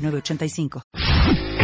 906985.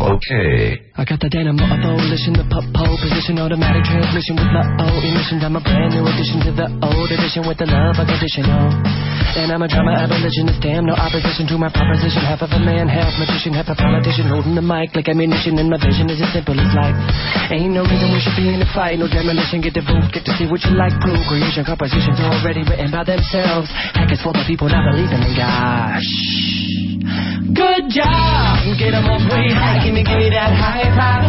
Ok. I got the dynamo abolition, the pop pole position, automatic transmission with the O emissions. I'm a brand new addition to the old edition with the love unconditional. And I'm a drama abolitionist, damn no opposition to my proposition. Half of a man, half magician, half a politician, holding the mic like ammunition. And my vision is as simple as life. Ain't no reason we should be in a fight, no demolition. Get the vote, get to see what you like. Crew creation, compositions already written by themselves. Hackers for the people not believing in God. Good job, get 'em up way high, give me, give me that high five.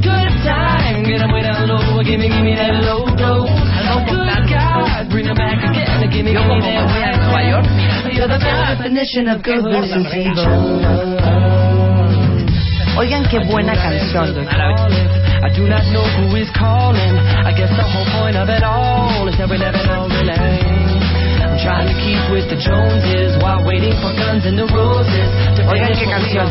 Good time, get 'em way down low, give me, give me that low blow. Good God, bring 'em back again, give me, give me that high five. You're the definition of good versus evil. Oigan qué buena canción. I do not know who is calling. I guess the whole point of it all is that we never know really. I'm trying to keep with the Joneses while waiting for guns and the roses. To Oigan qué canción.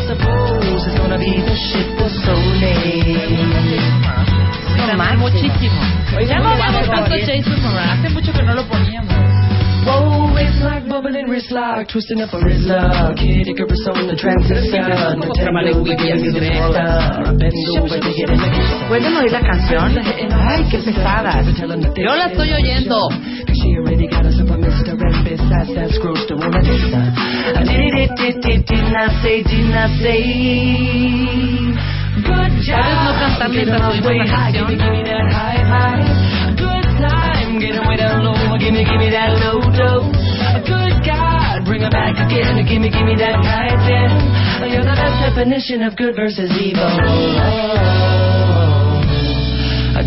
No muchísimo. Ya no hablamos tanto de Jason Moran. Hace mucho que no lo poníamos. Whoa, it's like bubbling wrist lock, twisting up a wrist lock. Kid Icarus on the transistor. Nintendo begins to lift up. Bend over to get in the. ¿Pueden oír la canción? Ay, qué pesada. Yo la estoy oyendo. She already got us up a Mr. And besides that screws to one of this. I did it, did it, did not say, did not say. Good job. ¿Puedes no cantar mientras oímos la canción? Good time, get down low, give me, give me that low, low. Good God, bring 'em back again, give me, give me that high ten. You're the best definition of good versus evil.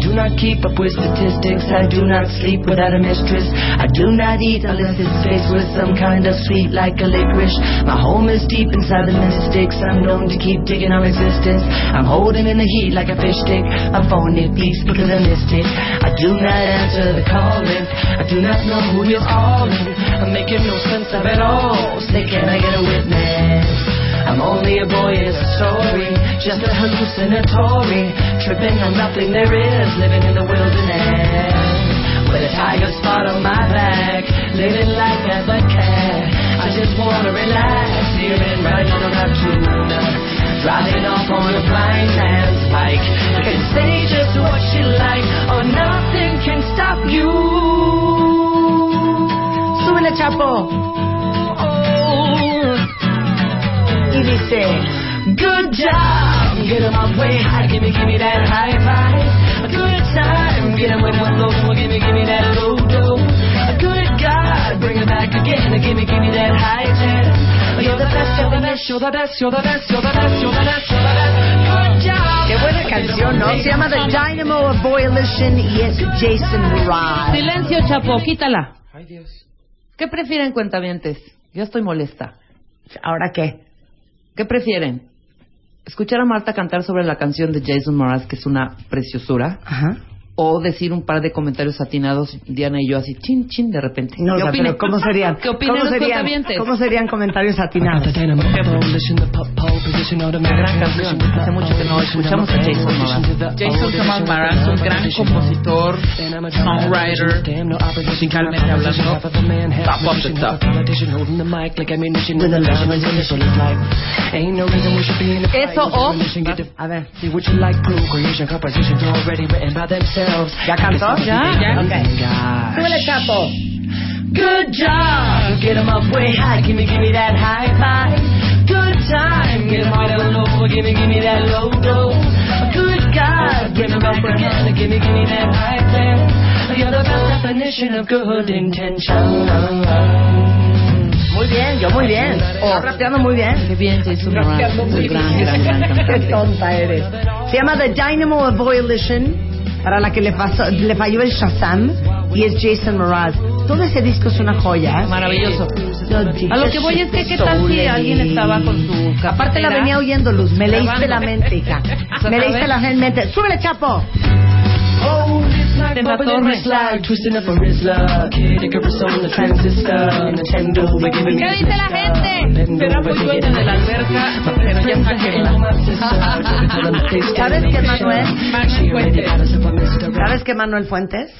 Do not keep up with statistics. I do not sleep without a mistress. I do not eat unless it's space with some kind of sweet like a licorice. My home is deep inside the mystics. I'm known to keep digging on existence. I'm holding in the heat like a fish stick. I'm phoning peace because I missed it. I do not answer the calling. I do not know who you're calling. I'm making no sense of it all. Say, can I get a witness? I'm only a boy, it's a story, just a hallucinatory, tripping on nothing there is, living in the wilderness. With a tiger spot on my back, living life as a cat. I just wanna relax, and right on a tune. Driving off on a blind man's bike. You can say Y dice... Good job, get 'em up way high, give me, give me that high five. A good time, get 'em way down low, give me, give me that low low. A good God, bring it back again, give me, give me that high ten. You're the best, you're the best, you're the best, you're the best, you're the best, you're the best, you're the best. Good job. Qué buena canción, ¿no? Se llama The Dynamo of Boylition y es Jason Mraz. Silencio, Chapo, quítala. ¿Qué prefieren, cuentavientes? Yo estoy molesta. ¿Ahora qué? ¿Qué prefieren? ¿Escuchar a Marta cantar sobre la canción de Jason Mraz, que es una preciosura? Ajá. ¿O decir un par de comentarios atinados, Diana y yo así, chin, chin, de repente? No, o ¿Qué sea, opinan? pero ¿cómo serían? ¿Qué opinan ¿Cómo los serían? ¿Cómo serían comentarios atinados? position, automatic Gran canción. Hace mucho que no escuchamos a Jason Mraz. Jason Thomas Mraz, un gran compositor, songwriter, musicalmente hablando, top of the top. Eso o- A ver. ¿Ya cantó? Ya, ya. Ok. Súbele, Chapo. Good job, get 'em up way high, gimme, gimme that high five. Good time. Get away down low, give me, give me that low dough. Good God, bring it back again. Give me, give me that high there. You're the best definition of good intention. Muy bien, yo muy bien. Estás rapeando muy bien. Qué bien, Jason Mraz. Un gran, gran, gran Qué tonta eres. Se llama The Dynamo of Volition, para la que le, pasó, le falló el Shazam, y es Jason Mraz. Todo ese disco es una joya. Maravilloso. A lo que voy es que, ¿qué tal si alguien estaba con su Aparte la venía oyendo, Luz. Me leíste la mente, hija. ¿Otra Me leíste la mente. ¡Súbele, Chapo! It's like En la bubbling in torre. the slide, twisting up a Rizla. Kid Icarus on the transistor. Nintendo, we're giving ¿Qué dice la gente? Será muy dueña de la alberca, pero ya está quemada. ¿Sabes qué, Manuel? ¿Sabes qué, Manuel Fuentes?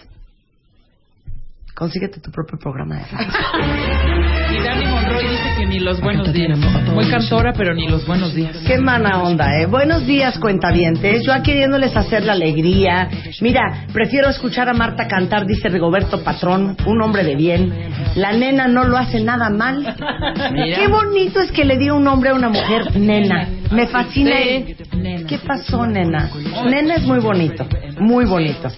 Consíguete tu propio programa de radio. Y Dani Monroy dice que ni los buenos días. Muy cantora, pero ni los buenos días. Qué mala onda, ¿eh? Buenos días, cuentavientes. Yo aquí queriéndoles hacer la alegría. Mira, prefiero escuchar a Marta cantar, dice Rigoberto Patrón, un hombre de bien. La nena no lo hace nada mal. Mira. Qué bonito es que le dio un nombre a una mujer nena. Me fascina. Sí. ¿Qué pasó, nena? Nena es muy bonito, muy bonito.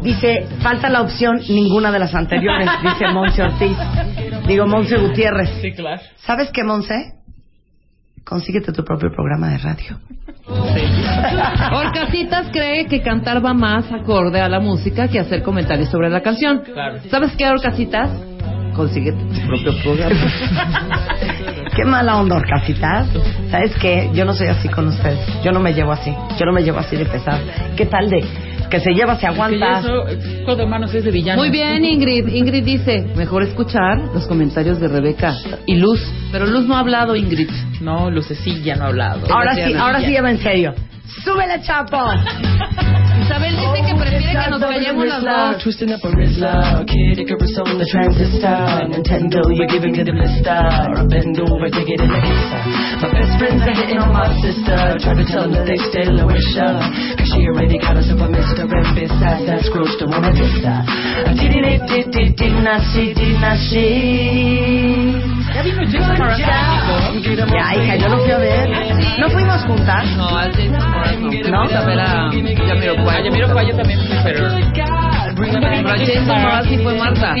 Dice, falta la opción ninguna de las anteriores, dice Monse Ortiz. Digo, Monse Gutiérrez. Sí, claro. ¿Sabes qué, Monse? Consíguete tu propio programa de radio. Orcasitas cree que cantar va más acorde a la música que hacer comentarios sobre la canción. Claro. ¿Sabes qué, Orcasitas? Consíguete tu propio programa. Qué mala onda, Orcasitas. ¿Sabes qué? Yo no soy así con ustedes. Yo no me llevo así. Yo no me llevo así de pesado. ¿Qué tal de que se lleva, se aguanta? eso, manos es de villano. Muy bien, Ingrid. Ingrid dice, mejor escuchar los comentarios de Rebeca y Luz. Pero Luz no ha hablado, Ingrid. No, Lucecilla no ha hablado. Ahora sí, ahora sí lleva en serio. ¡Súbele, Chapo! Isabel dice que prefiere que nos callemos las dos. Twisting up a Rizla. Kid Icarus on the transistor. Nintendo, you're giving me the blister. I bend over to get in the answer. My best friends are hitting on my sister. Try to tell them that they still a wish her. Cause she already got us up a Mr. And besides, that scrooge don't wanna diss her. Ya vino Jason Mraz. Ya, hija, yo lo fui a ver. ¿No fuimos juntas? No, al Jason Mraz no. ¿No? Vamos a ver a Yamiroquai yo también fui, pero... Pero a Jason Mraz sí fue Marta.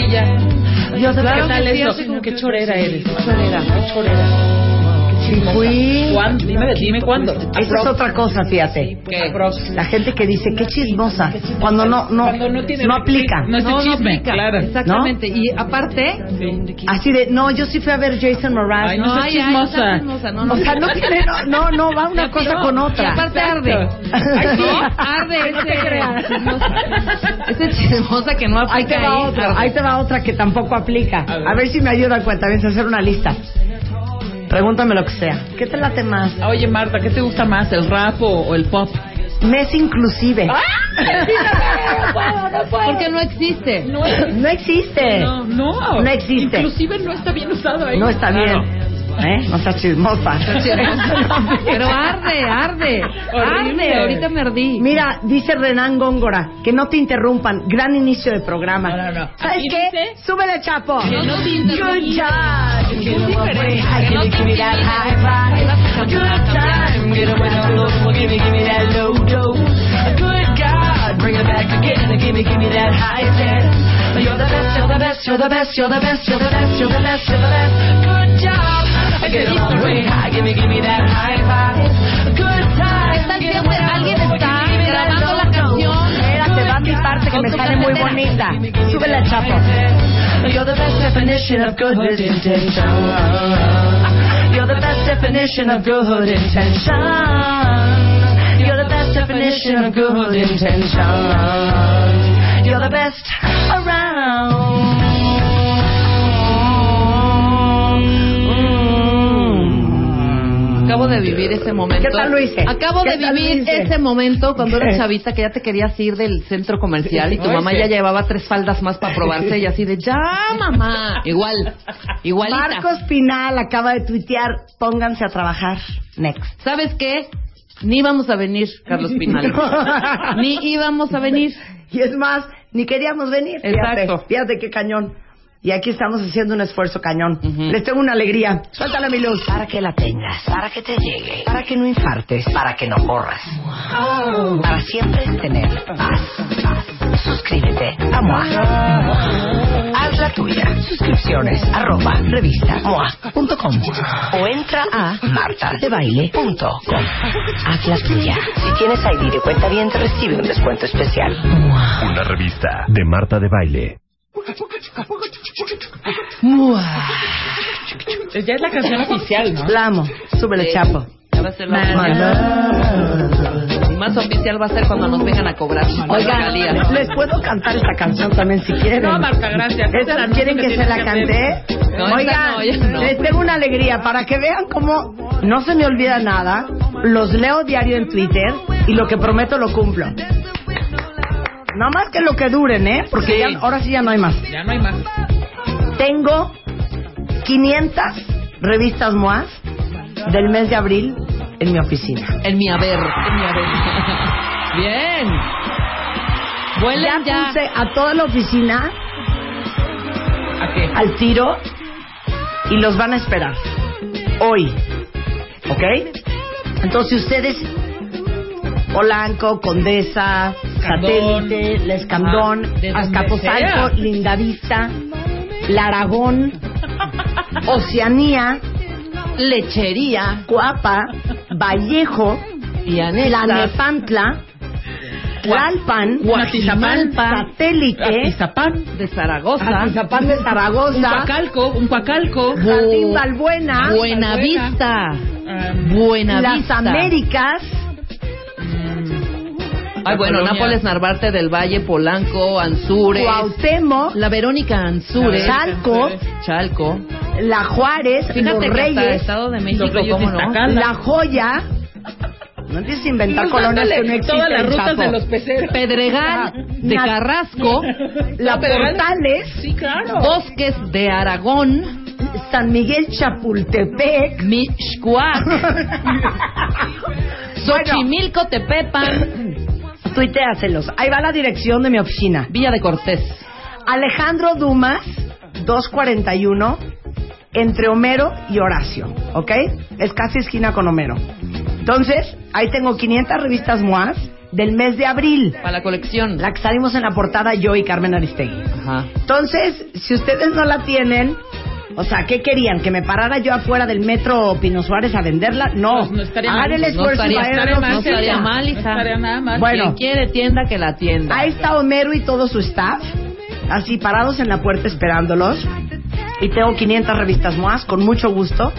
Yo sé qué tal así como que- chorera eres. Qué chorera. Qué chorera. Sí, fui. ¿Cuándo? Dime, dime cuándo. Esa es otra cosa, fíjate. ¿Qué? La gente que dice, qué chismosa. Cuando no, no, Cuando no tiene- aplica. No es de No, no chisme, aplica. claro. Exactamente. Y aparte, Así de, no, yo sí fui a ver Jason Mraz. Ay, no ay, chismosa. no no, no. O sea, no tiene, no, no, no, va una cosa con Y otra. aparte arde. ¿No? Arde. No ese- chismosa. Ese chismosa que no Ahí te aplica va otra, ahí te va otra que tampoco aplica. A ver. Si me ayuda cuenta, a hacer una lista. Pregúntame lo que sea. ¿Qué te late más? Oye, Marta, ¿qué te gusta más, el rap o, o el pop? Mes inclusive. Porque no existe. No, No existe. no, no. No existe. Inclusive no está bien usado ahí. No está Claro. bien. ¿Eh? No seas chismosa. Pero arde, arde. Horrible. Arde. Ahorita me ardí. Mira, dice Renan Góngora, que no te interrumpan. Gran inicio de programa. No, no, no. ¿Sabes qué? dice- Súbele, Chapo. Que no te interrumpan. Good job. Que no te. Good time, get away down low, give me, give me that low dough. Good God, bring it back again, give me, give me that high ten. You're the best, you're the best, you're the best, you're the best, you're the best, you're the best, you're the best. Good job, get all the way high, give me, give me that high five. Good time, Está get siempre, alguien está grabando la canción. Espérate, va mi parte que me sale muy bonita. Súbele, Chapo. You're the best definition of good intention. You're the best definition of good intention. You're the best definition of good intention. You're the best around. Acabo de vivir ese momento. ¿Qué tal lo hice? Acabo ¿Qué de vivir ese momento cuando eras chavita que ya te querías ir del centro comercial y tu mamá ya llevaba tres faldas más para probarse y así de ya mamá. Igual, igualita. Marcos Pinal acaba de tuitear, pónganse a trabajar. Next. ¿Sabes qué? Ni íbamos a venir, Carlos Pinal. Ni íbamos a venir. Y es más, ni queríamos venir. Fíjate, Exacto. Fíjate qué cañón. Y aquí estamos haciendo un esfuerzo cañón. Les tengo una alegría. Suéltala mi luz. Para que la tengas, para que te llegue, para que no infartes, para que no corras. Para siempre tener paz. paz. Suscríbete a MOA. Haz la tuya. Suscripciones arroba revista MOA.com o entra a martadebaile.com. Haz la tuya. Si tienes ID de cuenta bien, te recibe un descuento especial. Una revista de Marta de Baile. Ya es la canción oficial, ¿no? La amo. Súbele, chapo. Ya va a ser la más oficial va a ser cuando nos vengan a cobrar. Oigan, les, les puedo cantar esta canción también si quieren. No, Marta, gracias. ¿Esta ¿Quieren que que se la cante? No, Oigan, no, no. les tengo una alegría para que vean cómo no se me olvida nada. Los leo diario en Twitter y lo que prometo lo cumplo. No más que lo que duren, ¿eh? Porque Sí. ya- ahora sí ya no hay más. Ya no hay más. Tengo 500 revistas MOAS del mes de abril en mi oficina. En mi haber. En mi haber. Bien. Ya Vuelen ya. puse a toda la oficina ¿A qué? al tiro y los van a esperar hoy. ¿Ok? Entonces ustedes, Polanco, Condesa. Satélite, La Escandón, Ajá, de donde Azcapotzalco. Lindavista, La Aragón, Oceanía, Lechería. Cuapa, Vallejo, Y La Anexas. Nepantla, Tlalpan, Guajimalpa, Satélite, Atizapán, De Zaragoza. Atizapán de Zaragoza, Coacalco, un Coacalco, Jardín Balbuena, Buenavista. Buenavista. Las Américas, Ay, bueno, Colonia. Nápoles, Narvarte del Valle, Polanco, Anzures. Cuauhtémoc, La Verónica Anzures. Chalco, Chalco. La Juárez, Fíjate Los Reyes, Estado de México, ¿cómo no? La Joya. No a inventar colonias que no existen, Todas las rutas chapo. de los peceros. Pedregal de Carrasco. La Pedregal. Portales, Sí, claro. Bosques de Aragón. San Miguel Chapultepec. Mixcuac. Xochimilco, Tepepan. Tuiteaselos. Ahí va la dirección de mi oficina. Villa de Cortés. Alejandro Dumas, 241, entre Homero y Horacio, ¿ok? Es casi esquina con Homero. Entonces, ahí tengo 500 revistas MOAS del mes de abril, Para la colección. la que salimos en la portada yo y Carmen Aristegui. Ajá. Entonces, si ustedes no la tienen, o sea, ¿qué querían? ¿Que me parara yo afuera del metro Pino Suárez a venderla? No, Pues no estaría mal. el no esfuerzo y estaría- estaría mal, No estaría mal, No hija. estaría nada mal. Bueno. Quien quiere tienda, que la tienda. Ahí está Homero y todo su staff, así parados en la puerta esperándolos. Y tengo 500 revistas más, con mucho gusto.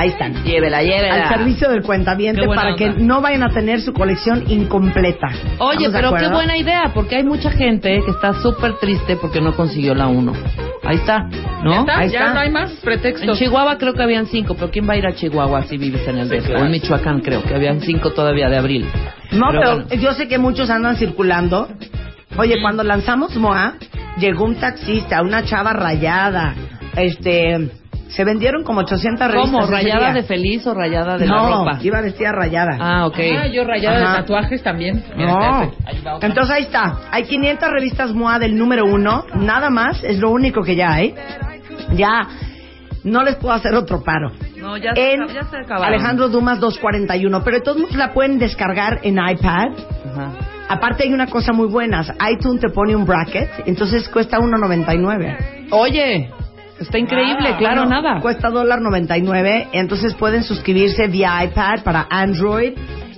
Ahí están. Llévela, llévela. Al servicio del cuentaviente para que no vayan a tener su colección incompleta. Oye, ¿Estamos de pero qué buena idea, porque hay mucha gente que está súper triste porque no consiguió la 1. Ahí está, ¿no? ¿Ya está? Ahí ya no hay más En pretextos. Chihuahua creo que habían cinco, pero ¿quién va a ir a Chihuahua si vives en el Sí, DF? claro. O en Michoacán creo que habían cinco todavía de abril. No, pero, bueno. yo sé que muchos andan circulando. Oye, cuando lanzamos MOA, llegó un taxista, una chava rayada. Este, se vendieron como 800 revistas. ¿Cómo? ¿Rayada de feliz o rayada de no, la ropa? iba vestida rayada. Ah, ok. Ah, yo rayada Ajá. de tatuajes también. Mira, No. Ahí va. Entonces ahí está. Hay 500 revistas MOA del número uno. Nada más. Es lo único que ya hay. Ya no les puedo hacer otro paro. No, ya se, En ya se acabaron. Alejandro Dumas 241. Pero de todos modos la pueden descargar en iPad. Ajá. Aparte hay una cosa muy buena. iTunes te pone un bracket. Entonces cuesta 1.99. Oye, está increíble, Ah, claro, Bueno, nada. Cuesta dólar 99. Entonces pueden suscribirse vía iPad para Android.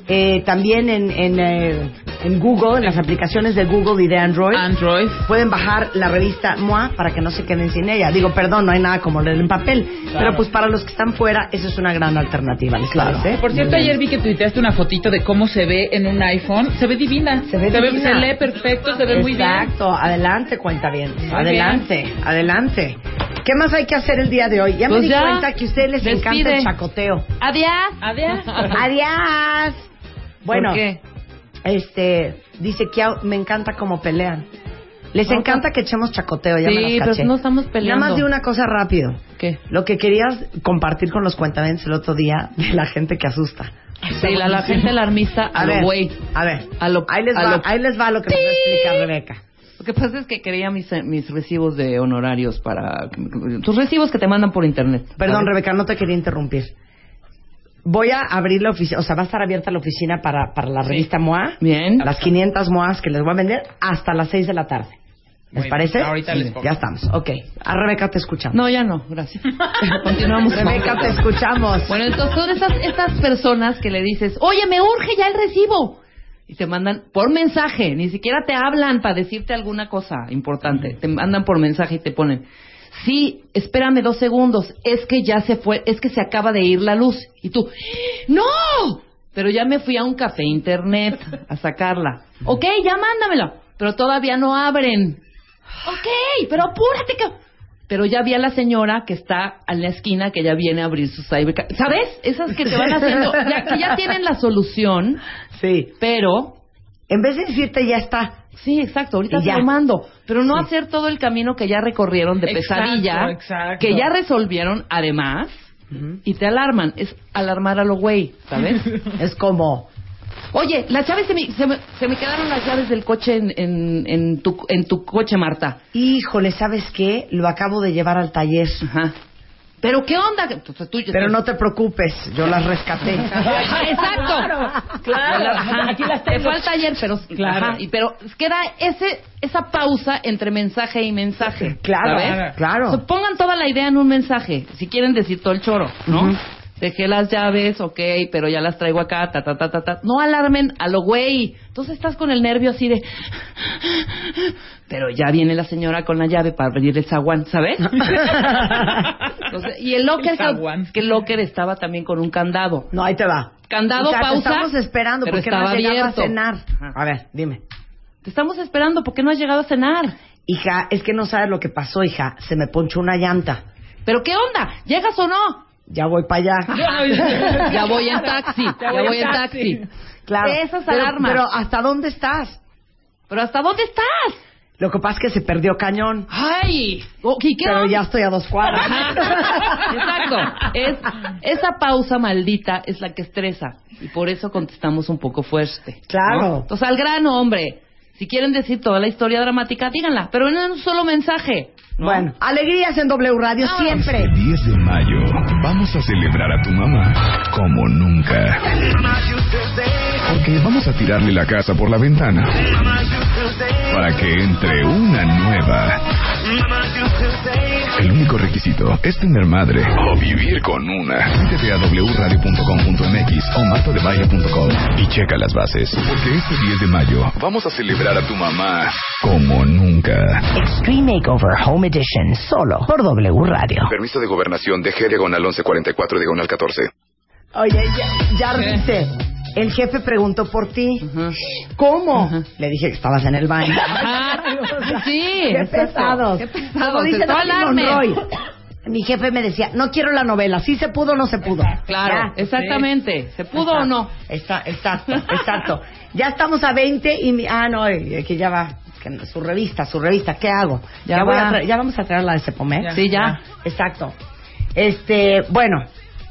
eh, también en, en, eh, en Google, en las aplicaciones de Google y de Android. Android. pueden bajar la revista MOA para que no se queden sin ella. Digo, perdón, no hay nada como leer en papel. Pero pues para los que están fuera, eso es una gran alternativa, ¿les parece? Por cierto, ayer vi que tuiteaste una fotito de cómo se ve en un iPhone. Se ve divina. Se ve divina. se lee perfecto, se ve muy bien. Exacto, adelante, cuenta bien. Adelante, adelante. ¿Qué más hay que hacer el día de hoy? Ya me Pues di ya, cuenta que a ustedes les encanta el chacoteo. Adiós. Adiós. Adiós. Bueno, ¿Por qué? este, dice que me encanta cómo pelean. Les encanta que echemos chacoteo, ya me Sí, las pero caché. no estamos peleando. Nada más de una cosa rápido. ¿Qué? Lo que querías compartir con los cuentamentos el otro día de la gente que asusta. Sí, la, la gente alarmista a, A lo ver, güey. a ver, A lo- ahí, les a va, lo- ahí les va lo que nos va a explicar Rebeca. Lo que pasa es que quería mis, mis recibos de honorarios para... Tus recibos que te mandan por internet. Perdón, ¿sabes? Rebeca, no te quería interrumpir. Voy a abrir la oficina, o sea, va a estar abierta la oficina para, para la revista MOA. Bien. Las 500 MOAs que les voy a vender hasta las 6 de la tarde. ¿Les Muy parece? bien, ahorita les pongo. Ya estamos, ok. A Rebeca te escuchamos. No, ya no, gracias. Continuamos. Rebeca, te escuchamos. Bueno, entonces son estas, estas personas que le dices, oye, me urge ya el recibo. Y te mandan por mensaje, ni siquiera te hablan para decirte alguna cosa importante. Te mandan por mensaje y te ponen, sí, espérame dos segundos, es que ya se fue, es que se acaba de ir la luz. Y tú, ¡no! Pero ya me fui a un café internet a sacarla. Ok, ya mándamelo. Pero todavía no abren. Ok, pero apúrate que... Pero ya vi a la señora que está en la esquina que ya viene a abrir su cyberca- ¿Sabes? Esas que te van haciendo, ya, que ya tienen la solución, Sí. pero... En vez de decirte ya está, Sí, exacto, ahorita te lo mando. Pero no hacer todo el camino que ya recorrieron de Exacto, pesadilla, exacto. que ya resolvieron además, y te alarman. Es alarmar a lo güey, ¿sabes? es como, Oye, las llaves se me, se me, se me quedaron las llaves del coche en, en, en tu, en tu coche, Marta. híjole, ¿sabes qué? Lo acabo de llevar al taller. Ajá. Pero qué onda, Entonces, tú- Pero no te preocupes, yo las rescaté. Exacto. Claro. Aquí las Te tengo. falta ayer, pero Claro. ajá, y pero queda ese esa pausa entre mensaje y mensaje. Claro, ¿sabes? claro. O sea, pongan toda la idea en un mensaje, si quieren decir todo el choro, ¿no? Dejé las llaves, ok, pero ya las traigo acá, ta, ta, ta, ta, ta. No alarmen a lo güey. Entonces estás con el nervio así de... Pero ya viene la señora con la llave para abrir el zaguán, ¿sabes? Entonces, y el locker, El zaguán. que el locker estaba también con un candado. No, ahí te va. Candado, Hija, te pausa, estamos esperando, pero ¿por qué no has llegado a cenar? A ver, dime. Te estamos esperando, ¿por qué no has llegado a cenar? Hija, es que no sabes lo que pasó, hija. Se me ponchó una llanta. ¿Pero qué onda? ¿Llegas o no? Ya voy para allá. ya voy en taxi, ya, voy en taxi. Claro. Esas pero, alarmas. pero ¿hasta dónde estás? ¿Pero hasta dónde estás? Lo que pasa es que se perdió cañón. ¡Ay! ¿y qué Pero ya estoy a dos cuadras. Exacto. Es, esa pausa maldita es la que estresa. Y por eso contestamos un poco fuerte. Claro. ¿no? Entonces, al grano, hombre. Si quieren decir toda la historia dramática, díganla. Pero en un solo mensaje. ¿No? Bueno, alegrías en W Radio Ah. siempre. Este 10 de mayo vamos a celebrar a tu mamá como nunca. Porque vamos a tirarle la casa por la ventana para que entre una nueva. El único requisito es tener madre o vivir con una. Métete a wradio.com.mx o martadebaile.com y checa las bases. Porque este 10 de mayo vamos a celebrar a tu mamá como nunca. Extreme Makeover Home Edition, solo por W Radio. Permiso de gobernación de G diagonal 1144 diagonal 14. Oye, ya, ya dice, el jefe preguntó por ti. ¿Cómo? Le dije que estabas en el baño. Sí, Qué pesados. Qué pesados. Como dice. Monroy. Mi jefe me decía, no quiero la novela, si se pudo o no se pudo. Claro, Ya. exactamente. ¿Se pudo o no? Está, exacto, exacto. Ya estamos a 20 y... mi- ah, no, eh, que ya va. Que su revista, su revista, ¿qué hago? Ya voy va. a ya vamos a traer la de Cepomet. Ya. Sí, ya. Exacto. Este, bueno,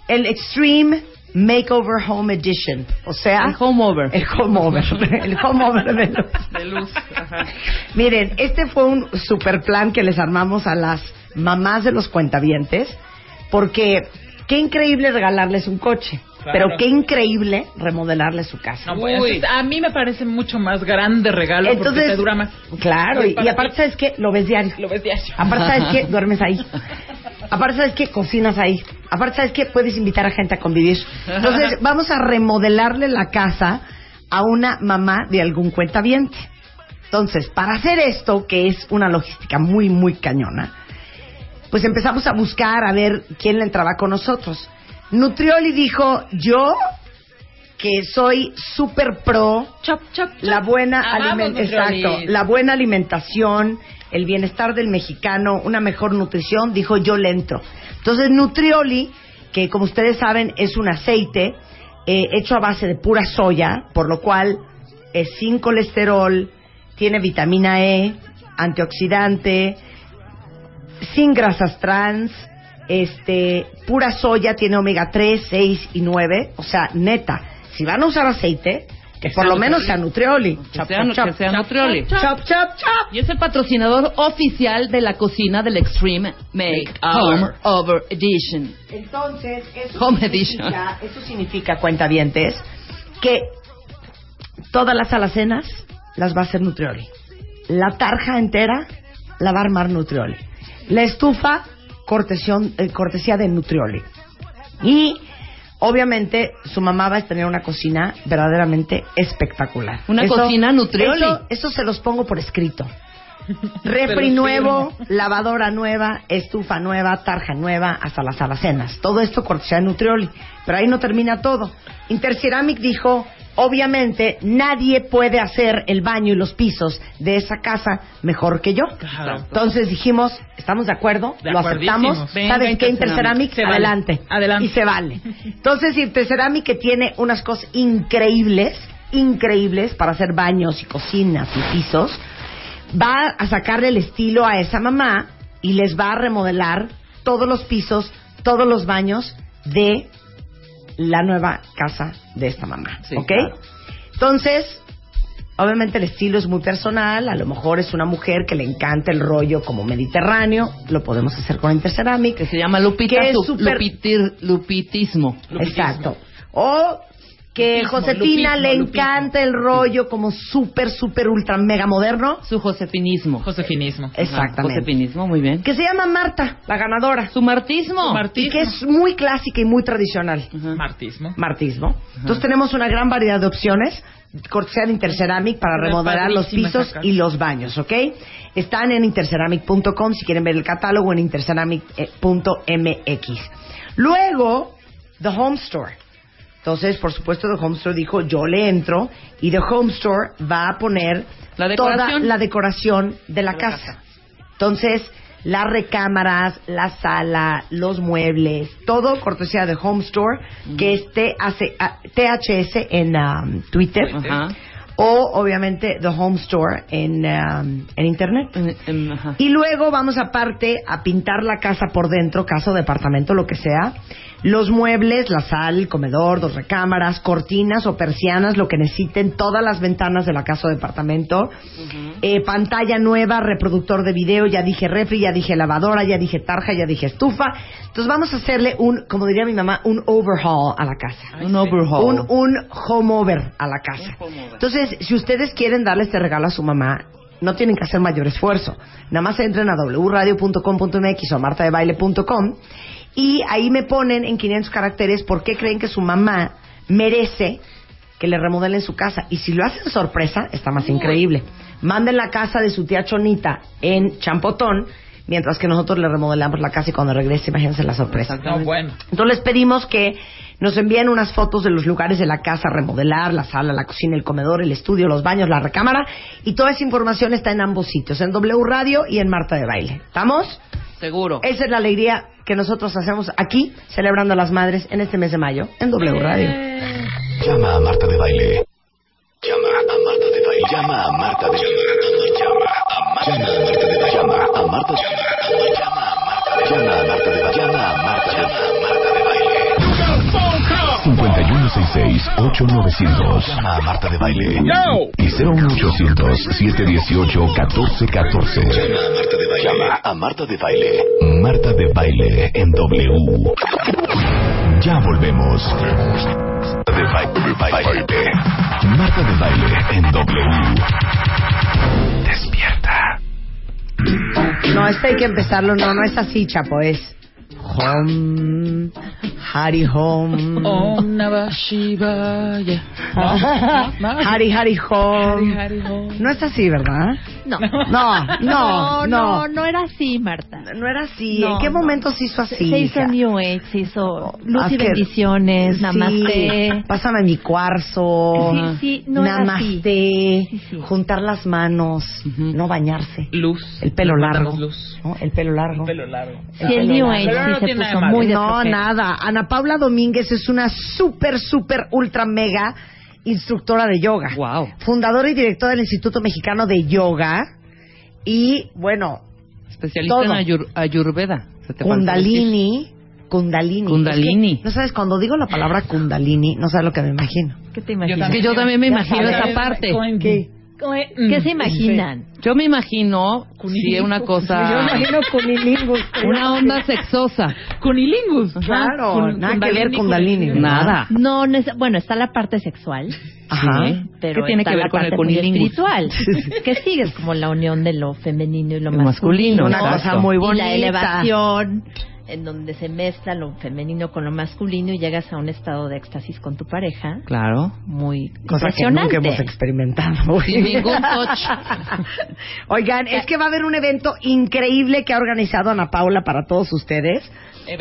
el Extreme Makeover Home Edition. O sea, El home over. el home over. el home over de luz. De luz. Ajá. Miren, este fue un super plan que les armamos a las mamás de los cuentavientes, porque qué increíble regalarles un coche, Claro. pero qué increíble remodelarles su casa. No, pues, Uy. a mí me parece mucho más grande regalo porque te dura más. Claro, y, aparte. ¿sabes qué? Lo ves diario. Lo ves diario. Aparte, ¿sabes qué? Duermes ahí. Aparte, ¿sabes qué? Cocinas ahí. Aparte, ¿sabes qué? Puedes invitar a gente a convivir. Entonces, vamos a remodelarle la casa a una mamá de algún cuentaviente. Entonces, para hacer esto, que es una logística muy, muy cañona, pues empezamos a buscar a ver quién le entraba con nosotros. Nutrioli dijo, yo que soy súper pro Chop, chop, chop. la buena aliment- exacto, la buena alimentación, el bienestar del mexicano, una mejor nutrición, dijo yo le entro. Entonces Nutrioli, que como ustedes saben es un aceite eh, hecho a base de pura soya, por lo cual es sin colesterol, tiene vitamina E, antioxidante, sin grasas trans, este, pura soya, tiene omega 3, 6 y 9, o sea, neta, si van a usar aceite, Que por lo menos sea Nutrioli. Chop, chop, chop. que sea Nutrioli. Chop, chop, chop. Y es el patrocinador oficial de la cocina del Extreme Make Home Over Edition. Entonces, eso Home significa, eso significa, cuentavientes, que todas las alacenas las va a hacer Nutrioli. La tarja entera la va a armar Nutrioli. La estufa, cortesión- eh, cortesía de Nutrioli. Y, obviamente, su mamá va a tener una cocina verdaderamente espectacular. Una cocina Nutrioli. Eso, eso se los pongo por escrito. Refri nuevo, lavadora nueva, estufa nueva, tarja nueva, hasta las alacenas. Todo esto cortesía de Nutrioli. Pero ahí no termina todo. Interceramic dijo, obviamente, nadie puede hacer el baño y los pisos de esa casa mejor que yo. Claro. Entonces dijimos, ¿estamos de acuerdo? De ¿Lo aceptamos? Venga, ¿Sabes qué, Interceramic. Vale. Adelante. Y se vale. Entonces, Interceramic que tiene unas cosas increíbles, increíbles para hacer baños y cocinas y pisos, va a sacarle el estilo a esa mamá y les va a remodelar todos los pisos, todos los baños de la nueva casa de esta mamá. Sí, ¿Ok? claro. Entonces, obviamente el estilo es muy personal, a lo mejor es una mujer que le encanta el rollo como mediterráneo, lo podemos hacer con Interceramic. Que se llama Lupita, Que es lupitir- lupitismo. Exacto. O que Lupismo, Josefina lupismo, le lupismo. encanta el rollo como súper, súper, ultra, mega moderno. Su josefinismo. Josefinismo. Exactamente. Josefinismo, muy bien. Que se llama Marta, la ganadora. Su martismo. Su Y martismo. que es muy clásica y muy tradicional. Martismo. Martismo. Entonces tenemos una gran variedad de opciones. Cortesía de Interceramic para remodelar los pisos y los baños, ¿ok? Están en interceramic.com si quieren ver el catálogo en interceramic.mx. Luego, The Home Store. Entonces, por supuesto, The Home Store dijo, yo le entro y The Home Store va a poner La toda la decoración de la De casa. casa. Entonces, las recámaras, la sala, los muebles, todo cortesía de Home Store, que es THC, ah, THS en um, Twitter, Ajá. O obviamente The Home Store en, um, en Internet. Ajá. Y luego vamos aparte a pintar la casa por dentro, casa o departamento, lo que sea. Los muebles, la sal, el comedor, dos recámaras, cortinas o persianas, lo que necesiten, todas las ventanas de la casa o departamento. Eh, pantalla nueva, reproductor de video, ya dije refri, ya dije lavadora, ya dije tarja, ya dije estufa. Entonces vamos a hacerle un, como diría mi mamá, un overhaul a la casa. Un overhaul. Un, un home over a la casa. Over. Entonces, si ustedes quieren darle este regalo a su mamá, no tienen que hacer mayor esfuerzo. Nada más entren a wradio.com.mx o a martadebaile.com y ahí me ponen en 500 caracteres por qué creen que su mamá merece que le remodelen su casa. Y si lo hacen sorpresa, está más increíble. Manden la casa de su tía Chonita en Champotón, mientras que nosotros le remodelamos la casa y cuando regrese, imagínense la sorpresa. No, bueno. Entonces les pedimos que nos envíen unas fotos de los lugares de la casa a remodelar, la sala, la cocina, el comedor, el estudio, los baños, la recámara. Y toda esa información está en ambos sitios, en W Radio y en Marta de Baile. ¿Estamos? Seguro. Esa es la alegría que nosotros hacemos aquí, celebrando a las madres en este mes de mayo, en W Radio. Llama a Marta de Baile. Llama a Marta de Baile. Llama a Marta de Baile. Llama a Marta de Baile. Llama a Marta de Baile. Llama a Marta de Baile. Llama a Marta de Baile. 5166-8900. Llama a Marta de Baile. Y 01800-718-1414. Llama a Marta de Baile. Marta de Baile en W. Ya volvemos. De baile, de baile. Marta de Baile en W. Despierta. No, este hay que empezarlo, no, no es así, chapo, es home, Hari home, Om Namah Shivaya. Hari Hari home. Hari Hom. No es así, ¿verdad? No. No, no, no, no. no era así, Marta. No era así. No, ¿En qué no. momento se hizo así? se hizo hija? New Age, se hizo luz Ah, y que- bendiciones, Sí, namaste. Pásame mi cuarzo. Sí, sí, no namaste. Sí, sí. Juntar las manos. No bañarse. Luz. El pelo largo. Luz. ¿no? El pelo largo. Pelo largo. Sí, el New Age sí se puso muy de No, nada. Ana Paula Domínguez es una súper, súper, ultra, mega instructora de yoga. Wow. Fundadora y directora del Instituto Mexicano de Yoga. Y, bueno, Especialista Todo. en ayur- Ayurveda. Se te. Kundalini. Kundalini. Kundalini. Es que, no sabes, cuando digo la palabra Kundalini, no sabes lo que me imagino. ¿Qué te Yo imaginas? Es que yo también me imagino esa parte. ¿Qué? ¿Qué se imaginan? Yo me imagino, sí, una Yo cosa, imagino cunilingus. una onda sexosa. Cunilingus. Claro, Kun- nada que ver con Dalini. Nada. No, bueno, está la parte sexual, Ajá. Sí. pero ¿Qué tiene que ver con el cunilingus? espiritual, que sigue es como la unión de lo femenino y lo, Lo masculino, masculino, Una cosa muy y bonita. la elevación en donde se mezcla lo femenino con lo masculino y llegas a un estado de éxtasis con tu pareja Claro. muy Cosa que nunca hemos experimentado. Sin ningún touch. Oigan, es que va a haber un evento increíble que ha organizado Ana Paula para todos ustedes,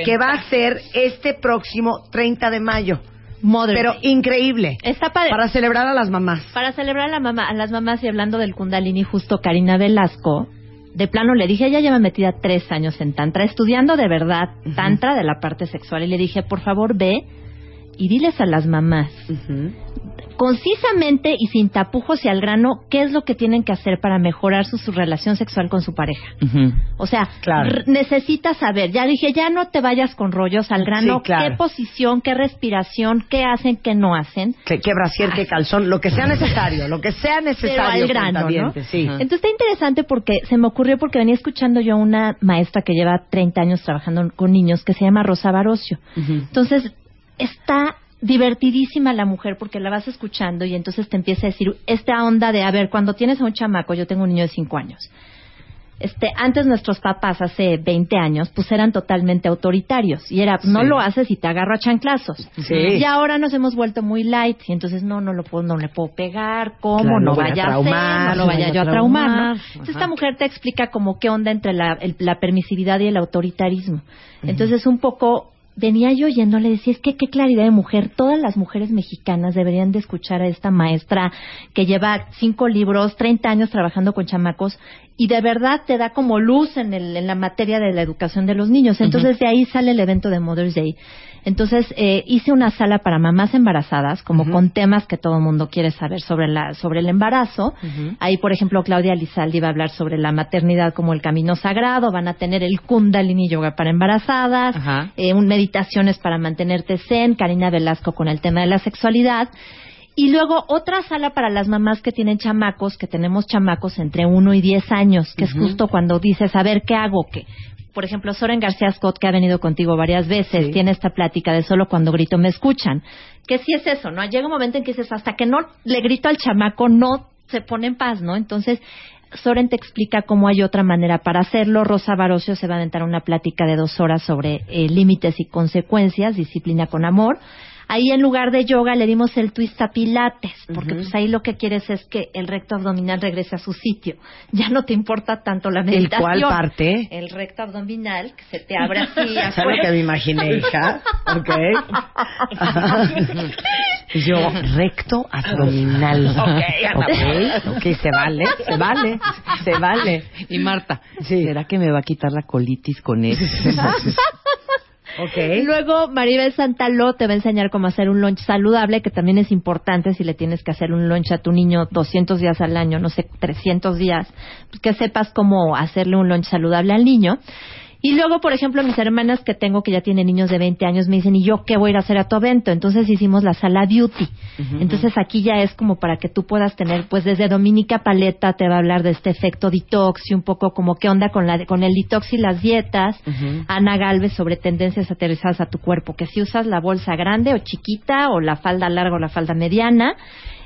que va a ser este próximo 30 de mayo. Mother's Pero Day. increíble. Está padre. Para celebrar a las mamás. Para celebrar a, la mamá, a las mamás y hablando del Kundalini, justo Karina Velasco, de plano le dije, ella lleva metida tres años en Tantra, estudiando de verdad Tantra de la parte sexual, y le dije, por favor, ve y diles a las mamás, concisamente y sin tapujos y al grano, qué es lo que tienen que hacer para mejorar su, su relación sexual con su pareja. O sea, Claro. necesitas saber. Ya dije, ya no te vayas con rollos al grano. Sí, claro. ¿Qué posición, qué respiración, qué hacen, qué no hacen? Que, que brasier, que calzón, lo que sea necesario, lo que sea Pero necesario. al grano, ¿no? sí. Entonces está interesante porque se me ocurrió porque venía escuchando yo a una maestra que lleva 30 años trabajando con niños que se llama Rosa Barocio. Entonces está divertidísima la mujer porque la vas escuchando y entonces te empieza a decir esta onda de, a ver, cuando tienes a un chamaco, yo tengo un niño de 5 años. Este, antes nuestros papás, hace 20 años, pues eran totalmente autoritarios. Y era, no Sí. lo haces y te agarro a chanclazos. Sí. Y ahora nos hemos vuelto muy light. Y entonces, no, no lo puedo, no le puedo pegar. ¿Cómo? Claro, no vaya a, traumar, hacer, no lo vaya yo a traumar. Entonces, esta mujer te explica como qué onda entre la, el- la permisividad y el autoritarismo. Entonces, un poco venía yo oyendo, le decía, es que qué claridad de mujer. Todas las mujeres mexicanas deberían de escuchar a esta maestra que lleva cinco libros, 30 años trabajando con chamacos y de verdad te da como luz en, el, en la materia de la educación de los niños. Entonces, de ahí sale el evento de Mother's Day. Entonces, eh, hice una sala para mamás embarazadas, como con temas que todo el mundo quiere saber sobre, la, sobre el embarazo. Ahí, por ejemplo, Claudia Lizaldi va a hablar sobre la maternidad como el camino sagrado. Van a tener el Kundalini Yoga para embarazadas, Ajá. eh, un meditaciones para mantenerte zen, Karina Velasco con el tema de la sexualidad. Y luego otra sala para las mamás que tienen chamacos, que tenemos chamacos entre 1 y 10 años, que es justo cuando dices, a ver, ¿qué hago? ¿Qué? Por ejemplo, Soren García Scott, que ha venido contigo varias veces, Sí. tiene esta plática de solo cuando grito me escuchan. Que sí es eso, ¿no? Llega un momento en que dices, hasta que no le grito al chamaco, no se pone en paz, ¿no? Entonces, Soren te explica cómo hay otra manera para hacerlo. Rosa Barocio se va a aventar una plática de dos horas sobre eh, límites y consecuencias, disciplina con amor. Ahí en lugar de yoga le dimos el twist a pilates, porque pues ahí lo que quieres es que el recto abdominal regrese a su sitio. Ya no te importa tanto la ¿El meditación. cuál parte? El recto abdominal, que se te abre así. ¿Sabes lo que me imaginé, hija? ¿Ok? Yo, recto abdominal. Ok, ok, ok, se vale, se vale, se vale. Y Marta, Sí. ¿será que me va a quitar la colitis con eso? Ok. Luego Maribel Santaló te va a enseñar cómo hacer un lunch saludable, que también es importante si le tienes que hacer un lunch a tu niño 200 días al año, no sé, 300 días, pues que sepas cómo hacerle un lunch saludable al niño. Y luego, por ejemplo, mis hermanas que tengo que ya tienen niños de 20 años me dicen, ¿y yo qué voy a ir a hacer a tu evento? Entonces hicimos la sala beauty. Entonces aquí ya es como para que tú puedas tener, pues desde Dominica Paleta te va a hablar de este efecto detox y un poco como qué onda con, la, con el detox y las dietas. Ana Galvez sobre tendencias aterrizadas a tu cuerpo, que si usas la bolsa grande o chiquita o la falda larga o la falda mediana.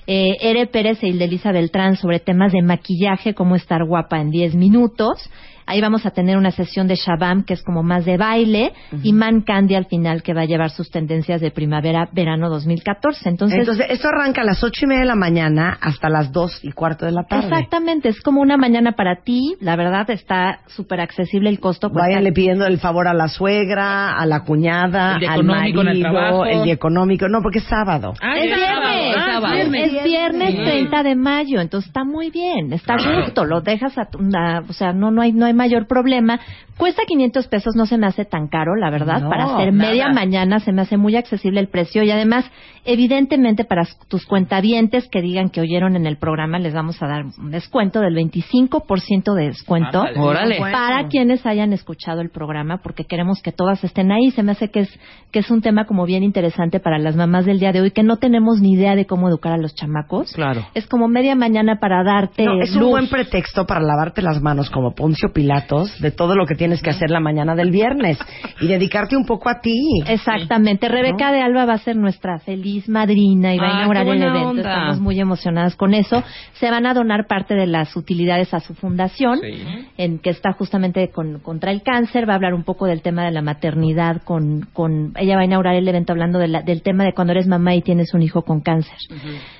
Eh, Ere Pérez e Elisa Beltrán sobre temas de maquillaje, cómo estar guapa en 10 minutos. Ahí vamos a tener una sesión de Shabam, que es como más de baile, y Man Candy al final, que va a llevar sus tendencias de primavera-verano 2014. Entonces, Entonces, esto arranca a las ocho y media de la mañana hasta las dos y cuarto de la tarde. exactamente, es como una mañana para ti. La verdad está súper accesible el costo. cuesta- Váyanle pidiendo el favor a la suegra, a la cuñada, El día al económico en el marido, trabajo. el día económico. No, porque es sábado. Ah, Es ya, viernes. ah, sábado. Es viernes Sí. 30 de mayo, entonces está muy bien, está a gusto, lo dejas a tu, a- o sea, no no hay no hay mayor problema. Cuesta 500 pesos, no se me hace tan caro, la verdad, No, para hacer nada. media mañana se me hace muy accesible el precio y además, evidentemente para tus cuentavientes que digan que oyeron en el programa les vamos a dar un descuento del 25% de descuento. Bueno. Para quienes hayan escuchado el programa, porque queremos que todas estén ahí. Se me hace que es, que es un tema como bien interesante para las mamás del día de hoy, que no tenemos ni idea de cómo educar a los chamacos. Claro. Es como media mañana para darte No, es un buen pretexto para lavarte las manos como Poncio Pilatos de todo lo que tienes que hacer la mañana del viernes y dedicarte un poco a ti. Exactamente. Rebeca de Alba va a ser nuestra feliz madrina y va a inaugurar el evento. onda. Estamos muy emocionadas con eso. Se van a donar parte de las utilidades a su fundación, Sí. en que está justamente con- contra el cáncer. Va a hablar un poco del tema de la maternidad. Con, con ella va a inaugurar el evento hablando de la- del tema de cuando eres mamá y tienes un hijo con cáncer.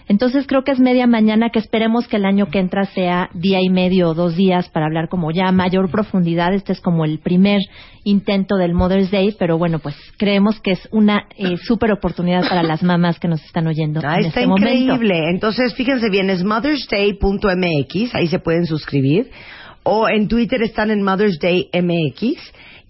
Entonces creo que es media mañana que esperemos que el año que entra sea día y medio o dos días para hablar como ya a mayor profundidad. Este es como el primer intento del Mother's Day, pero bueno, pues creemos que es una eh, súper oportunidad para las mamás que nos están oyendo Ah, en está este momento. increíble. Entonces, fíjense bien, es mothersday.mx, ahí se pueden suscribir. O en Twitter están en Mother's Day MX.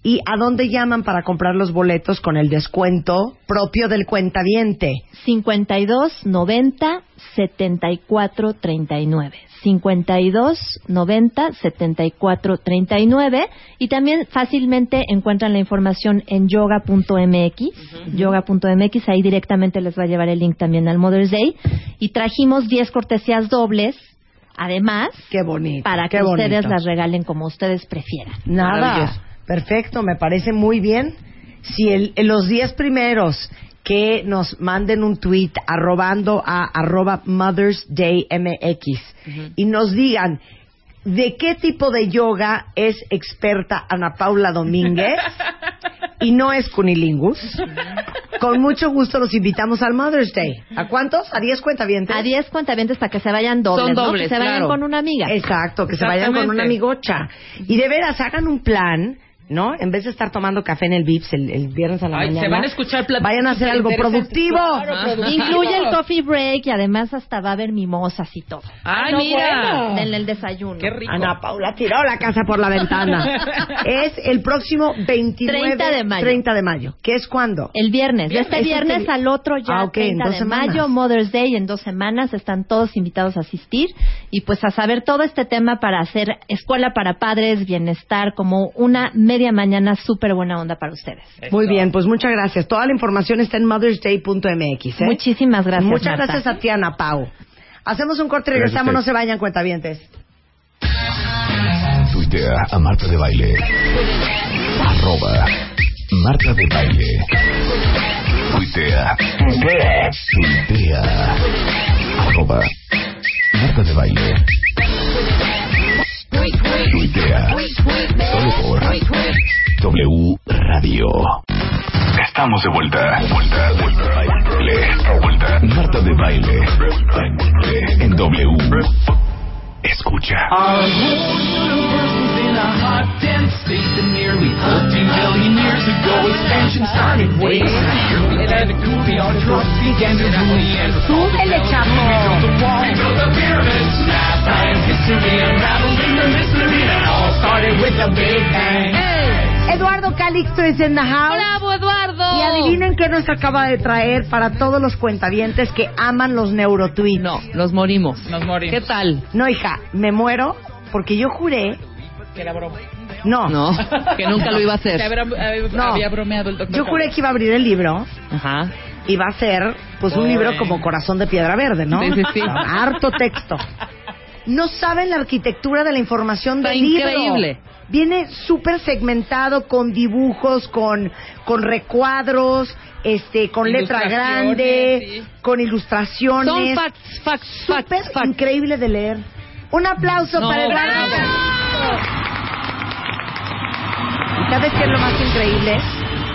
¿Y a dónde llaman para comprar los boletos con el descuento propio del cuentaviente? 52 90 74 39. 52 90 74 39 y también fácilmente encuentran la información en yoga.mx, yoga.mx, ahí directamente les va a llevar el link también al Mother's Day y trajimos 10 cortesías dobles, además, Qué bonito. para qué que ustedes bonito. las regalen como ustedes prefieran. Nada. Perfecto, me parece muy bien. Si el, en los días primeros que nos manden un tweet arrobando a arroba Mother's Day MX y nos digan de qué tipo de yoga es experta Ana Paula Domínguez y no es cunilingus, con mucho gusto los invitamos al Mother's Day. ¿A cuántos? ¿A 10 cuentavientes? A 10 cuentavientes para que se vayan dobles, Son ¿no? dobles, que se vayan claro. con una amiga. Exacto, que se vayan con una amigocha. Y de veras, hagan un plan, ¿no? En vez de estar tomando café en el Vips el, el viernes a la Ay, mañana. se van a escuchar Vayan a hacer algo productivo. Claro, productivo. Incluye el coffee break y además hasta va a haber mimosas y todo. Ay, no, mira. bueno. En el desayuno. Qué rico. Ana Paula tiró la casa por la ventana. es el próximo 29 30 de mayo. 30 de mayo. ¿Qué es cuándo? El viernes, de este Este viernes vi- al otro ya, Ah, ok, en 30 dos de semanas. mayo, Mother's Day en dos semanas, están todos invitados a asistir y pues a saber todo este tema para hacer escuela para padres, bienestar, como una media mañana súper buena onda para ustedes. Muy bien, pues muchas gracias. Toda la información está en mothersday.mx. ¿eh? Muchísimas gracias. Muchas Marta. gracias a ti, Ana Pau. Hacemos un corte y regresamos. No se vayan, cuentavientes. Tuitea a Marta de Baile. Arroba Marta de Baile. Tuitea. Tuitea. Arroba Marta de Baile. Tuitea. Solo por W Radio. Estamos de vuelta. Vuelta, vuelta, baile. Vuelta. Marta de Baile. En W. Escucha. A hot, dense state that nearly 14 billion years ago expansion started way Here we had a goofy, our trucks began to rule the end. Súbele, We chavo. built the wall, we built the pyramids, math, science, history, unraveling the mystery that all started with a big bang. Eduardo Calixto es en the house. ¡Bravo, Eduardo! Y adivinen qué nos acaba de traer para todos los cuentavientes que aman los neurotweets. No, nos morimos. Nos morimos. ¿Qué tal? No, hija, me muero porque yo juré. Que era broma. No, No, que nunca lo iba a hacer. Que habrá- eh, No. había bromeado el doctor. yo juré que iba a abrir el libro Ajá. y va a ser, pues, un libro como Corazón de Piedra Verde, ¿no? Sí, sí, sí. Harto texto. No saben la arquitectura de la información Está del libro. increíble. Viene súper segmentado con dibujos, con, con recuadros, este, con letra Ilustraciones, grande, sí. con ilustraciones. Son facts, facts, Súper facts, facts. increíble de leer. Un aplauso No, para el bravo. Más increíble?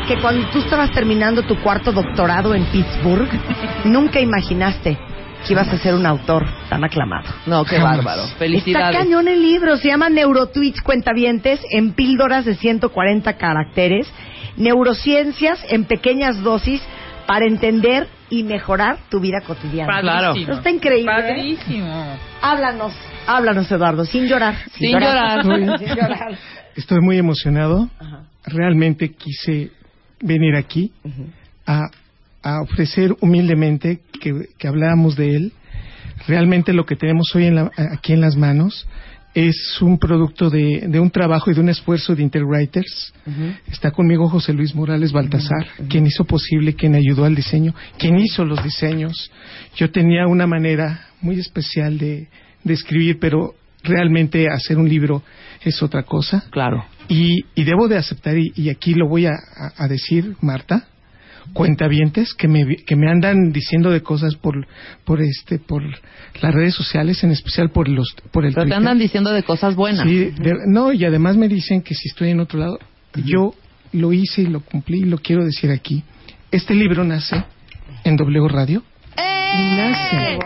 Que cuando tú estabas terminando tu cuarto doctorado en Pittsburgh, nunca imaginaste que ibas a ser un autor tan aclamado. No, qué bárbaro. Está Felicidades. cañón el libro, se llama Neurotweets Cuentavientes en píldoras de 140 caracteres, neurociencias en pequeñas dosis para entender y mejorar tu vida cotidiana. Eso está increíble. ¿eh? Padrísimo. Háblanos, háblanos Eduardo, sin llorar. Sin llorar. sin llorar. Estoy muy emocionado. Ajá. Realmente quise venir aquí a, a ofrecer humildemente que, que habláramos de él. Realmente lo que tenemos hoy en la- aquí en las manos es un producto de, de un trabajo y de un esfuerzo de Interwriters. Está conmigo José Luis Morales Baltasar, quien hizo posible, quien ayudó al diseño, quien hizo los diseños. Yo tenía una manera muy especial de, de escribir, pero realmente hacer un libro es otra cosa. Claro. Y, y debo de aceptar, y, y aquí lo voy a, a- a decir, Marta, cuentavientes que me, vi- que me andan diciendo de cosas por, por, este, por las redes sociales, en especial por, los, por el Pero te andan diciendo de cosas buenas. Sí, de- no, y además me dicen que si estoy en otro lado, yo lo hice y lo cumplí y lo quiero decir aquí. Este libro nace en W Radio y nace,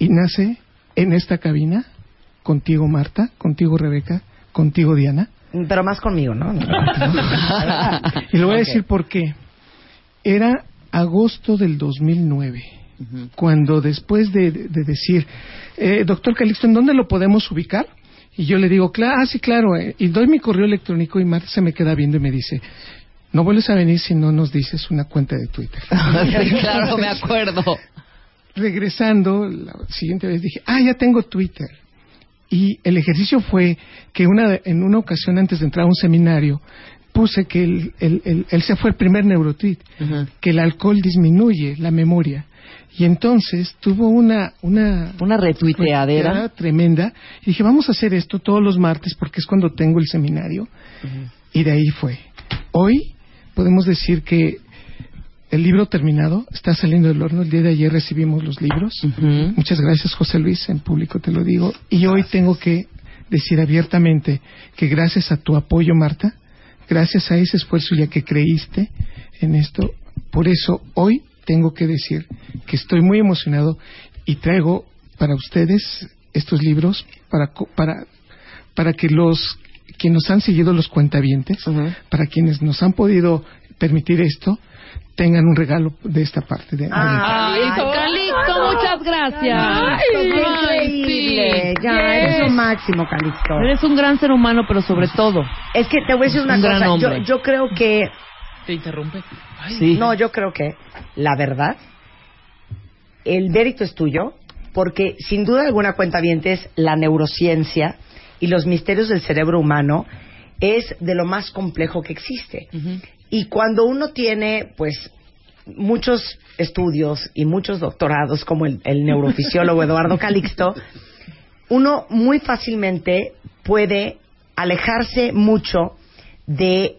y nace en esta cabina contigo Marta, contigo Rebeca, contigo Diana. Pero más conmigo, ¿no? Y le voy a decir por qué. Era agosto del 2009, cuando después de, de decir, eh, doctor Calixto, ¿en dónde lo podemos ubicar? Y yo le digo, claro, ah, sí, claro, eh, y doy mi correo electrónico y Marta se me queda viendo y me dice, no vuelves a venir si no nos dices una cuenta de Twitter. Claro, me acuerdo. Regresando, la siguiente vez dije, ah, ya tengo Twitter. Y el ejercicio fue que una, en una ocasión antes de entrar a un seminario, puse que el, el, el- ese fue el primer neurotweet, que el alcohol disminuye la memoria. Y entonces tuvo una, una, Una retuiteadera. tremenda. Y dije, vamos a hacer esto todos los martes porque es cuando tengo el seminario. Y de ahí fue. Hoy podemos decir que el libro terminado está saliendo del horno. El día de ayer recibimos los libros. Muchas gracias, José Luis, en público te lo digo. Y hoy tengo que decir abiertamente que gracias a tu apoyo, Marta, gracias a ese esfuerzo y a que creíste en esto, por eso hoy tengo que decir que estoy muy emocionado y traigo para ustedes estos libros para para para que los quienes nos han seguido los cuentavientes, para quienes nos han podido permitir esto, tengan un regalo de esta parte de, Ay, Calixto, muchas gracias. Qué increíble. Ya, eres lo máximo, Calixto. Eres un gran ser humano, pero sobre todo. Es que te voy a decir una Un gran cosa. Yo, hombre. yo creo que. Te interrumpe. Ay, Sí. No, yo creo que, la verdad, el mérito es tuyo, porque sin duda alguna cuenta es la neurociencia y los misterios del cerebro humano es de lo más complejo que existe. Y cuando uno tiene, pues, muchos estudios y muchos doctorados, como el, el neurofisiólogo Eduardo Calixto, uno muy fácilmente puede alejarse mucho de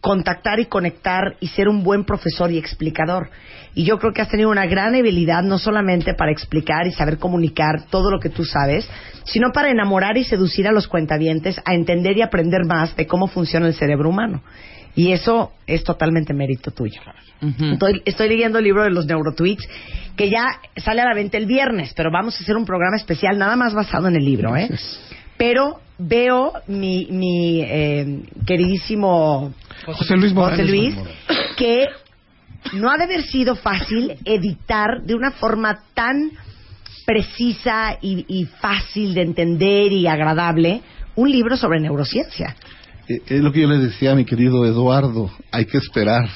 contactar y conectar y ser un buen profesor y explicador. Y yo creo que has tenido una gran habilidad no solamente para explicar y saber comunicar todo lo que tú sabes, sino para enamorar y seducir a los cuentavientes a entender y aprender más de cómo funciona el cerebro humano. Y eso es totalmente mérito tuyo. Estoy, estoy leyendo el libro de los neurotweets que ya sale a la venta el viernes, pero vamos a hacer un programa especial nada más basado en el libro, ¿eh? Pero veo mi, mi eh, queridísimo José Luis Morales. José Luis que no ha de haber sido fácil editar de una forma tan precisa y, y fácil de entender y agradable un libro sobre neurociencia. Eh, Es lo que yo le decía a mi querido Eduardo, hay que esperar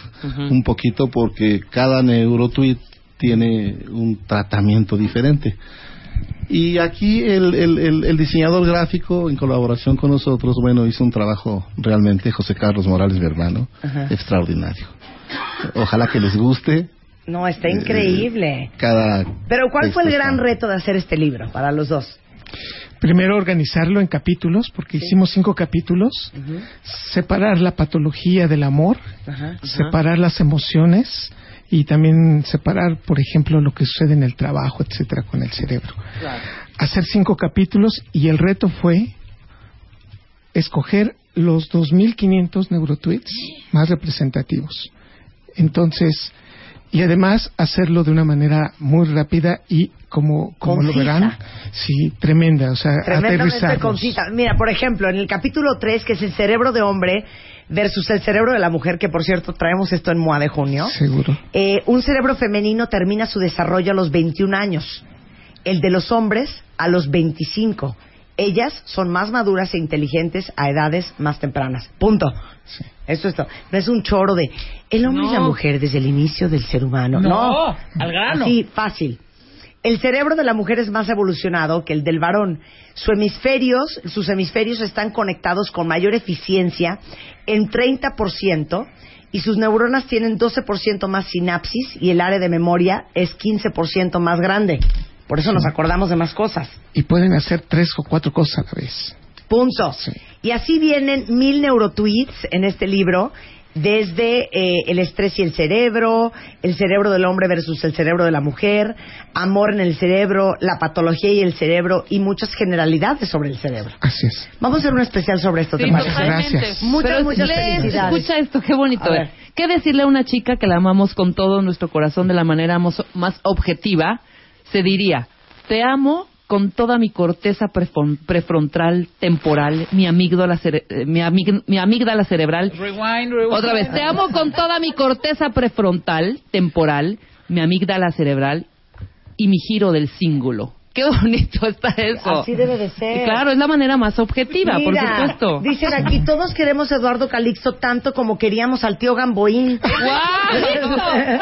un poquito porque cada neurotweet tiene un tratamiento diferente. Y aquí el, el, el, el diseñador gráfico, en colaboración con nosotros, bueno, hizo un trabajo realmente, José Carlos Morales, mi hermano, extraordinario. Ojalá que les guste No, está increíble. cada... Pero ¿cuál fue el gran está- reto de hacer este libro para los dos? Primero organizarlo en capítulos, porque hicimos cinco capítulos, separar la patología del amor, separar las emociones y también separar, por ejemplo, lo que sucede en el trabajo, etcétera, con el cerebro. Hacer cinco capítulos y el reto fue escoger los 2.500 neurotweets más representativos. Entonces, y además hacerlo de una manera muy rápida y como, como lo verán, sí, tremenda, o sea, concisa. Mira, por ejemplo, en el capítulo 3, que es el cerebro de hombre, versus el cerebro de la mujer, que por cierto traemos esto en MOA de junio. Seguro. Eh, un cerebro femenino termina su desarrollo a los 21 años, el de los hombres a los 25. Ellas son más maduras e inteligentes a edades más tempranas. Punto. Eso es todo. No es un choro de el hombre y la mujer desde el inicio del ser humano. No, al grano. Así, fácil. El cerebro de la mujer es más evolucionado que el del varón. Sus hemisferios, sus hemisferios están conectados con mayor eficiencia en 30% y sus neuronas tienen 12% más sinapsis y el área de memoria es 15% más grande. Por eso nos acordamos de más cosas. Y pueden hacer tres o cuatro cosas a la vez. Punto. Y así vienen mil neurotweets en este libro, desde eh, el estrés y el cerebro, el cerebro del hombre versus el cerebro de la mujer, amor en el cerebro, la patología y el cerebro y muchas generalidades sobre el cerebro. Así es. Vamos a hacer un especial sobre esto, ¿te Sí, parece? totalmente. Gracias. Muchas, Pero muchas felicidades. Escucha esto, qué bonito. A ver. ¿Qué decirle a una chica que la amamos con todo nuestro corazón de la manera más objetiva? Se diría, te amo con toda mi corteza prefrontal temporal, mi amígdala, cere- eh, mi, amig- mi amígdala cerebral. Rewind, rewind. Otra vez, te amo con toda mi corteza prefrontal temporal, mi amígdala cerebral y mi giro del cíngulo. Qué bonito está eso. Así debe de ser. Claro, es la manera más objetiva, por supuesto. Dicen aquí, todos queremos a Eduardo Calixto tanto como queríamos al tío Gamboín. ¡Guau!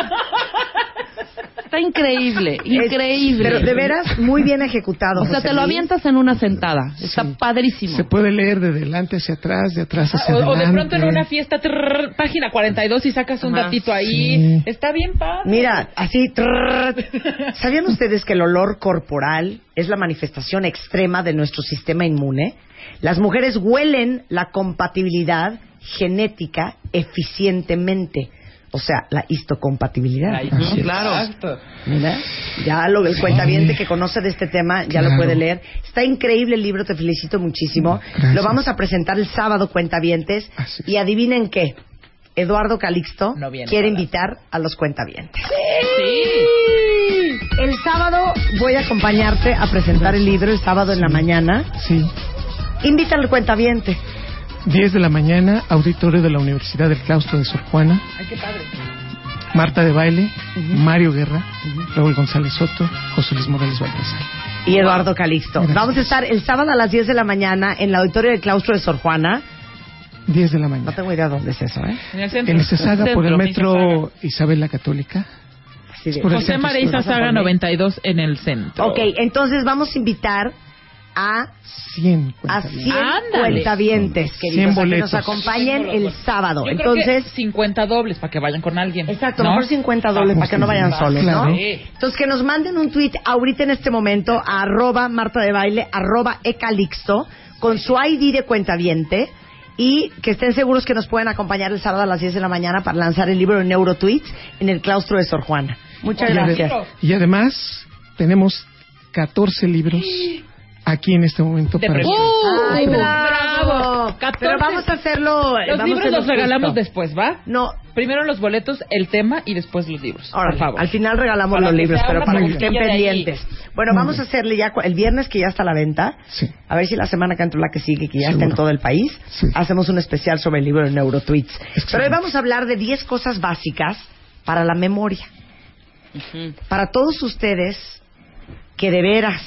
Está increíble, increíble. Pero de veras, muy bien ejecutado. O sea, José te lo Luis. avientas en una sentada. Está padrísimo. Se puede leer de delante hacia atrás, de atrás hacia O, o adelante. de pronto en una fiesta, trrr, página 42 y sacas un Ajá. datito ahí. Sí. Está bien padre. Mira, así. trrr. ¿Sabían ustedes que el olor corporal es la manifestación extrema de nuestro sistema inmune? Las mujeres huelen la compatibilidad genética eficientemente. O sea, la histocompatibilidad. Claro. Exacto. Mira, ya lo, el cuentaviente que conoce de este tema ya lo puede leer. Está increíble el libro, te felicito muchísimo. Gracias. Lo vamos a presentar el sábado, cuentavientes. Y adivinen qué. Eduardo Calixto No viene quiere invitar a los cuentavientes. Sí. El sábado voy a acompañarte a presentar el libro, el sábado en la mañana. Sí. Invita al cuentaviente. 10 de la mañana, auditorio de la Universidad del Claustro de Sor Juana. Ay, qué padre. Marta de Baile, Mario Guerra, Raúl González Soto, José Luis Morales Baltasar. Y Eduardo Calixto. Gracias. Vamos a estar el sábado a las 10 de la mañana en el auditorio del claustro de Sor Juana. 10 de la No mañana. tengo idea dónde es eso, ¿eh? En el centro. En Saga por el metro Isabel la Católica. El José María. Saga 92 en el centro. Ok, entonces vamos a invitar a 100 a cuentavientes. 100 Ándale. cuentavientes, 100 queridos, que boletos. nos acompañen el sábado. Yo creo que Entonces, 50 dobles para que vayan con alguien. exacto, ¿no? mejor 50 dobles para que no vayan solos, Claro. ¿no? Sí. Entonces, que nos manden un tweet ahorita en este momento a arroba Marta de Baile, arroba Ecalixto, con su ID de cuentaviente y que estén seguros que nos pueden acompañar el sábado a las 10 de la mañana para lanzar el libro de Neurotweets en el claustro de Sor Juana. Muchas gracias. Y además, tenemos 14 libros aquí en este momento De para premio. ustedes. ¡Ay, Uh, bravo! bravo. 14. Pero vamos a hacerlo. Los vamos a libros los regalamos justo. después, ¿va? No, Primero los boletos, el tema y después los libros. Ahora, por favor. al final regalamos Para los libros, pero para que estén pendientes. Bueno, vamos a hacerle ya el viernes que ya está a la venta. Sí. A ver si la semana que entra la que sigue, que ya está en todo el país, Sí. hacemos un especial sobre el libro de Neurotweets. Excelente. Pero hoy vamos a hablar de 10 cosas básicas para la memoria. Para todos ustedes que de veras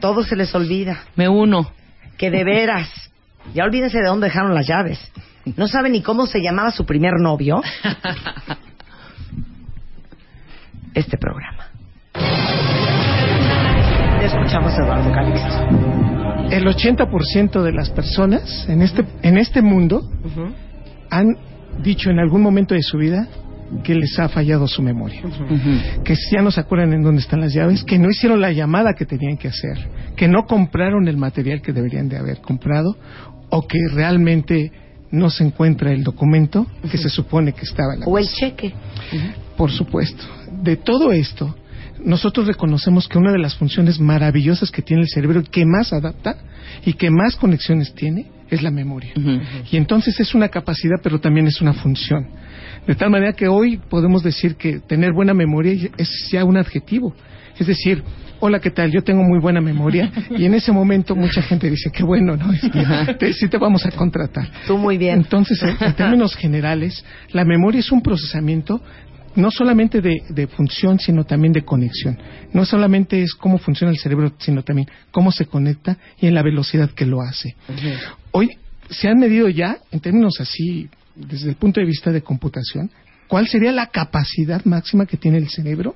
todo se les olvida, Me uno. que de veras ya olvídense de dónde dejaron las llaves. No saben ni cómo se llamaba su primer novio. Este programa. Escuchamos a Eduardo Calixto. El 80% de las personas en este, en este mundo han dicho en algún momento de su vida que les ha fallado su memoria. Que ya no se acuerdan en dónde están las llaves, que no hicieron la llamada que tenían que hacer, que no compraron el material que deberían de haber comprado o que realmente no se encuentra el documento que se supone que estaba en la O el cheque. Por supuesto. De todo esto, nosotros reconocemos que una de las funciones maravillosas que tiene el cerebro, que más adapta y que más conexiones tiene, es la memoria. Y entonces es una capacidad, pero también es una función. De tal manera que hoy podemos decir que tener buena memoria es ya un adjetivo. Es decir, hola, ¿qué tal? Yo tengo muy buena memoria. Y en ese momento mucha gente dice, qué bueno, ¿no? Este, te- sí te vamos a contratar. Tú muy bien. Entonces, en, en términos generales, la memoria es un procesamiento no solamente de, de función, sino también de conexión. No solamente es cómo funciona el cerebro, sino también cómo se conecta y en la velocidad que lo hace. Hoy se han medido ya, en términos así, desde el punto de vista de computación, cuál sería la capacidad máxima que tiene el cerebro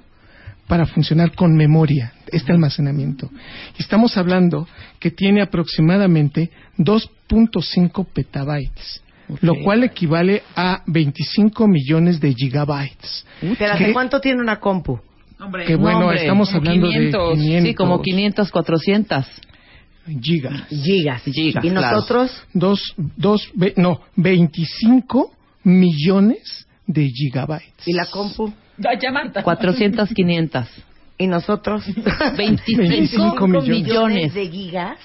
para funcionar con memoria, este almacenamiento. Estamos hablando que tiene aproximadamente 2.5 petabytes, lo cual equivale a 25 millones de gigabytes. Pero ¿hace Que- cuánto tiene una compu? Hombre, Que bueno, hombre, estamos hablando de 500, 500. Sí, como 500, 400. Gigas. Gigas. Gigas, ¿Y claro. nosotros? Dos, dos, ve- no, 25 millones de gigabytes. ¿Y la compu? 400, 500. ¿Y nosotros? 25 25 millones. millones. de gigas.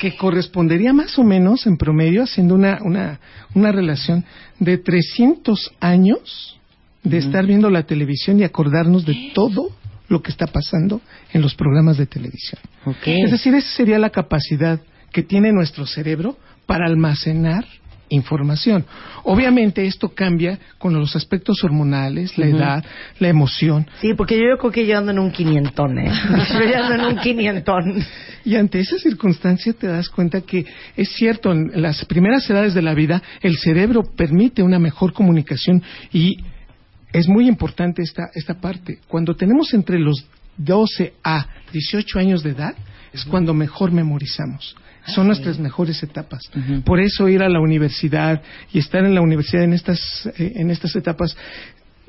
que correspondería más o menos en promedio, haciendo una, una, una relación de 300 años de estar viendo la televisión y acordarnos de todo lo que está pasando en los programas de televisión. Es decir, esa sería la capacidad que tiene nuestro cerebro para almacenar información. Obviamente esto cambia con los aspectos hormonales, la edad, la emoción. Sí, porque yo creo que yo ando en un quinientón, ¿eh? Yo ando en un quinientón. Y ante esa circunstancia te das cuenta que es cierto, en las primeras edades de la vida el cerebro permite una mejor comunicación y es muy importante esta, esta parte. Cuando tenemos entre los 12 a 18 años de edad es cuando mejor memorizamos. Son nuestras mejores etapas. Por eso ir a la universidad y estar en la universidad en estas, eh, en estas etapas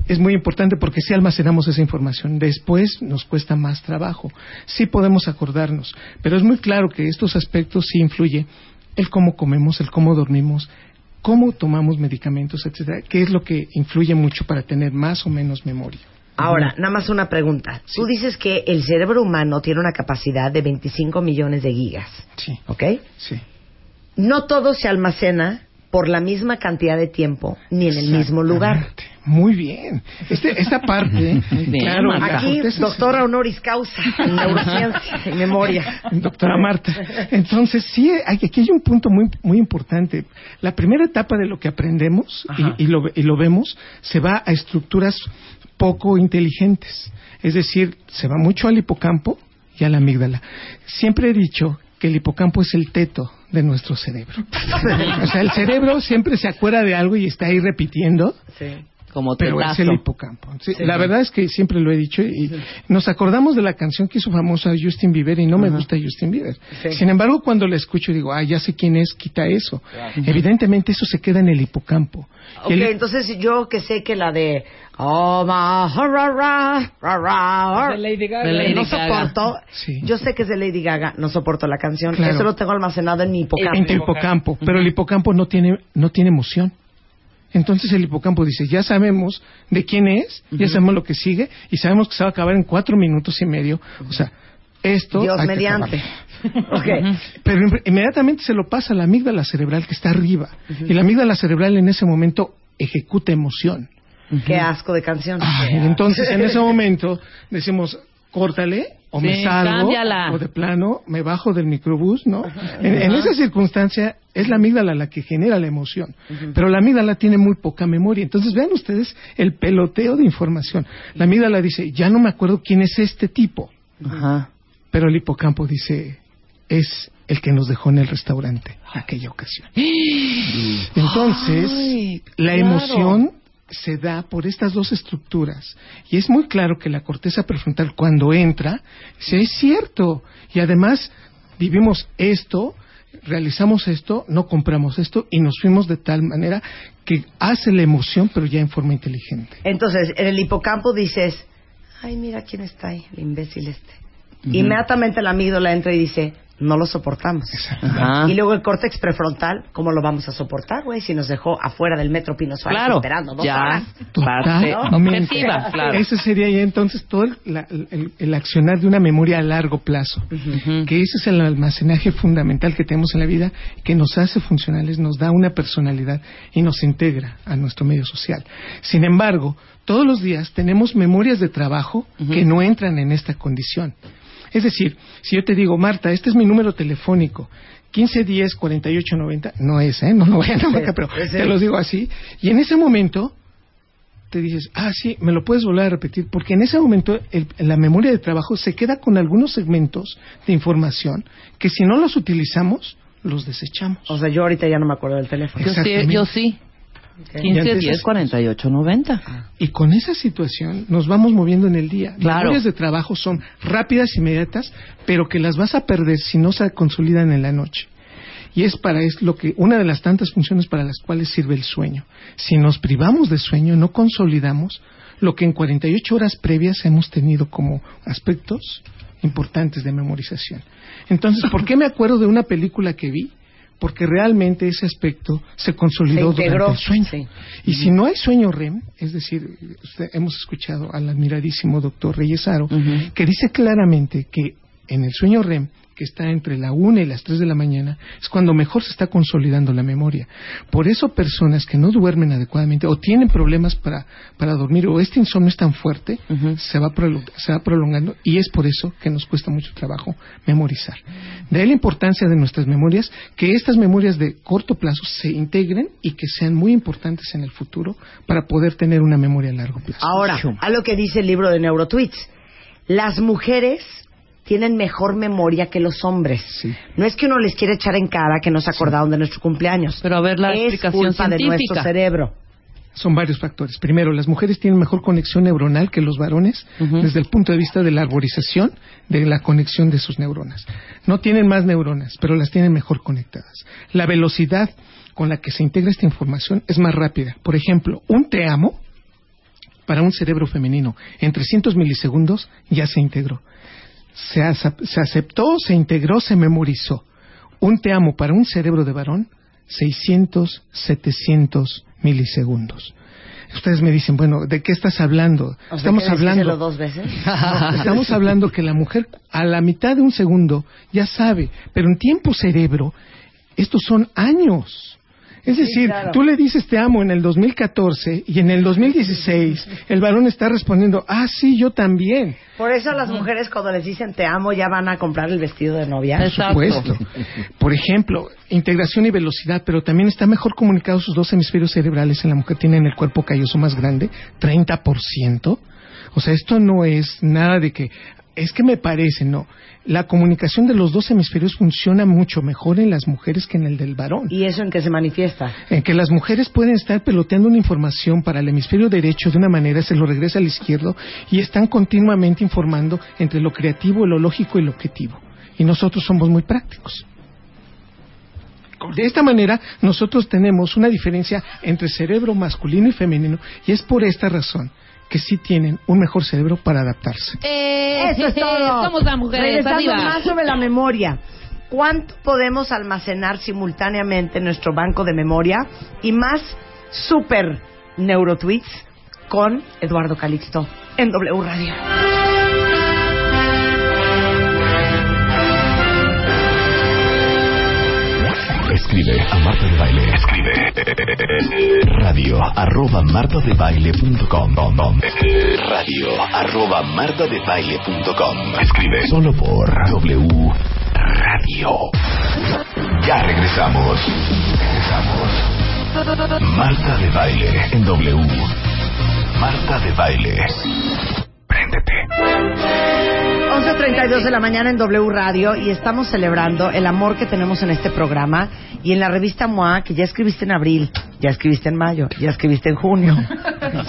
es muy importante porque sí almacenamos esa información. Después nos cuesta más trabajo. Sí podemos acordarnos, pero es muy claro que estos aspectos sí influyen el cómo comemos, el cómo dormimos, cómo tomamos medicamentos, etcétera, que es lo que influye mucho para tener más o menos memoria. Ahora, nada más una pregunta. Tú dices que el cerebro humano tiene una capacidad de 25 millones de gigas, Sí, ¿ok? sí. No todo se almacena por la misma cantidad de tiempo ni en el mismo lugar. Muy bien. Este, esta parte, bien, claro, Aquí, doctora honoris causa en neurociencia y memoria. Doctora Marta. Entonces, sí, hay, aquí hay un punto muy, muy importante. La primera etapa de lo que aprendemos y, y lo, y lo vemos se va a estructuras poco inteligentes. Es decir, se va mucho al hipocampo y a la amígdala. Siempre he dicho que el hipocampo es el teto de nuestro cerebro. o sea, el cerebro siempre se acuerda de algo y está ahí repitiendo Como pero es el hipocampo. Sí, La verdad es que siempre lo he dicho y nos acordamos de la canción que hizo famosa Justin Bieber y no me gusta Justin Bieber. Sin embargo, cuando la escucho digo, ah, ya sé quién es, quita eso. Evidentemente eso se queda en el hipocampo. Ok, El- entonces yo que sé que la de Oh, ma, ra, ra, ra, ra, ra, De Lady Gaga. De Lady no Gaga. soporto, Sí. yo sé que es de Lady Gaga, no soporto la canción, Claro. eso lo tengo almacenado en mi hipocampo. en tu hipocampo, pero el hipocampo no tiene no tiene emoción. Entonces el hipocampo dice, ya sabemos de quién es, ya sabemos lo que sigue y sabemos que se va a acabar en cuatro minutos y medio. O sea, esto... Dios hay que mediante. Ok. Pero in- inmediatamente se lo pasa a la amígdala cerebral que está arriba. Y la amígdala cerebral en ese momento ejecuta emoción. Qué asco de canción. Ay, entonces en ese momento decimos, córtale o me salgo cámbiala. o de plano me bajo del microbús, ¿no? En, en esa circunstancia es la amígdala la que genera la emoción, pero la amígdala tiene muy poca memoria. Entonces vean ustedes el peloteo de información. La amígdala dice, ya no me acuerdo quién es este tipo, pero el hipocampo dice, es el que nos dejó en el restaurante aquella ocasión. Entonces, Ay, la claro. emoción se da por estas dos estructuras. Y es muy claro que la corteza prefrontal cuando entra, dice, es cierto. Y además vivimos esto, realizamos esto, no compramos esto y nos fuimos de tal manera que hace la emoción pero ya en forma inteligente. Entonces, en el hipocampo dices, ay, mira quién está ahí, el imbécil este. Inmediatamente la amígdala entra y dice, no lo soportamos. Ajá. Y luego el córtex prefrontal, ¿cómo lo vamos a soportar, güey? Si nos dejó afuera del metro Pino Suárez Claro, esperando dos ya. horas. Objetiva, claro. Ese sería ya entonces todo el, la- el- el accionar de una memoria a largo plazo, que ese es el almacenaje fundamental que tenemos en la vida, que nos hace funcionales, nos da una personalidad y nos integra a nuestro medio social. Sin embargo, todos los días tenemos memorias de trabajo que no entran en esta condición. Es decir, si yo te digo, Marta, este es mi número telefónico, 1510 4890, no es, ¿eh? No lo vayan a marcar, pero te los digo así. Y en ese momento, te dices, ah, sí, me lo puedes volver a repetir, porque en ese momento el- la memoria de trabajo se queda con algunos segmentos de información que si no los utilizamos, los desechamos. O sea, yo ahorita ya no me acuerdo del teléfono. Yo sí, yo sí. Y 15, antes 10, es- 48, 90. Y con esa situación nos vamos moviendo en el día. Claro. Memorias de trabajo son rápidas, inmediatas, pero que las vas a perder si no se consolidan en la noche. Y es para es lo que una de las tantas funciones para las cuales sirve el sueño. Si nos privamos de sueño, no consolidamos lo que en 48 horas previas hemos tenido como aspectos importantes de memorización. Entonces, ¿por qué me acuerdo de una película que vi? Porque realmente ese aspecto se consolidó Se integró, durante el sueño. sí. Y si no hay sueño REM, es decir, usted- hemos escuchado al admiradísimo doctor Reyesaro, que dice claramente que en el sueño REM, que está entre la 1 y las 3 de la mañana, es cuando mejor se está consolidando la memoria. Por eso personas que no duermen adecuadamente o tienen problemas para, para dormir o este insomnio es tan fuerte, se, va se va prolongando y es por eso que nos cuesta mucho trabajo memorizar. De ahí la importancia de nuestras memorias, que estas memorias de corto plazo se integren y que sean muy importantes en el futuro para poder tener una memoria a largo plazo. Ahora, a lo que dice el libro de Neurotweets. Las mujeres tienen mejor memoria que los hombres. No es que uno les quiera echar en cara que no se acordaron de nuestro cumpleaños. Pero a ver la es explicación culpa de nuestro cerebro. Son varios factores. Primero, las mujeres tienen mejor conexión neuronal que los varones desde el punto de vista de la arborización de la conexión de sus neuronas. No tienen más neuronas, pero las tienen mejor conectadas. La velocidad con la que se integra esta información es más rápida. Por ejemplo, un te amo para un cerebro femenino en 300 milisegundos ya se integró. Se, se aceptó, se integró, se memorizó. Un te amo para un cerebro de varón, 600, 700 milisegundos. Ustedes me dicen, bueno, ¿de qué estás hablando? O Estamos ¿quieres hablando. dos veces? No, estamos hablando que la mujer a la mitad de un segundo ya sabe, pero en tiempo cerebro, estos son años. Es Sí, decir, claro. tú le dices te amo en el 2014 y en el 2016 el varón está respondiendo, ah, sí, yo también. Por eso las mujeres cuando les dicen te amo ya van a comprar el vestido de novia. Por supuesto. Por ejemplo, integración y velocidad, pero también está mejor comunicados sus dos hemisferios cerebrales en la mujer. Tienen el cuerpo calloso más grande, 30%. O sea, esto no es nada de que, es que me parece, no. La comunicación de los dos hemisferios funciona mucho mejor en las mujeres que en el del varón. ¿Y eso en qué se manifiesta? En que las mujeres pueden estar peloteando una información para el hemisferio derecho de una manera, se lo regresa al izquierdo y están continuamente informando entre lo creativo, lo lógico y lo objetivo. Y nosotros somos muy prácticos. De esta manera, nosotros tenemos una diferencia entre cerebro masculino y femenino y es por esta razón que sí tienen un mejor cerebro para adaptarse. Eso es todo. Somos las mujeres, Regresando más sobre la memoria. ¿Cuánto podemos almacenar simultáneamente en nuestro banco de memoria? Y más super neurotweets con Eduardo Calixto en W Radio. Escribe a Marta de Baile. Escribe radio arroba martadebaile.com radio arroba martadebaile.com Escribe solo por W Radio. Ya regresamos. Regresamos. Marta de Baile en W. Marta de Baile. Préndete. 11.32 de la mañana en W Radio y estamos celebrando el amor que tenemos en este programa y en la revista MOA, que ya escribiste en abril, ya escribiste en mayo, ya escribiste en junio.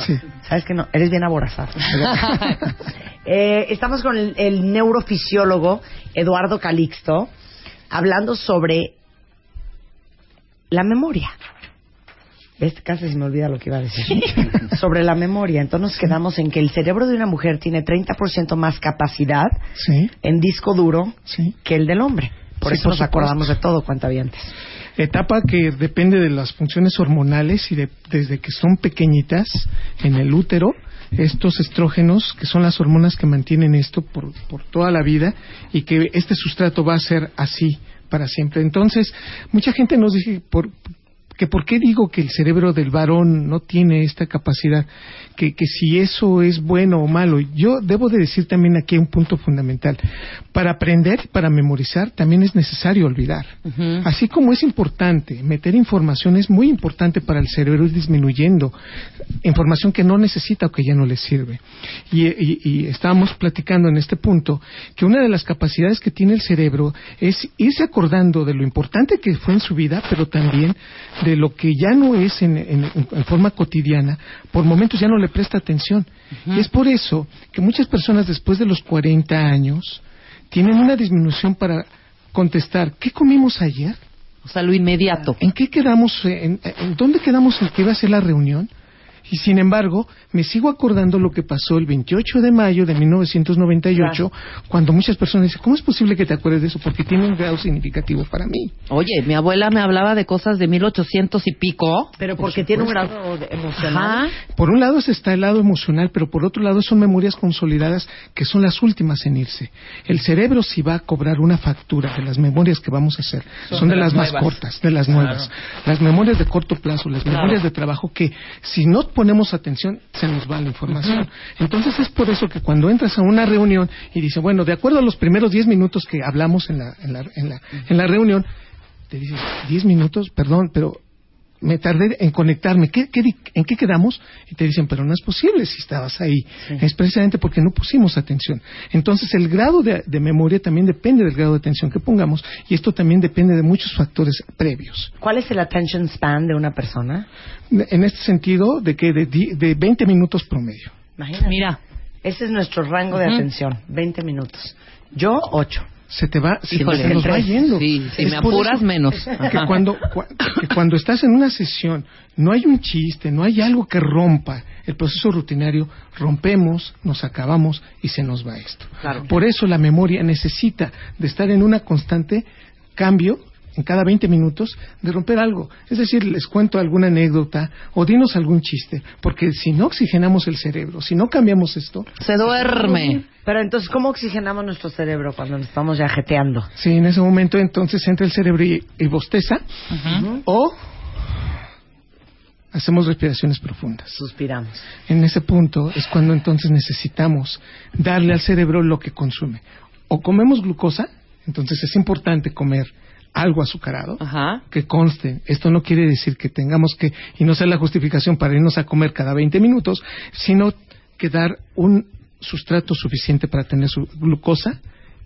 Sí. ¿Sabes que no? Eres bien aborazado. Eh, estamos con el, el neurofisiólogo Eduardo Calixto hablando sobre la memoria. Casi se me olvida lo que iba a decir. sobre la memoria. Entonces nos quedamos en que el cerebro de una mujer tiene 30% más capacidad Sí, en disco duro sí. que el del hombre. Por Sí, eso por nos supuesto. acordamos de todo, cuentavientes. Etapa que depende de las funciones hormonales y de- desde que son pequeñitas en el útero, estos estrógenos, que son las hormonas que mantienen esto por, por toda la vida y que este sustrato va a ser así para siempre. Entonces, mucha gente nos dice por, que por qué digo que el cerebro del varón no tiene esta capacidad, que, que si eso es bueno o malo. Yo debo de decir también aquí un punto fundamental. Para aprender, para memorizar, también es necesario olvidar. Así como es importante meter información, es muy importante para el cerebro ir disminuyendo información que no necesita o que ya no le sirve. Y, y- y estábamos platicando en este punto que una de las capacidades que tiene el cerebro es irse acordando de lo importante que fue en su vida, pero también de lo que ya no es en, en- en forma cotidiana, por momentos ya no le presta atención. Y es por eso que muchas personas después de los 40 años tienen una disminución para contestar, ¿qué comimos ayer? O sea, lo inmediato. ¿En qué quedamos? En, en dónde quedamos en que iba a ser la reunión? Y sin embargo, me sigo acordando lo que pasó el 28 de mayo de 1998, cuando muchas personas dicen, ¿cómo es posible que te acuerdes de eso? Porque tiene un grado significativo para mí. Oye, mi abuela me hablaba de cosas de 1800 y pico. Pero porque tiene un grado de- emocional. Ajá. Por un lado está el lado emocional, pero por otro lado son memorias consolidadas que son las últimas en irse. El cerebro si va a cobrar una factura de las memorias que vamos a hacer, son, de, las, más cortas, de las nuevas. Las memorias de corto plazo, las memorias de trabajo que si no ponemos atención se nos va la información. Entonces es por eso que cuando entras a una reunión y dice, bueno, de acuerdo a los primeros 10 minutos que hablamos en la, en la, en la, en la reunión, te dices, 10 minutos, perdón, pero me tardé en conectarme. ¿Qué, ¿En qué quedamos? Y te dicen, pero no es posible si estabas ahí. Es precisamente porque no pusimos atención. Entonces, el grado de, de memoria también depende del grado de atención que pongamos y esto también depende de muchos factores previos. ¿Cuál es el attention span de una persona? En este sentido, de que de, di- de 20 minutos promedio. Imagínate. Mira, Ese es nuestro rango de atención, 20 minutos. Yo, 8. Se te va, se, Híjole, se nos va yendo. Sí, si Es me apuras, menos. Que cuando, que cuando estás en una sesión, no hay un chiste, no hay algo que rompa el proceso rutinario, rompemos, nos acabamos y se nos va esto. Claro. Por eso la memoria necesita de estar en una constante cambio en cada 20 minutos de romper algo. Es decir, les cuento alguna anécdota o dinos algún chiste, porque si no oxigenamos el cerebro, si no cambiamos esto, se duerme. Pero entonces, ¿cómo oxigenamos nuestro cerebro cuando nos estamos ya jeteando? Sí, en ese momento entonces entra el cerebro y, y bosteza o hacemos respiraciones profundas. Suspiramos. En ese punto es cuando entonces necesitamos darle al cerebro lo que consume. O comemos glucosa, entonces es importante comer algo azucarado, Ajá. que conste. Esto no quiere decir que tengamos que, y no sea la justificación para irnos a comer cada 20 minutos, sino que dar un sustrato suficiente para tener su glucosa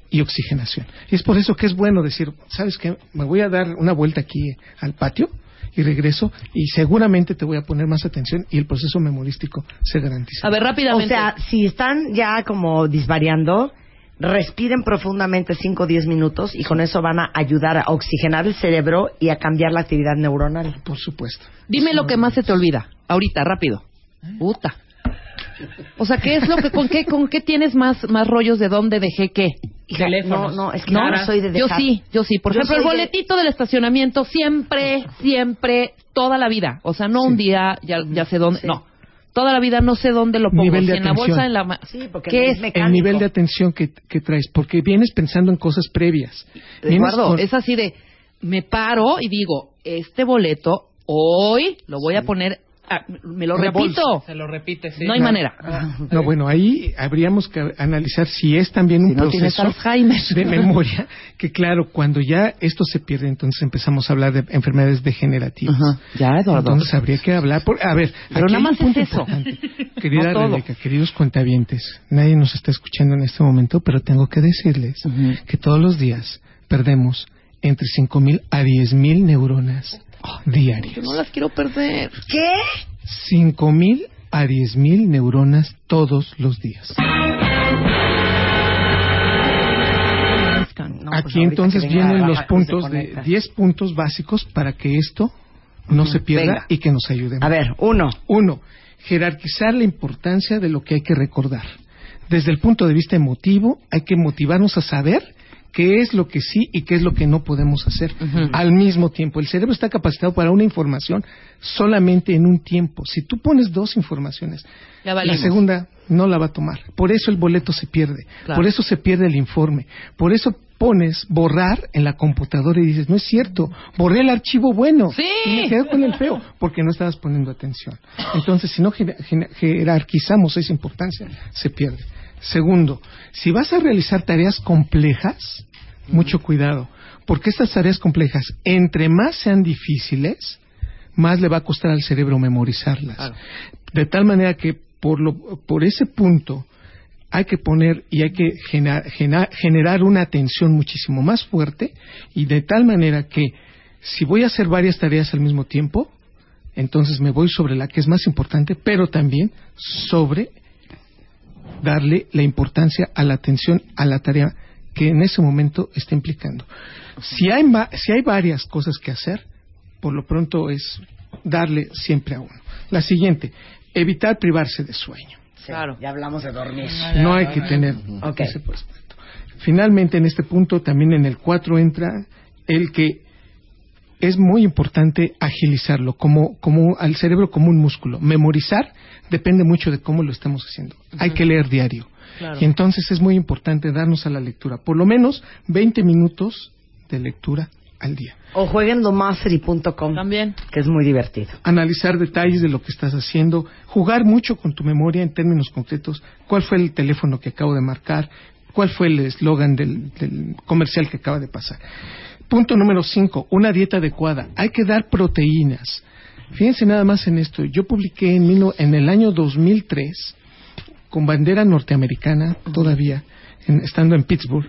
y oxigenación. Y es por eso que es bueno decir, ¿sabes qué? Me voy a dar una vuelta aquí al patio y regreso y seguramente te voy a poner más atención y el proceso memorístico se garantiza. A ver, O rápidamente. sea, si están ya como disvariando, respiren profundamente 5 o 10 minutos y con eso van a ayudar a oxigenar el cerebro y a cambiar la actividad neuronal. Por supuesto. Dime lo que más se te olvida. Ahorita, rápido. Puta. O sea, ¿qué es lo que, con qué, con qué tienes más, más rollos de dónde dejé qué? Hija. No, no, es que No, yo no soy de yo dejar. sí, yo sí. Por Yo ejemplo, el de- boletito del estacionamiento siempre, siempre, toda la vida. O sea, no un día, ya, ya sé dónde, no. Toda la vida no sé dónde lo pongo. Nivel de si en la bolsa, en la ma- Sí, porque ¿Qué es mecánico. El nivel de atención que, que traes, porque vienes pensando en cosas previas. Eduardo, con- es así de, me paro y digo, este boleto, hoy lo voy a poner, ah, me lo repito. Se lo repite, sí. No hay manera. No, bueno, ahí habríamos que analizar si es también un Si no proceso Alzheimer. de memoria, que claro, cuando ya esto se pierde, entonces empezamos a hablar de enfermedades degenerativas. Ajá. Ya, Eduardo. Entonces habría que hablar, por, a ver, Pero nada más un punto es eso. importante. Querida No. Rebeca, queridos cuentavientes, nadie nos está escuchando en este momento, pero tengo que decirles Ujú. que todos los días perdemos entre 5.000 a 10.000 neuronas diarias. Yo no las quiero perder. ¿Qué? 5.000 a 10.000 neuronas todos los días. No, pues Aquí entonces vienen los que se puntos de conecta. 10 puntos básicos para que esto no se pierda Venga. y que nos ayude. A ver, uno. Uno, jerarquizar la importancia de lo que hay que recordar. Desde el punto de vista emotivo, hay que motivarnos a saber qué es lo que sí y qué es lo que no podemos hacer al mismo tiempo. El cerebro está capacitado para una información solamente en un tiempo. Si tú pones dos informaciones, Ya la segunda no la va a tomar. Por eso el boleto se pierde. Claro. Por eso se pierde el informe. Por eso pones borrar en la computadora y dices, no es cierto, borré el archivo bueno Sí. y me quedé con el feo, porque no estabas poniendo atención. Entonces, si no jer- jer- jerarquizamos esa importancia, se pierde. Segundo, si vas a realizar tareas complejas, mucho cuidado, porque estas tareas complejas, entre más sean difíciles, más le va a costar al cerebro memorizarlas. De tal manera que por, lo, por ese punto hay que poner y hay que gena- gena- generar una atención muchísimo más fuerte y de tal manera que si voy a hacer varias tareas al mismo tiempo, entonces me voy sobre la que es más importante, pero también sobre darle la importancia a la atención a la tarea que en ese momento está implicando. Si hay, ma- si hay varias cosas que hacer, por lo pronto es darle siempre a uno. La siguiente, evitar privarse de sueño. Claro. Ya hablamos de dormir. No hay que tener Ok. ese. Finalmente, en este punto, también en el 4 entra el que es muy importante agilizarlo, como, como al cerebro como un músculo. Memorizar depende mucho de cómo lo estamos haciendo. Hay que leer diario. Claro. Y entonces es muy importante darnos a la lectura. Por lo menos 20 minutos de lectura al día. O jueguen domastery.com. También. Que es muy divertido. analizar detalles de lo que estás haciendo, jugar mucho con tu memoria en términos concretos, cuál fue el teléfono que acabo de marcar, cuál fue el eslogan del, del comercial que acaba de pasar. Punto número 5, una dieta adecuada. Hay que dar proteínas. Fíjense nada más en esto. Yo publiqué en, mil en el año 2003, con bandera norteamericana todavía, estando en Pittsburgh,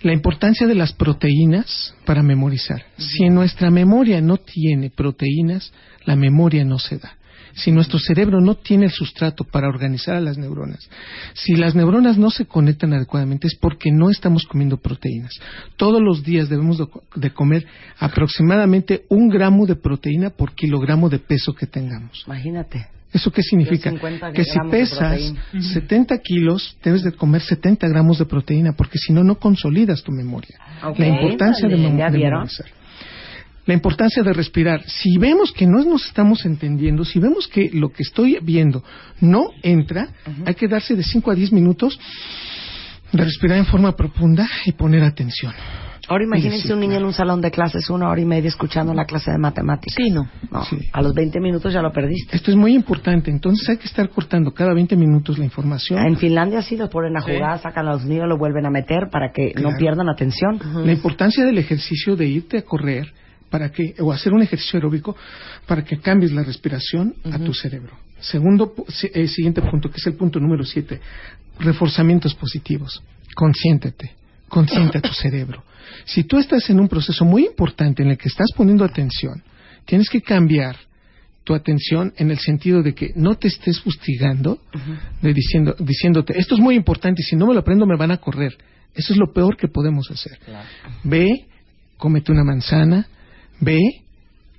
la importancia de las proteínas para memorizar. Si nuestra memoria no tiene proteínas, la memoria no se da. Si nuestro cerebro no tiene el sustrato para organizar a las neuronas, si las neuronas no se conectan adecuadamente es porque no estamos comiendo proteínas. Todos los días debemos de co- de comer aproximadamente un gramo de proteína por kilogramo de peso que tengamos. Imagínate. ¿Eso qué significa? Yo 50 Que si pesas proteína. 70 kilos, debes de comer 70 gramos de proteína, porque si no, no consolidas tu memoria. Ok, La importancia de, vale, mem- ¿ya de memorizar. La importancia de respirar. Si vemos que no nos estamos entendiendo, si vemos que lo que estoy viendo no entra, hay que darse de 5 a 10 minutos de respirar en forma profunda y poner atención. Ahora imagínense Sí, un niño en un salón de clases una hora y media escuchando la clase de matemáticas. Sí, no. No, Sí. a los 20 minutos ya lo perdiste. Esto es muy importante, entonces hay que estar cortando cada 20 minutos la información. En Finlandia sí los ponen a jugar, sacan a los niños, lo vuelven a meter para que no pierdan atención. La importancia del ejercicio de irte a correr para que o hacer un ejercicio aeróbico para que cambies la respiración a tu cerebro. Segundo, eh, siguiente punto, que es el punto número siete, reforzamientos positivos. Consiéntete, consiente a tu cerebro. Si tú estás en un proceso muy importante en el que estás poniendo atención, tienes que cambiar tu atención en el sentido de que no te estés fustigando, de diciendo, diciéndote, esto es muy importante y si no me lo aprendo me van a correr. Eso es lo peor que podemos hacer. Ve, cómete una manzana, ve,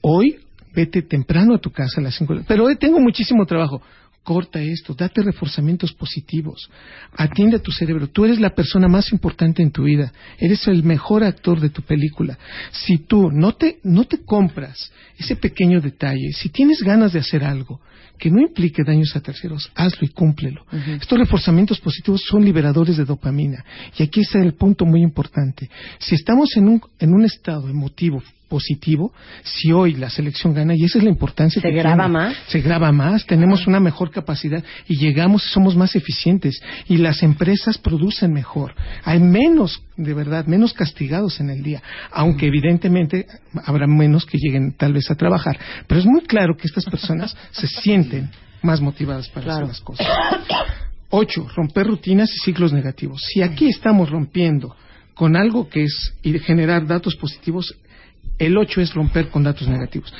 hoy, vete temprano a tu casa a las 5 Pero hoy tengo muchísimo trabajo. Corta esto, date reforzamientos positivos, atiende a tu cerebro. Tú eres la persona más importante en tu vida, eres el mejor actor de tu película. Si tú no te, no te compras ese pequeño detalle, si tienes ganas de hacer algo que no implique daños a terceros, hazlo y cúmplelo. Estos reforzamientos positivos son liberadores de dopamina. Y aquí está el punto muy importante. Si estamos en un, en un estado emotivo positivo, si hoy la selección gana, y esa es la importancia ¿Se que graba tiene. más? Se graba más, tenemos una mejor capacidad y llegamos y somos más eficientes y las empresas producen mejor. Hay menos, de verdad, menos castigados en el día, aunque evidentemente habrá menos que lleguen tal vez a trabajar. Pero es muy claro que estas personas se sienten más motivadas para hacer las cosas. Ocho, romper rutinas y ciclos negativos. Si aquí estamos rompiendo con algo que es generar datos positivos, el 8 es romper con datos negativos.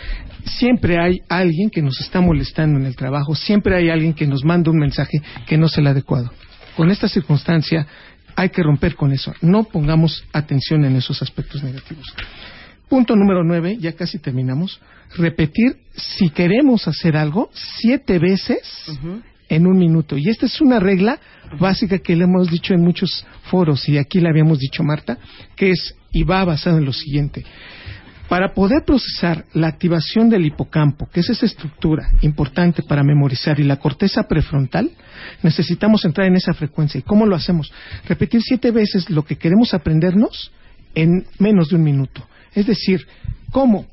Siempre hay alguien que nos está molestando en el trabajo, siempre hay alguien que nos manda un mensaje que no es el adecuado. Con esta circunstancia hay que romper con eso. No pongamos atención en esos aspectos negativos. Punto número 9, ya casi terminamos. Repetir, si queremos hacer algo, siete veces en un minuto. Y esta es una regla básica que le hemos dicho en muchos foros y aquí le habíamos dicho Marta, que es y va basado en lo siguiente. Para poder procesar la activación del hipocampo, que es esa estructura importante para memorizar, y la corteza prefrontal, necesitamos entrar en esa frecuencia. ¿Y cómo lo hacemos? Repetir siete veces lo que queremos aprendernos en menos de un minuto. Es decir, ¿cómo?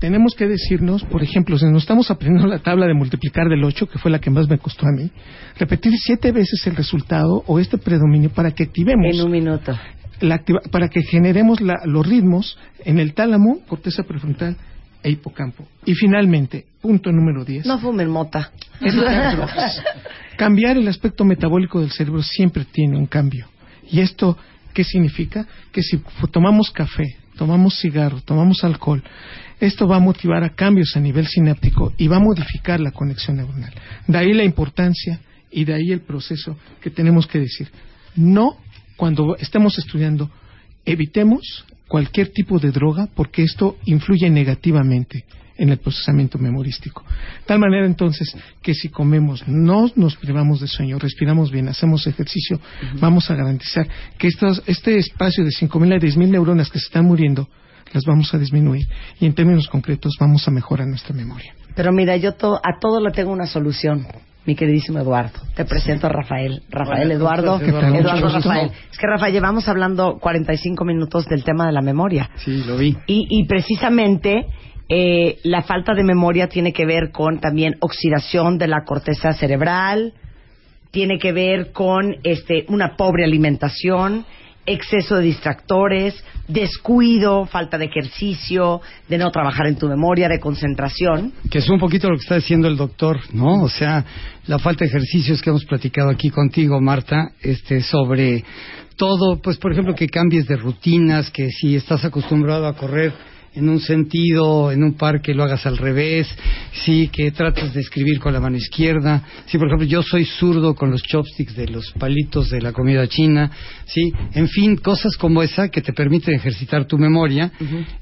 Tenemos que decirnos, por ejemplo, si nos estamos aprendiendo la tabla de multiplicar del 8, que fue la que más me costó a mí, repetir siete veces el resultado o este predominio para que activemos En un minuto. La activa- para que generemos la- los ritmos en el tálamo, corteza prefrontal e hipocampo. Y finalmente, punto número 10. No fumen mota. Cambiar el aspecto metabólico del cerebro siempre tiene un cambio. ¿Y esto qué significa? Que si tomamos café, tomamos cigarro, tomamos alcohol, esto va a motivar a cambios a nivel sináptico y va a modificar la conexión neuronal. De ahí la importancia y de ahí el proceso que tenemos que decir. No cuando estemos estudiando, evitemos cualquier tipo de droga porque esto influye negativamente en el procesamiento memorístico. Tal manera entonces que si comemos, no nos privamos de sueño, respiramos bien, hacemos ejercicio, vamos a garantizar que estos, este espacio de 5.000 a 10.000 neuronas que se están muriendo, las vamos a disminuir y en términos concretos vamos a mejorar nuestra memoria. Pero mira, yo to- a todo le tengo una solución, mi queridísimo Eduardo. Te presento a Rafael. Rafael Hola, Eduardo. Eduardo. Rafael. Es que Rafael, llevamos hablando 45 minutos del tema de la memoria. Sí, lo vi. Y, y precisamente eh, la falta de memoria tiene que ver con también oxidación de la corteza cerebral, tiene que ver con este, una pobre alimentación, exceso de distractores, descuido, falta de ejercicio, de no trabajar en tu memoria, de concentración. Que es un poquito lo que está diciendo el doctor, ¿no? O sea, la falta de ejercicios que hemos platicado aquí contigo, Marta, este, sobre todo, pues, por ejemplo, que cambies de rutinas, que si estás acostumbrado a correr en un sentido, en un parque lo hagas al revés, sí, que trates de escribir con la mano izquierda, sí, por ejemplo, yo soy zurdo con los chopsticks de los palitos de la comida china, sí, en fin, cosas como esa que te permiten ejercitar tu memoria.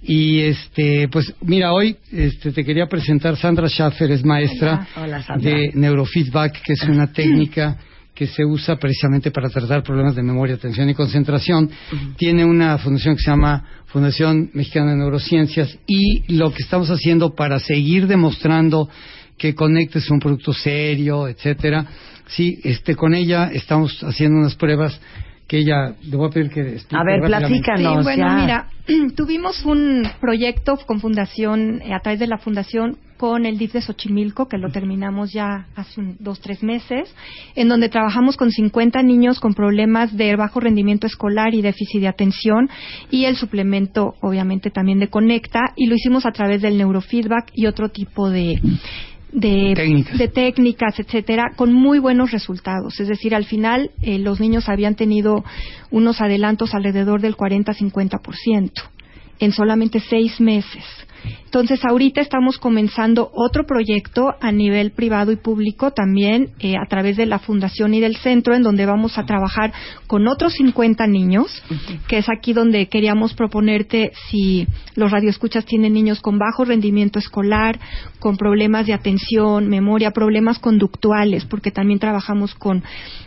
Y este, pues mira, hoy este, te quería presentar. Sandra Schaffer, es maestra Hola, Sandra. de neurofeedback, que es una técnica que se usa precisamente para tratar problemas de memoria, atención y concentración. Tiene una fundación que se llama Fundación Mexicana de Neurociencias y lo que estamos haciendo para seguir demostrando que Conectes es un producto serio, etcétera. Sí, este, con ella estamos haciendo unas pruebas que ella, le voy a pedir que explique A ver, platícanos. Sí, bueno, ya. mira, tuvimos un proyecto con fundación, eh, a través de la fundación, con el DIF de Xochimilco, que lo terminamos ya hace un, dos, tres meses, en donde trabajamos con 50 niños con problemas de bajo rendimiento escolar y déficit de atención, y el suplemento, obviamente, también de Conecta, y lo hicimos a través del neurofeedback y otro tipo de de Técnicas. de técnicas, etcétera, con muy buenos resultados. Es decir, al final eh, los niños habían tenido unos adelantos alrededor del 40-50% en solamente seis meses. Entonces, ahorita estamos comenzando otro proyecto a nivel privado y público también eh, a través de la fundación y del centro, en donde vamos a trabajar con otros 50 niños, que es aquí donde queríamos proponerte si los radioescuchas tienen niños con bajo rendimiento escolar, con problemas de atención, memoria, problemas conductuales, porque también trabajamos con,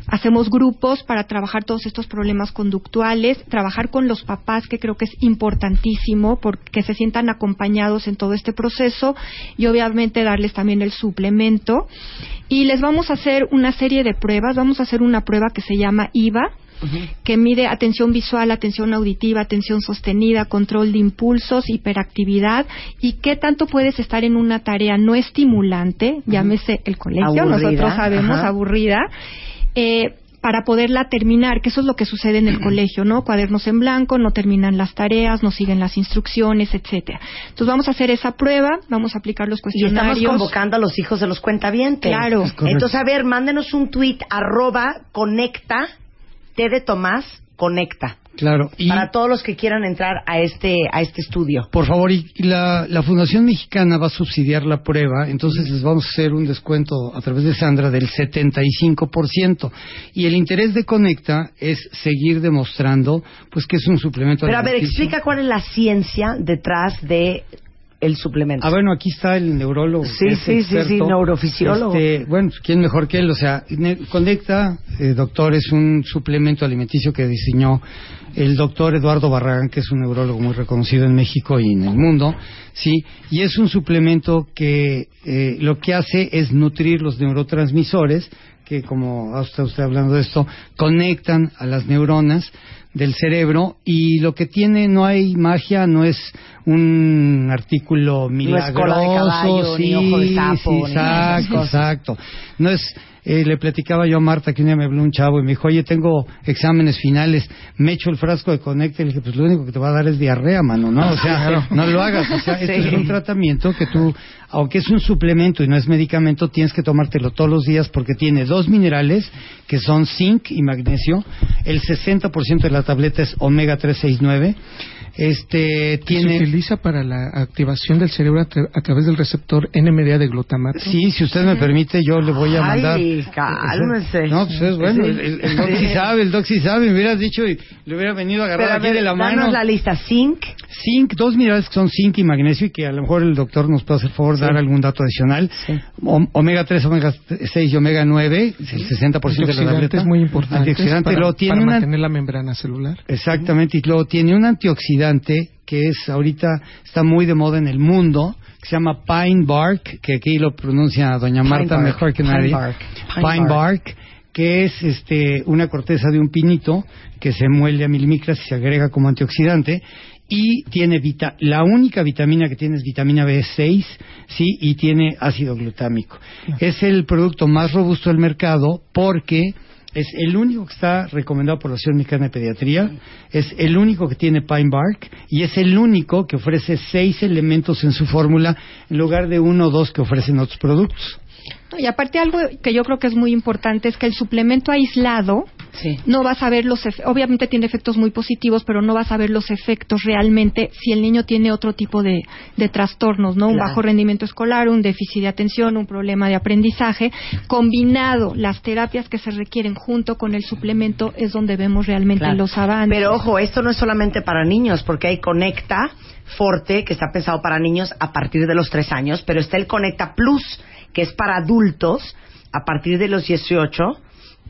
hacemos grupos para trabajar todos estos problemas conductuales, trabajar con los papás, que creo que es importantísimo, porque se sientan acompañados en todo este proceso y obviamente darles también el suplemento. Y les vamos a hacer una serie de pruebas, vamos a hacer una prueba que se llama IVA, que mide atención visual, atención auditiva, atención sostenida, control de impulsos, hiperactividad y qué tanto puedes estar en una tarea no estimulante, llámese el colegio, Aburrida, nosotros sabemos, aburrida, eh, para poderla terminar, que eso es lo que sucede en el colegio, ¿no? Cuadernos en blanco, no terminan las tareas, no siguen las instrucciones, etcétera. Entonces vamos a hacer esa prueba, vamos a aplicar los Y cuestionarios. estamos convocando a los hijos de los cuentavientes. Claro. Entonces, a ver, mándenos un tweet arroba conecta, T de Tomás, conecta. Claro. Y Para todos los que quieran entrar a este, a este estudio. Por favor, y la, la Fundación Mexicana va a subsidiar la prueba, entonces les vamos a hacer un descuento a través de Sandra del 75%. Y el interés de Conecta es seguir demostrando pues que es un suplemento Pero a ver, explica cuál es la ciencia detrás de el suplemento? Ah, bueno, aquí está el neurólogo. Sí, sí, sí, sí, neurofisiólogo. Este, bueno, ¿quién mejor que él? O sea, ne- Conecta, eh, doctor, es un suplemento alimenticio que diseñó el doctor Eduardo Barragán, que es un neurólogo muy reconocido en México y en el mundo, sí, y es un suplemento que eh, lo que hace es nutrir los neurotransmisores que, como está usted hablando de esto, conectan a las neuronas del cerebro y lo que tiene no hay magia, no es un artículo milagroso, cola de caballo, sí, ni ojo de sapo, sí, ni exacto, cosas. exacto. No es eh, le platicaba yo a Marta que un día me habló un chavo y me dijo, oye, tengo exámenes finales, me echo el frasco de Conecta y le dije, pues lo único que te va a dar es diarrea, mano, ¿no? O sea, no lo hagas. O sea, esto Sí. es un tratamiento que tú, aunque es un suplemento y no es medicamento, tienes que tomártelo todos los días porque tiene dos minerales que son zinc y magnesio. El 60% de la tableta es omega 369. Este Se tiene utiliza para la activación del cerebro a, tra- a través del receptor NMDA de glutamato. Sí, si usted me permite, yo le voy a Ay, mandar. cálmese. No, pues es bueno. Sí. El, el- el doc sí sabe, el doc sí sabe. Me hubieras dicho y le hubiera venido a agarrar Pero a aquí ver, de la danos mano. la lista. Zinc. Zinc, dos minerales que son zinc y magnesio y que a lo mejor el doctor nos puede hacer favor de Sí. dar algún dato adicional. Omega 3, omega 6 y omega 9, es el 60% de la tableta. es muy importante Antioxidante, para, luego tiene para una mantener la membrana celular. Exactamente, y luego tiene un antioxidante que es ahorita está muy de moda en el mundo, que se llama Pine Bark, que aquí lo pronuncia doña Pine Marta bark, mejor que pine nadie. bark, Pine, pine bark. que es este una corteza de un pinito que se muele a milímetros y se agrega como antioxidante y tiene vita la única vitamina que tiene es vitamina B6, sí, y tiene ácido glutámico. Es el producto más robusto del mercado porque es el único que está recomendado por la Asociación Mexicana de Pediatría, es el único que tiene Pine Bark y es el único que ofrece seis elementos en su fórmula en lugar de uno o dos que ofrecen otros productos. No, Y aparte algo que yo creo que es muy importante es que el suplemento aislado no vas a ver los obviamente tiene efectos muy positivos, pero no vas a ver los efectos realmente si el niño tiene otro tipo de, de trastornos, ¿no? Un bajo rendimiento escolar, un déficit de atención, un problema de aprendizaje, combinado las terapias que se requieren junto con el suplemento es donde vemos realmente Claro. los avances. Pero ojo, esto no es solamente para niños, porque hay Conecta Forte, que está pensado para niños a partir de los 3 años, pero está el Conecta Plus, que es para adultos a partir de los 18,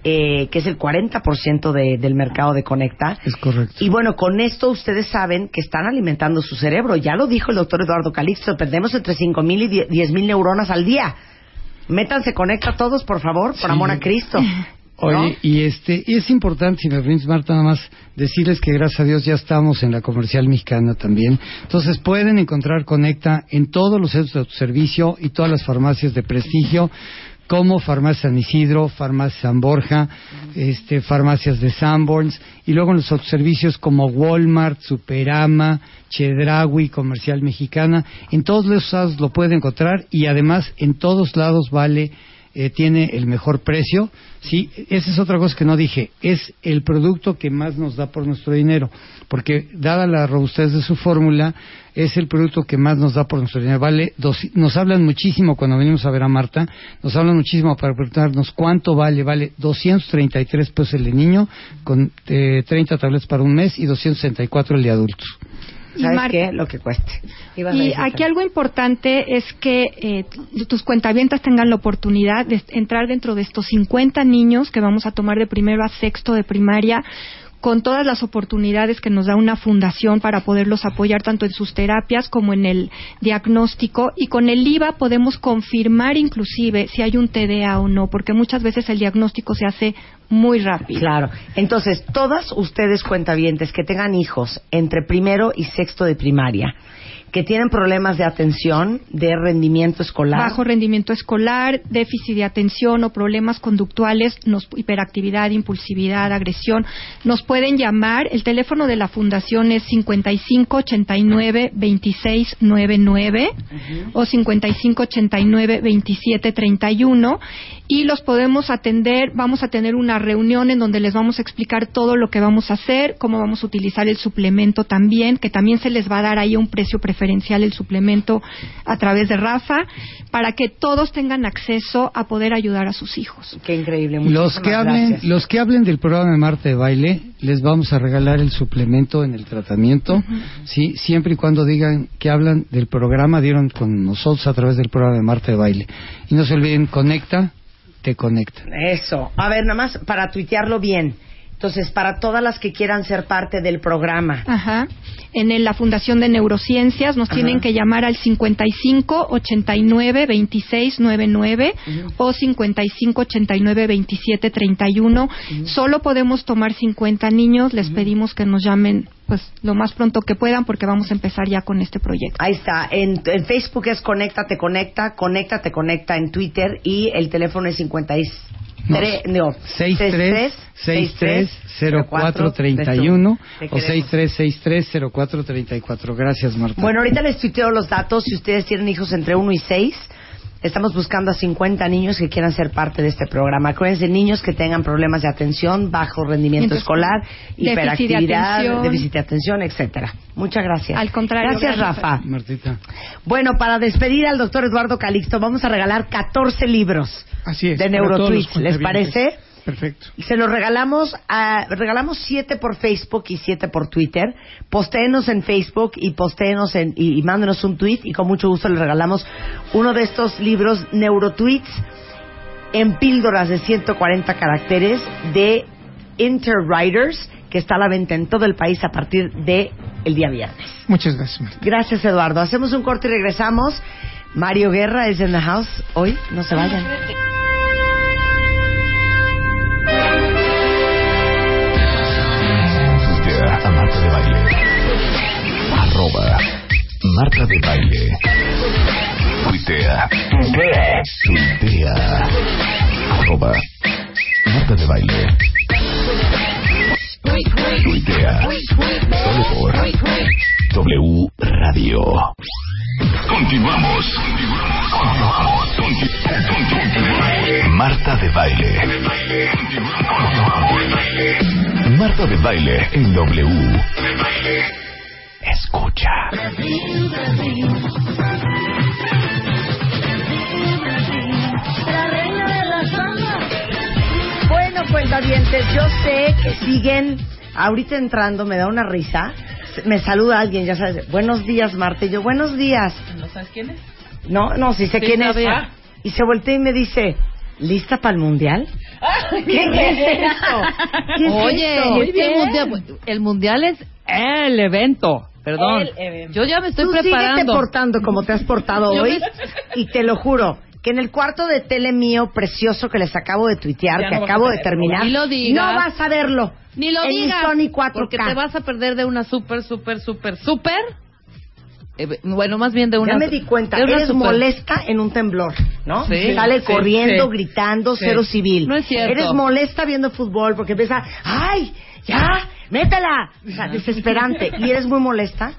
eh, que es el 40% de, del mercado de Conecta. Es correcto. Y bueno, con esto ustedes saben que están alimentando su cerebro. Ya lo dijo el doctor Eduardo Calixto, perdemos entre 5.000 y 10.000 neuronas al día. Métanse Conecta todos, por favor, por Sí. amor a Cristo. Oye, y este, y es importante, si me permites, Marta, nada más decirles que gracias a Dios ya estamos en la comercial mexicana también. Entonces pueden encontrar Conecta en todos los centros de autoservicio y todas las farmacias de prestigio, como Farmacia San Isidro, Farmacia San Borja, este, farmacias de Sanborns, y luego en los autoservicios como Walmart, Superama, Chedraui, Comercial Mexicana. En todos esos lados lo pueden encontrar y además en todos lados vale eh, tiene el mejor precio. Sí, esa es otra cosa que no dije. Es el producto que más nos da por nuestro dinero. Porque, dada la robustez de su fórmula, es el producto que más nos da por nuestro dinero. Vale, dos- nos hablan muchísimo cuando venimos a ver a Marta. Nos hablan muchísimo para preguntarnos cuánto vale. Vale 233 pesos el de niño, con eh, 30 tabletas para un mes y 264 el de adultos. Y ¿Sabes Mar- qué? Lo que cueste. Ibas a Y decir, aquí algo importante es que eh, tus cuentavientas tengan la oportunidad de entrar dentro de estos 50 niños que vamos a tomar de primero a sexto de primaria con todas las oportunidades que nos da una fundación para poderlos apoyar tanto en sus terapias como en el diagnóstico y con el IVA podemos confirmar inclusive si hay un TDA o no porque muchas veces el diagnóstico se hace muy rápido. Claro. Entonces, todas ustedes cuentavientes que tengan hijos entre primero y sexto de primaria, que tienen problemas de atención, de rendimiento escolar, Bajo rendimiento escolar, déficit de atención o problemas conductuales, nos- hiperactividad, impulsividad, agresión, nos pueden llamar. El teléfono de la fundación es 5589-2699 o 5589-2731 y los podemos atender. Vamos a tener una reunión en donde les vamos a explicar todo lo que vamos a hacer, cómo vamos a utilizar el suplemento también, que también se les va a dar ahí a un precio preferencial el suplemento a través de Rafa, para que todos tengan acceso a poder ayudar a sus hijos. Qué increíble. Los que, hablen, los que hablen del programa de Marta de Baile, les vamos a regalar el suplemento en el tratamiento, ¿sí? siempre y cuando digan que hablan del programa, dieron con nosotros a través del programa de Marta de Baile. Y no se olviden, conecta, te conecta. Eso. A ver, nada más para tuitearlo bien. Entonces, para todas las que quieran ser parte del programa. Ajá. En el- la Fundación de Neurociencias nos Ajá. tienen que llamar al 55 89 26 99 o 55 89 27 31. Solo podemos tomar 50 niños. Les pedimos que nos llamen pues lo más pronto que puedan porque vamos a empezar ya con este proyecto. Ahí está. En, en Facebook es Conéctate Conecta, Conéctate Conecta en Twitter y el teléfono es 53. No, 63 63 04 31 o 63 63 04 34. Gracias, Marta. Bueno, ahorita les tuiteo los datos. Si ustedes tienen hijos entre 1 y 6, estamos buscando a 50 niños que quieran ser parte de este programa. Acuérdense, niños que tengan problemas de atención, bajo rendimiento Entonces, escolar, déficit de hiperactividad, déficit de atención, etcétera. Muchas gracias. Al contrario, Gracias, gracias. Rafa. Martita. Bueno, para despedir al doctor Eduardo Calixto, vamos a regalar 14 libros Así es. de Neurotweets. ¿Les parece? Perfecto. Se los regalamos, a, regalamos siete por Facebook y siete por Twitter. Postéenos en Facebook y postéenos en, y, y mándenos un tweet y con mucho gusto les regalamos uno de estos libros Neurotweets en píldoras de 140 caracteres de Interwriters que está a la venta en todo el país a partir de el día viernes. Muchas gracias, Marta. Gracias, Eduardo. Hacemos un corte y regresamos. Mario Guerra es en the house hoy. No se vayan. Arroba Marta de Baile. Tuitea. Tuitea. Tuitea. Arroba Marta de Baile. Tuitea. Solo por W Radio. Continuamos. Marta de Baile. Marta de Baile en W. Escucha. Bueno, cuentavientes, yo sé que siguen ahorita entrando, me da una risa. Me saluda alguien, ya sabes, buenos días, Marta. Y yo, buenos días. ¿No sabes quién es? No, no, sí sé Sí, quién es. Y se voltea y me dice, ¿lista para el mundial? ¿Qué, es eso? ¿Qué es Oye, el mundial, el mundial es el evento. Perdón. El evento. Yo ya me estoy Tú síguete preparando. portando como te has portado hoy. Y te lo juro, que en el cuarto de tele mío precioso que les acabo de tuitear, Ya que no acabo de terminar, Ni lo digas. no vas a verlo. Ni lo en digas. Sony 4K. Porque te vas a perder de una súper, súper, súper, súper. eh, bueno, más bien de una. Ya me di cuenta, eres molesta en un temblor, ¿no? Sí, Sale sí, corriendo, sí. gritando, Sí. cero civil. No es cierto. Eres molesta viendo fútbol porque empieza, ¡ay! ¡Ya! ¡Métela! O sea, desesperante. Y eres muy molesta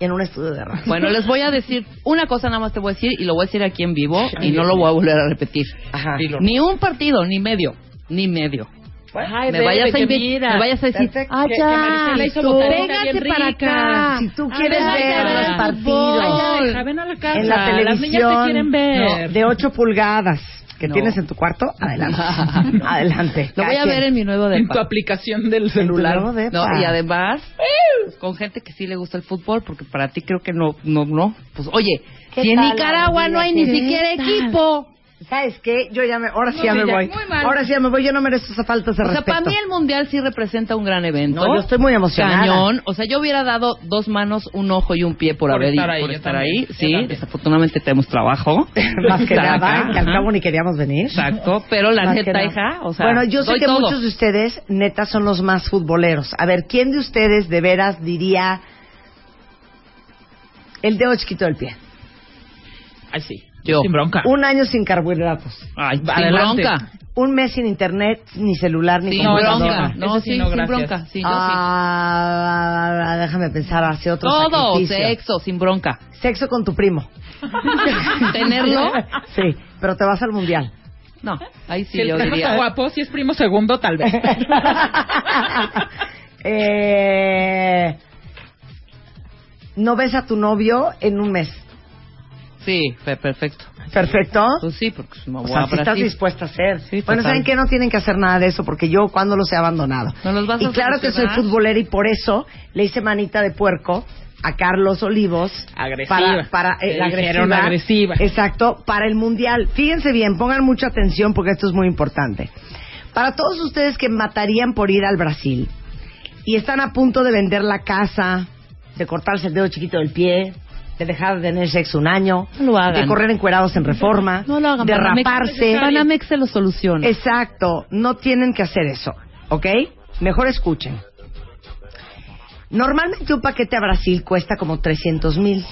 en un estudio de radio. Bueno, les voy a decir una cosa nada más te voy a decir y lo voy a decir aquí en vivo y no lo voy a volver a repetir. Ajá. Ni un partido, ni medio, ni medio. Ay, me bebé, vayas a mira. me vayas a decir, Perfecto. ah, véngase para acá. Si tú quieres ven a ver los partidos Ay, ven a la casa. en la Las niñas te televisión quieren ver. no, de 8 pulgadas que No. tienes en tu cuarto, adelante. adelante. Lo voy a ver en mi nuevo En tu depa. aplicación del En tu celular. nuevo depa. No, y además, pues, con gente que sí le gusta el fútbol, porque para ti creo que no, no, no. Pues oye, ¿Qué si en Nicaragua no hay ni siquiera equipo. ¿Sabes qué? Yo ya me, ahora sí No, ya me voy. muy mal. Ahora sí ya me voy. Yo no merezco esa falta de O sea, respeto. para mí el mundial sí representa un gran evento. No, yo estoy muy emocionada. Cañón. O sea, yo hubiera dado dos manos, un ojo y un pie por, Por haber estar ido- ahí, por estar también, ahí. Sí, desafortunadamente tenemos trabajo. Más que nada, acá. que al cabo ni queríamos venir. Exacto, pero la Más neta, hija, o sea, bueno, yo sé que todo. muchos de ustedes, neta, son los más futboleros. A ver, ¿quién de ustedes de veras diría el dedo chiquito del pie? Ay, sí. Yo. Sin bronca. Un año sin carbohidratos. Ay, sin Adelante. bronca. Un mes sin internet, ni celular, ni Sin computadora. bronca. No, Ese sí, sí, no, sin gracias. bronca. Sí, yo Ah, déjame pensar hacia otro Todo, sacrificio. sexo, sin bronca. Sexo con tu primo. ¿Tenerlo? Sí, pero te vas al mundial. No, ahí sí Si el yo primo diría. está guapo, si es primo segundo, tal vez. eh, no ves a tu novio en un mes. Sí, pe- perfecto. Perfecto. Pues sí, porque me O voy sea, a si estás dispuesta a hacer. bueno, total. ¿saben qué? No tienen que hacer nada de eso porque yo cuando los he abandonado. ¿No los vas y a claro que soy futbolera y por eso le hice manita de puerco a Carlos Olivos. Agresiva. Para, para eh, agresiva. agresiva. Exacto, para el mundial. Fíjense bien, pongan mucha atención porque esto es muy importante. Para todos ustedes que matarían por ir al Brasil y están a punto de vender la casa, de cortarse el dedo chiquito del pie, de dejar de tener sexo un año, No lo hagan. de correr encuerados en reforma, No lo hagan. de raparse. Banamex se lo soluciona. Exacto, no tienen que hacer eso, ¿ok? Mejor escuchen. Normalmente un paquete a Brasil cuesta como 300 mil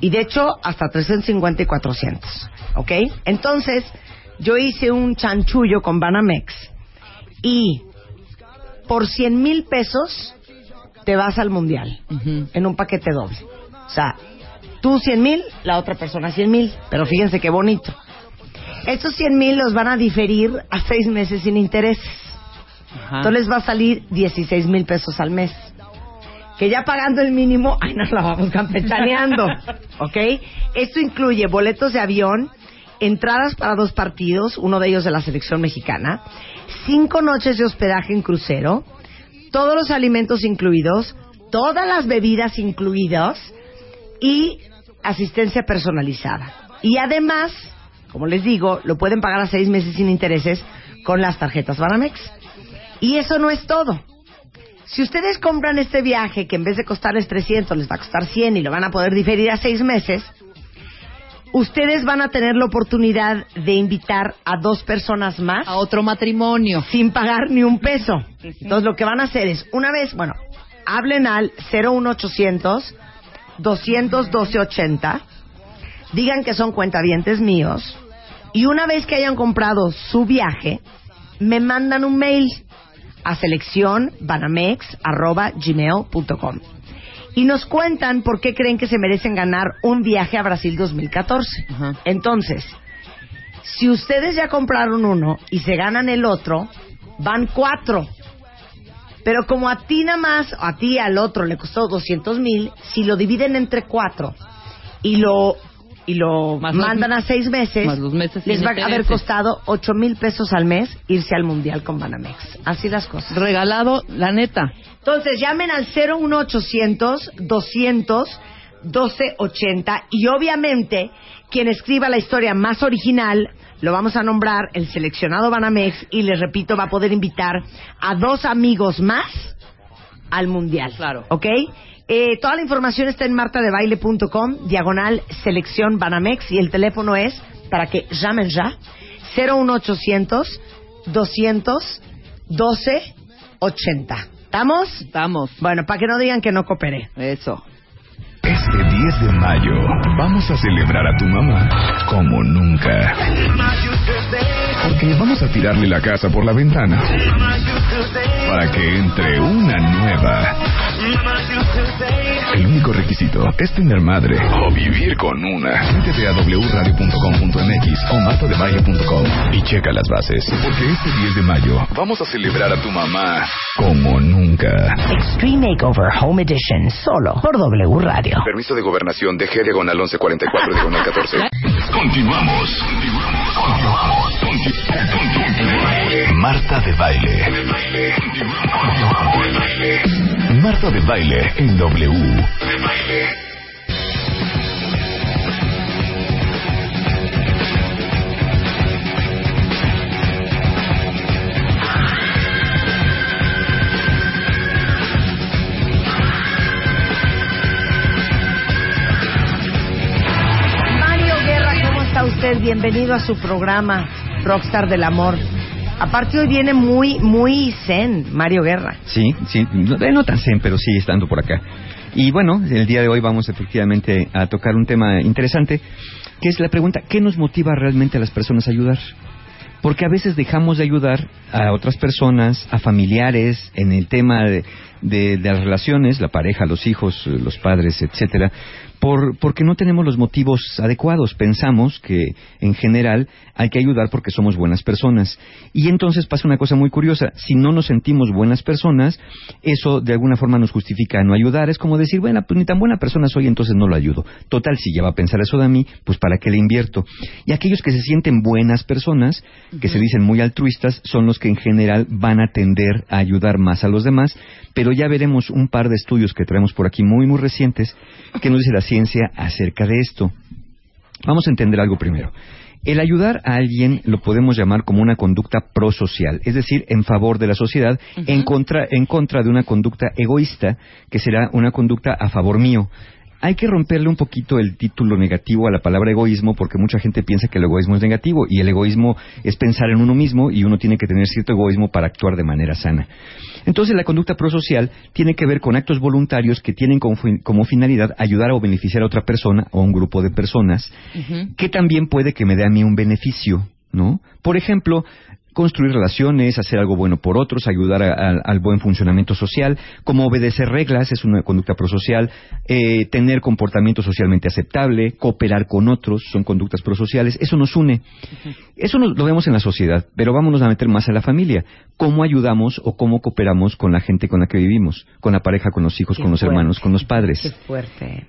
y de hecho hasta 350 y 400, ¿ok? Entonces yo hice un chanchullo con Banamex y por 100 mil pesos te vas al mundial en un paquete doble. O sea, tú 100 mil, la otra persona 100 mil, pero fíjense qué bonito. Estos 100 mil los van a diferir a seis meses sin intereses. Ajá. Entonces les va a salir 16 mil pesos al mes. Que ya pagando el mínimo, ahí nos la vamos campechaneando. ¿Ok? Esto incluye boletos de avión, entradas para dos partidos, uno de ellos de la selección mexicana, cinco noches de hospedaje en crucero, todos los alimentos incluidos, todas las bebidas incluidas y asistencia personalizada. Y además, como les digo, lo pueden pagar a seis meses sin intereses con las tarjetas Banamex. Y eso no es todo. Si ustedes compran este viaje, que en vez de costarles 300 les va a costar 100 y lo van a poder diferir a seis meses, ustedes van a tener la oportunidad de invitar a dos personas más A otro matrimonio. sin pagar ni un peso. Entonces lo que van a hacer es, una vez, bueno, hablen al 01800 212 80, digan que son cuentavientes míos y una vez que hayan comprado su viaje, me mandan un mail a selección gmail.com y nos cuentan por qué creen que se merecen ganar un viaje a Brasil 2014. Ajá. Entonces, si ustedes ya compraron uno y se ganan el otro, van cuatro. Pero como a ti nada más, a ti al otro le costó 200 mil, si lo dividen entre cuatro y lo y lo Más los- mandan a seis meses, más los meses les va a haber costado 8 mil pesos al mes irse al mundial con Banamex. Así las cosas. Regalado, la neta. Entonces llamen al 01800 200 1280 y obviamente quien escriba la historia más original lo vamos a nombrar el seleccionado Banamex y les repito va a poder invitar a dos amigos más al mundial. Claro. ¿Ok? Eh, toda la información está en martadebaile.com, diagonal selección Banamex y el teléfono es, para que llamen ya, 01800 200 12 80. ¿Estamos? Estamos. Bueno, para que no digan que no cooperé. Eso. Este 10 de mayo vamos a celebrar a tu mamá como nunca. Porque vamos a tirarle la casa por la ventana para que entre una nueva. El único requisito es tener madre o vivir con una. Métete a wradio.com.mx o martadebaile.com y checa las bases. Porque este 10 de mayo vamos a celebrar a tu mamá como nunca. Extreme Makeover Home Edition, solo por W Radio. Permiso de gobernación de G diagonal 1144 diagonal 14. Continuamos. Continuamos. Marta de baile. Marta de baile en W. Mario Guerra, ¿cómo está usted? Bienvenido a su programa Rockstar del Amor. Aparte hoy viene muy, muy zen, Mario Guerra. Sí, sí, no, tan zen, pero sí estando por acá. Y bueno, el día de hoy vamos efectivamente a tocar un tema interesante, que es la pregunta, ¿qué nos motiva realmente a las personas a ayudar? porque a veces dejamos de ayudar a otras personas, a familiares, en el tema de, de- de las relaciones, la pareja, los hijos, los padres, etcétera, por, porque no tenemos los motivos adecuados. Pensamos que, en general, hay que ayudar porque somos buenas personas. Y entonces pasa una cosa muy curiosa. Si no nos sentimos buenas personas, eso de alguna forma nos justifica no ayudar. Es como decir, bueno, pues ni tan buena persona soy, entonces no lo ayudo. Total, si ya va a pensar eso de mí, pues ¿para qué le invierto? Y aquellos que se sienten buenas personas, que se dicen muy altruistas, son los que en general van a tender a ayudar más a los demás. Pero ya veremos un par de estudios que traemos por aquí muy, muy recientes que nos dice la ciencia acerca de esto. Vamos a entender algo primero. El ayudar a alguien lo podemos llamar como una conducta prosocial, es decir, en favor de la sociedad, en, contra, en contra de una conducta egoísta, que será una conducta a favor mío. Hay que romperle un poquito el título negativo a la palabra egoísmo porque mucha gente piensa que el egoísmo es negativo y el egoísmo es pensar en uno mismo y uno tiene que tener cierto egoísmo para actuar de manera sana. Entonces la conducta prosocial tiene que ver con actos voluntarios que tienen como, como finalidad ayudar o beneficiar a otra persona o a un grupo de personas que también puede que me dé a mí un beneficio, ¿no? Por ejemplo, construir relaciones, hacer algo bueno por otros, ayudar a- a- al buen funcionamiento social, como obedecer reglas, es una conducta prosocial, eh, tener comportamiento socialmente aceptable, cooperar con otros, son conductas prosociales, eso nos une. Eso nos- lo vemos en la sociedad, pero vámonos a meter más a la familia. ¿Cómo ayudamos o cómo cooperamos con la gente con la que vivimos? Con la pareja, con los hijos, Qué con los hermanos, con los padres. Qué fuerte.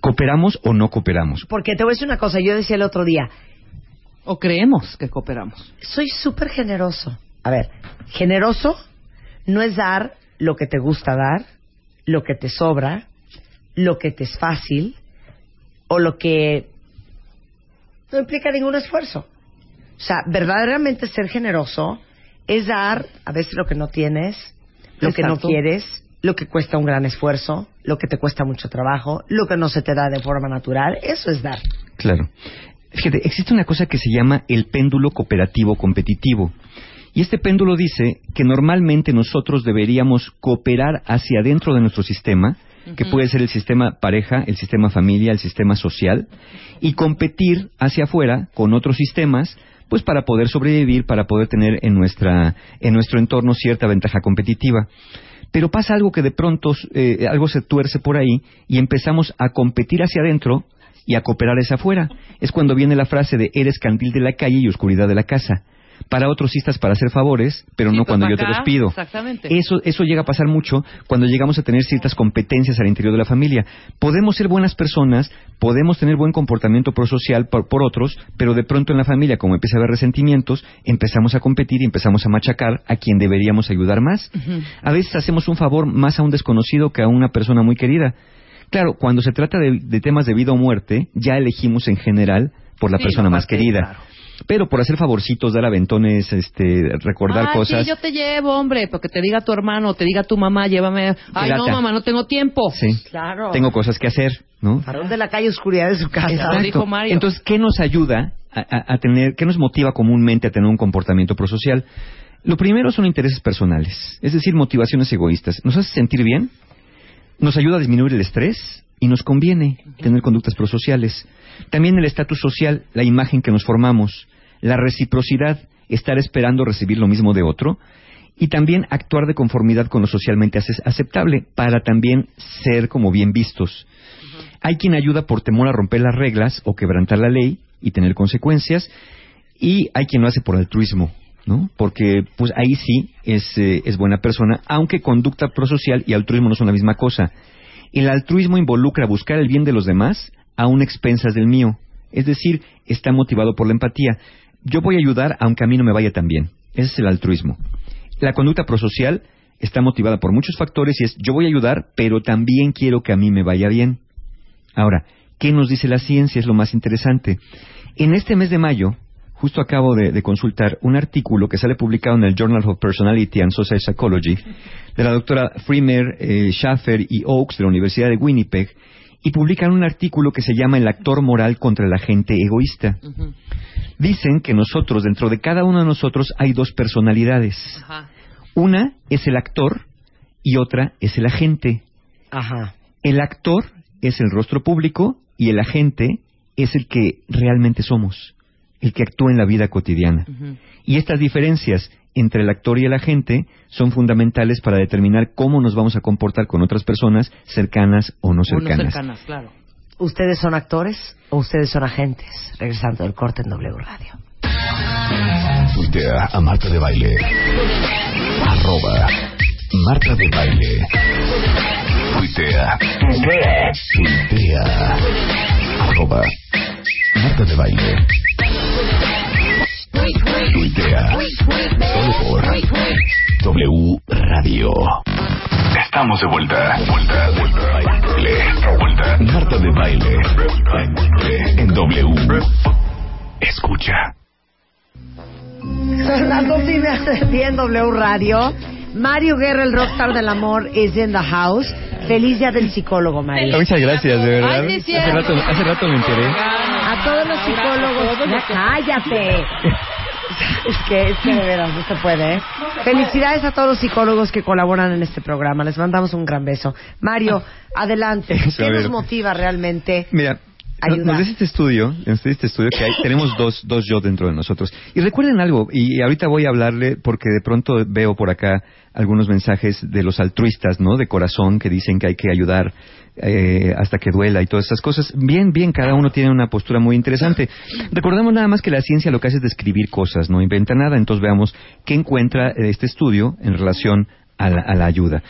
¿Cooperamos o no cooperamos? Porque te voy a decir una cosa, yo decía el otro día, O creemos que cooperamos. soy súper generoso. A ver, generoso no es dar lo que te gusta dar, lo que te sobra, lo que te es fácil o lo que no implica ningún esfuerzo. O sea, verdaderamente ser generoso es dar a veces lo que no tienes, lo que no quieres, lo que cuesta un gran esfuerzo, lo que te cuesta mucho trabajo, lo que no se te da de forma natural. Eso es dar. Claro. Fíjate, existe una cosa que se llama el péndulo cooperativo competitivo. Y este péndulo dice que normalmente nosotros deberíamos cooperar hacia adentro de nuestro sistema, que puede ser el sistema pareja, el sistema familia, el sistema social, y competir hacia afuera con otros sistemas, pues para poder sobrevivir, para poder tener en, nuestra, en nuestro entorno cierta ventaja competitiva. Pero pasa algo que de pronto eh, algo se tuerce por ahí y empezamos a competir hacia adentro y a cooperar hacia afuera. Es cuando viene la frase de eres candil de la calle y oscuridad de la casa. Para otros sí estás para hacer favores, pero Sí, no pues cuando yo te los pido. Exactamente. Eso, eso llega a pasar mucho cuando llegamos a tener ciertas competencias al interior de la familia. Podemos ser buenas personas, podemos tener buen comportamiento prosocial por, por otros, pero de pronto en la familia, como empieza a haber resentimientos, empezamos a competir y empezamos a machacar a quien deberíamos ayudar más. A veces hacemos un favor más a un desconocido que a una persona muy querida. Claro, cuando se trata de, de temas de vida o muerte, ya elegimos en general por la Sí, persona más querida. claro. Pero por hacer favorcitos, dar aventones, este, recordar Ay, cosas. sí, yo te llevo, hombre, porque te diga tu hermano, te diga tu mamá, llévame. Ay, no, mamá, no tengo tiempo. Sí. Claro. Tengo cosas que hacer, ¿no? Farón de la calle, oscuridad de su casa. Exacto. Entonces, ¿qué nos ayuda a, a- a tener, qué nos motiva comúnmente a tener un comportamiento prosocial? Lo primero son intereses personales, es decir, motivaciones egoístas. ¿Nos hace sentir bien? Nos ayuda a disminuir el estrés y nos conviene tener conductas prosociales. También el estatus social, la imagen que nos formamos, la reciprocidad, estar esperando recibir lo mismo de otro, y también actuar de conformidad con lo socialmente ace- aceptable para también ser como bien vistos. Hay quien ayuda por temor a romper las reglas o quebrantar la ley y tener consecuencias, y hay quien lo hace por altruismo, ¿no? Porque pues ahí sí es, eh, es buena persona, aunque conducta prosocial y altruismo no son la misma cosa. El altruismo involucra buscar el bien de los demás a un expensas del mío, es decir, está motivado por la empatía. Yo voy a ayudar aunque a mí no me vaya tan bien. Ese es el altruismo. La conducta prosocial está motivada por muchos factores y es yo voy a ayudar, pero también quiero que a mí me vaya bien. Ahora, ¿qué nos dice la ciencia? Es lo más interesante. En este mes de mayo, justo acabo de, de consultar un artículo que sale publicado en el Journal of Personality and Social Psychology de la doctora Freemer, eh, Schaffer y Oakes de la Universidad de Winnipeg y publican un artículo que se llama El actor moral contra la gente egoísta. Dicen que nosotros, dentro de cada uno de nosotros, hay dos personalidades. Una es el actor y otra es el agente. Ajá. El actor es el rostro público y el agente es el que realmente somos. El que actúa en la vida cotidiana. Y estas diferencias entre el actor y el agente son fundamentales para determinar cómo nos vamos a comportar con otras personas cercanas o no O no cercanas. cercanas, claro. ¿Ustedes son actores o ustedes son agentes? Regresando del corte en W Radio. Tuitea a Marta de Baile. Arroba Marta de Baile. Tuitea. Tuitea. Arroba Marta de Baile. Solo por W Radio. Estamos de vuelta. Vuelta, vuelta. Baile. Vuelta. Marta de Baile. En W. Escucha. Son las dos y media del día en W Radio. Mario Guerra, el rockstar del amor, is in the house. Feliz día del psicólogo, Mario. Muchas gracias, de verdad. Ay, sí, hace, rato, hace rato me enteré. A todos los psicólogos, ya cállate. Es que, es que de veras, no se puede, ¿eh? Felicidades a todos los psicólogos que colaboran en este programa. Les mandamos un gran beso. Mario, adelante. ¿Qué nos motiva realmente? Mira, Ayudar. nos dice este estudio, nos dice este estudio que hay, tenemos dos, dos yo dentro de nosotros. Y recuerden algo, y ahorita voy a hablarle porque de pronto veo por acá algunos mensajes de los altruistas, ¿no? De corazón que dicen que hay que ayudar eh, hasta que duela y todas esas cosas. Bien, bien, cada uno tiene una postura muy interesante. Recordemos nada más que la ciencia lo que hace es describir cosas, no inventa nada. Entonces veamos qué encuentra este estudio en relación a la, a la ayuda.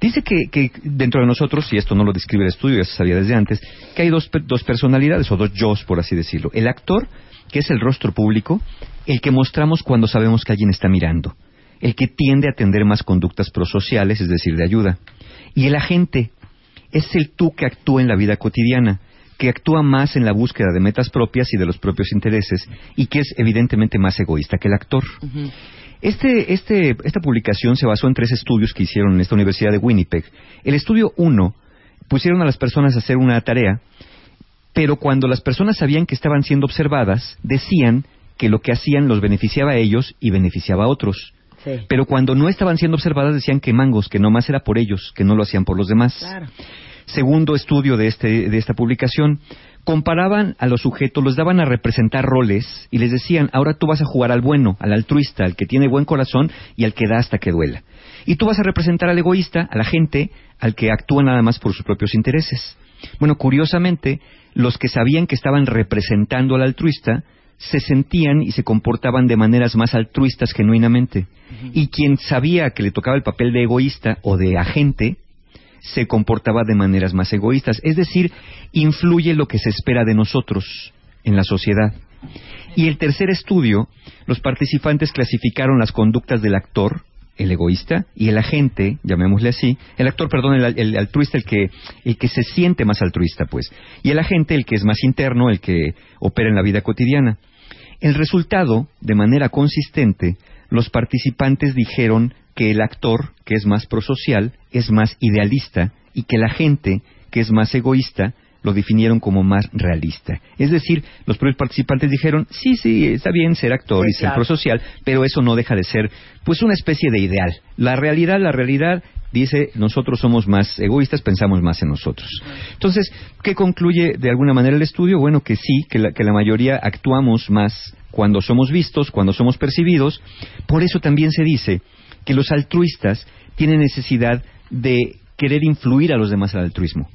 Dice que, dentro de nosotros, y esto no lo describe el estudio, ya se sabía desde antes, que hay dos, dos personalidades o dos yo, por así decirlo. El actor, que es el rostro público, el que mostramos cuando sabemos que alguien está mirando, el que tiende a atender más conductas prosociales, es decir, de ayuda. Y el agente es el tú que actúa en la vida cotidiana, que actúa más en la búsqueda de metas propias y de los propios intereses, y que es evidentemente más egoísta que el actor. Este, este, esta publicación se basó en tres estudios que hicieron en esta Universidad de Winnipeg. El estudio 1 pusieron a las personas a hacer una tarea, pero cuando las personas sabían que estaban siendo observadas, decían que lo que hacían los beneficiaba a ellos y beneficiaba a otros. Sí. Pero cuando no estaban siendo observadas decían que mangos, que no más era por ellos, que no lo hacían por los demás. Claro. Segundo estudio de, este, de esta publicación, comparaban a los sujetos, los daban a representar roles y les decían, ahora tú vas a jugar al bueno, al altruista, al que tiene buen corazón y al que da hasta que duela. Y tú vas a representar al egoísta, a la gente, al que actúa nada más por sus propios intereses. Bueno, curiosamente, los que sabían que estaban representando al altruista se sentían y se comportaban de maneras más altruistas genuinamente. Y quien sabía que le tocaba el papel de egoísta o de agente, se comportaba de maneras más egoístas. Es decir, influye lo que se espera de nosotros en la sociedad. Y el tercer estudio, los participantes clasificaron las conductas del actor, el egoísta, y el agente, llamémosle así, el actor, perdón, el, altruista, el que, el que se siente más altruista, pues, y el agente, el que es más interno, el que opera en la vida cotidiana. El resultado, de manera consistente, los participantes dijeron que el actor, que es más prosocial, es más idealista y que la gente, que es más egoísta, lo definieron como más realista. Es decir, los propios participantes dijeron, sí, sí, está bien ser actor Sí, y ser claro. prosocial, pero eso no deja de ser, pues, una especie de ideal. La realidad, la realidad dice, nosotros somos más egoístas, pensamos más en nosotros. Entonces, ¿qué concluye de alguna manera el estudio? Bueno, que sí, que la, que la mayoría actuamos más cuando somos vistos, cuando somos percibidos. Por eso también se dice que los altruistas tienen necesidad de querer influir a los demás al altruismo.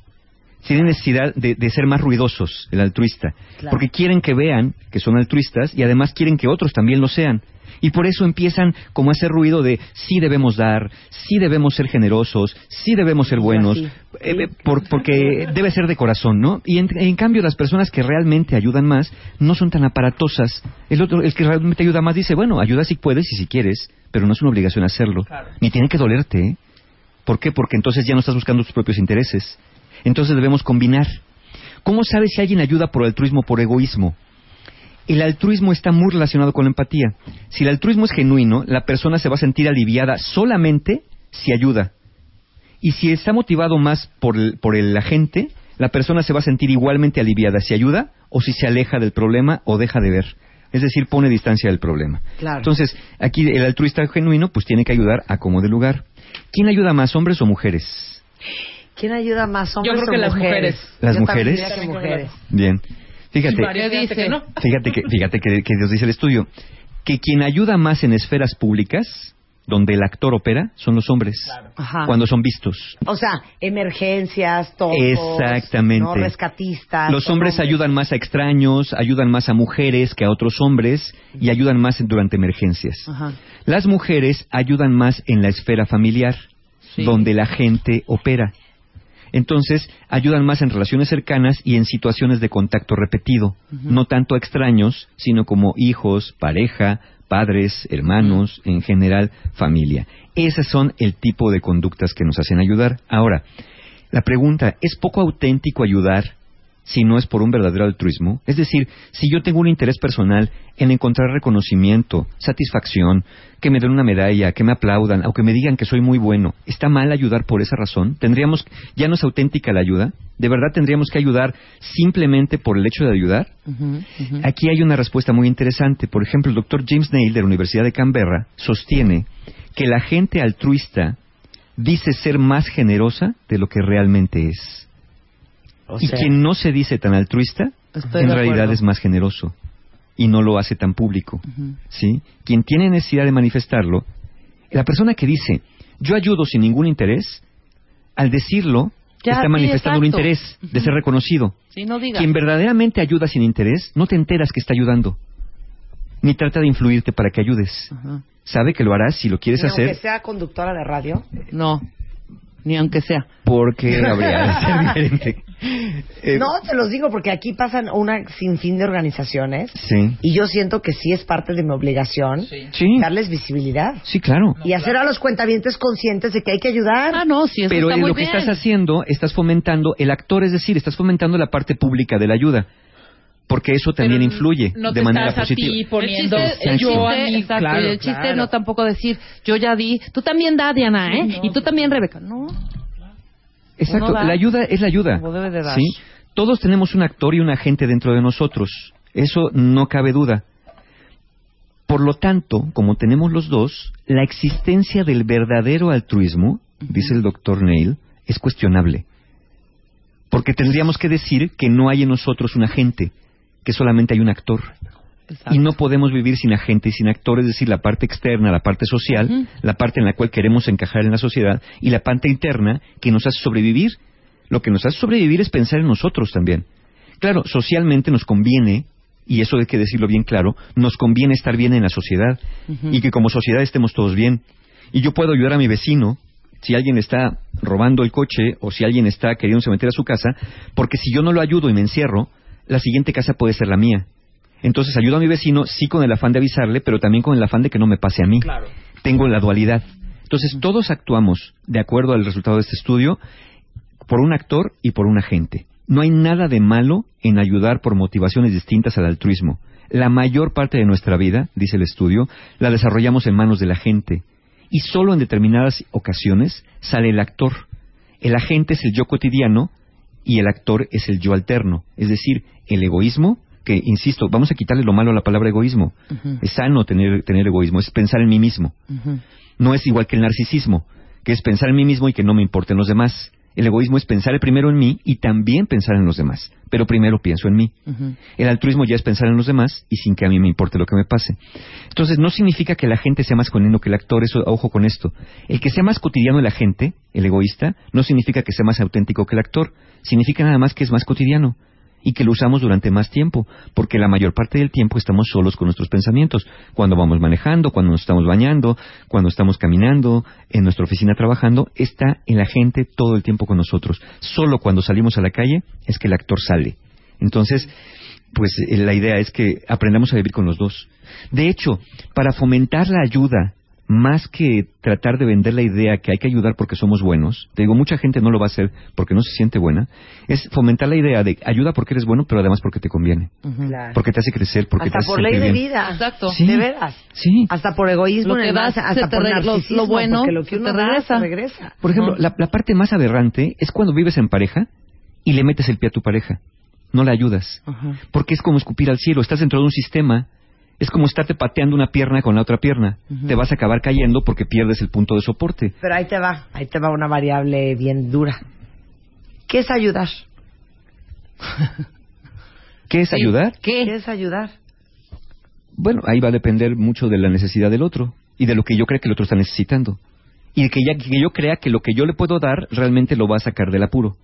Tienen necesidad de, de ser más ruidosos, el altruista, Claro. porque quieren que vean que son altruistas y además quieren que otros también lo sean. Y por eso empiezan como a hacer ruido de sí debemos dar, sí debemos ser generosos, sí debemos ser buenos, eh, eh, por- porque debe ser de corazón, ¿no? Y en, en cambio las personas que realmente ayudan más no son tan aparatosas. El otro, el que realmente ayuda más dice, bueno, ayuda si puedes y si quieres, pero no es una obligación hacerlo. Ni tiene que dolerte, ¿eh? ¿Por qué? Porque entonces ya no estás buscando tus propios intereses. Entonces debemos combinar. ¿Cómo sabes si alguien ayuda por altruismo o por egoísmo? El altruismo está muy relacionado con la empatía. Si el altruismo es genuino, la persona se va a sentir aliviada solamente si ayuda. Y si está motivado más por el, por el agente, la persona se va a sentir igualmente aliviada si ayuda o si se aleja del problema o deja de ver. Es decir, pone distancia del problema. Claro. Entonces, aquí el altruista genuino pues tiene que ayudar a como de lugar. ¿Quién ayuda más, hombres o mujeres? ¿Quién ayuda más, hombres Yo creo o que las mujeres? ¿Las mujeres? diría que mujeres. Bien. Fíjate, ¿Qué dice? no. fíjate que, fíjate que, que Dios dice el estudio, que quien ayuda más en esferas públicas, donde el actor opera, son los hombres, Ajá. cuando son vistos. O sea, emergencias, todos. Exactamente. ¿no? Rescatistas. Los hombres ayudan más a extraños, ayudan más a mujeres que a otros hombres y ayudan más en- durante emergencias. Ajá. Las mujeres ayudan más en la esfera familiar, Sí. donde la gente opera. Entonces, ayudan más en relaciones cercanas y en situaciones de contacto repetido, no tanto a extraños, sino como hijos, pareja, padres, hermanos, en general, familia. Esos son el tipo de conductas que nos hacen ayudar. Ahora, la pregunta, ¿es poco auténtico ayudar si no es por un verdadero altruismo? Es decir, si yo tengo un interés personal en encontrar reconocimiento, satisfacción, que me den una medalla, que me aplaudan, o que me digan que soy muy bueno, ¿está mal ayudar por esa razón? ¿Tendríamos, ya no es auténtica la ayuda? ¿De verdad tendríamos que ayudar simplemente por el hecho de ayudar? Aquí hay una respuesta muy interesante. Por ejemplo, el doctor James Nail de la Universidad de Canberra sostiene que la gente altruista dice ser más generosa de lo que realmente es. O y sea- quien no se dice tan altruista, en realidad acuerdo. es más generoso y no lo hace tan público. ¿sí? Quien tiene necesidad de manifestarlo, la persona que dice, yo ayudo sin ningún interés, al decirlo, Ya, está sí, manifestando un interés de ser reconocido. Sí, no digas. Quien verdaderamente ayuda sin interés, no te enteras que está ayudando, ni trata de influirte para que ayudes. Sabe que lo harás si lo quieres Ni hacer Aunque sea conductora de radio. No, ni aunque sea. porque habría de ser diferente. Eh, No, te los digo porque aquí pasan una sinfín de organizaciones Sí. y yo siento que sí es parte de mi obligación Sí. darles visibilidad Sí, claro. y hacer a los cuentavientes conscientes de que hay que ayudar. Ah, no, sí, eso Pero está en muy lo que estás haciendo, estás fomentando el actor, es decir, estás fomentando la parte pública de la ayuda. Porque eso también Pero influye no de te manera estás a positiva. ti poniendo el chiste, el yo a mí, exacto, claro, el chiste claro. no tampoco decir, yo ya di, tú también da, Diana, ¿eh? y tú también, Rebeca. No, Exacto, da la ayuda es la ayuda. como debe de dar. ¿sí? Todos tenemos un actor y un agente dentro de nosotros. Eso no cabe duda. Por lo tanto, como tenemos los dos, la existencia del verdadero altruismo, dice el doctor Neil, es cuestionable. Porque tendríamos que decir que no hay en nosotros un agente, que solamente hay un actor. Y no podemos vivir sin agente y sin actor, es decir, la parte externa, la parte social, la parte en la cual queremos encajar en la sociedad, y la parte interna que nos hace sobrevivir. Lo que nos hace sobrevivir es pensar en nosotros también. Claro, socialmente nos conviene, y eso hay que decirlo bien claro, nos conviene estar bien en la sociedad, y que como sociedad estemos todos bien. Y yo puedo ayudar a mi vecino si alguien está robando el coche o si alguien está queriéndose meter a su casa, porque si yo no lo ayudo y me encierro, la siguiente casa puede ser la mía. Entonces ayudo a mi vecino, sí con el afán de avisarle, pero también con el afán de que no me pase a mí. Tengo la dualidad. Entonces todos actuamos de acuerdo al resultado de este estudio por un actor y por un agente. No hay nada de malo en ayudar por motivaciones distintas al altruismo. La mayor parte de nuestra vida, dice el estudio, la desarrollamos en manos de la gente. Y solo en determinadas ocasiones sale el actor. El agente es el yo cotidiano y el actor es el yo alterno. Es decir, el egoísmo, que, insisto, vamos a quitarle lo malo a la palabra egoísmo. Es sano tener, tener egoísmo, es pensar en mí mismo. No es igual que el narcisismo, que es pensar en mí mismo y que no me importen los demás. El egoísmo es pensar primero en mí y también pensar en los demás, pero primero pienso en mí. El altruismo ya es pensar en los demás y sin que a mí me importe lo que me pase. Entonces, no significa que la gente sea más cotidiano que el actor, eso, ojo con esto. El que sea más cotidiano el agente, el egoísta, no significa que sea más auténtico que el actor, significa nada más que es más cotidiano y que lo usamos durante más tiempo, porque la mayor parte del tiempo estamos solos con nuestros pensamientos, cuando vamos manejando, cuando nos estamos bañando, cuando estamos caminando, en nuestra oficina trabajando, está el agente todo el tiempo con nosotros. Solo cuando salimos a la calle es que el actor sale. Entonces, pues eh, la idea es que aprendamos a vivir con los dos. De hecho, para fomentar la ayuda, más que tratar de vender la idea que hay que ayudar porque somos buenos, te digo, mucha gente no lo va a hacer porque no se siente buena, es fomentar la idea de ayuda porque eres bueno, pero además porque te conviene, Claro. porque te hace crecer, porque Hasta te hace por ley de bien. vida. Exacto. Sí. De veras. Sí. Hasta por egoísmo, Lo que das, hasta por re- lo- lo narcisismo, bueno, porque lo que uno te regresa. Por ejemplo, la, la parte más aberrante es cuando vives en pareja y le metes el pie a tu pareja. No la ayudas. Porque es como escupir al cielo. Estás dentro de un sistema. Es como estarte pateando una pierna con la otra pierna. Te vas a acabar cayendo porque pierdes el punto de soporte. Pero ahí te va, ahí te va una variable bien dura. ¿Qué es ayudar? ¿Qué es ayudar? ¿Qué? ¿Qué es ayudar? Bueno, ahí va a depender mucho de la necesidad del otro y de lo que yo crea que el otro está necesitando. Y de que, ya, que yo crea que lo que yo le puedo dar realmente lo va a sacar del apuro.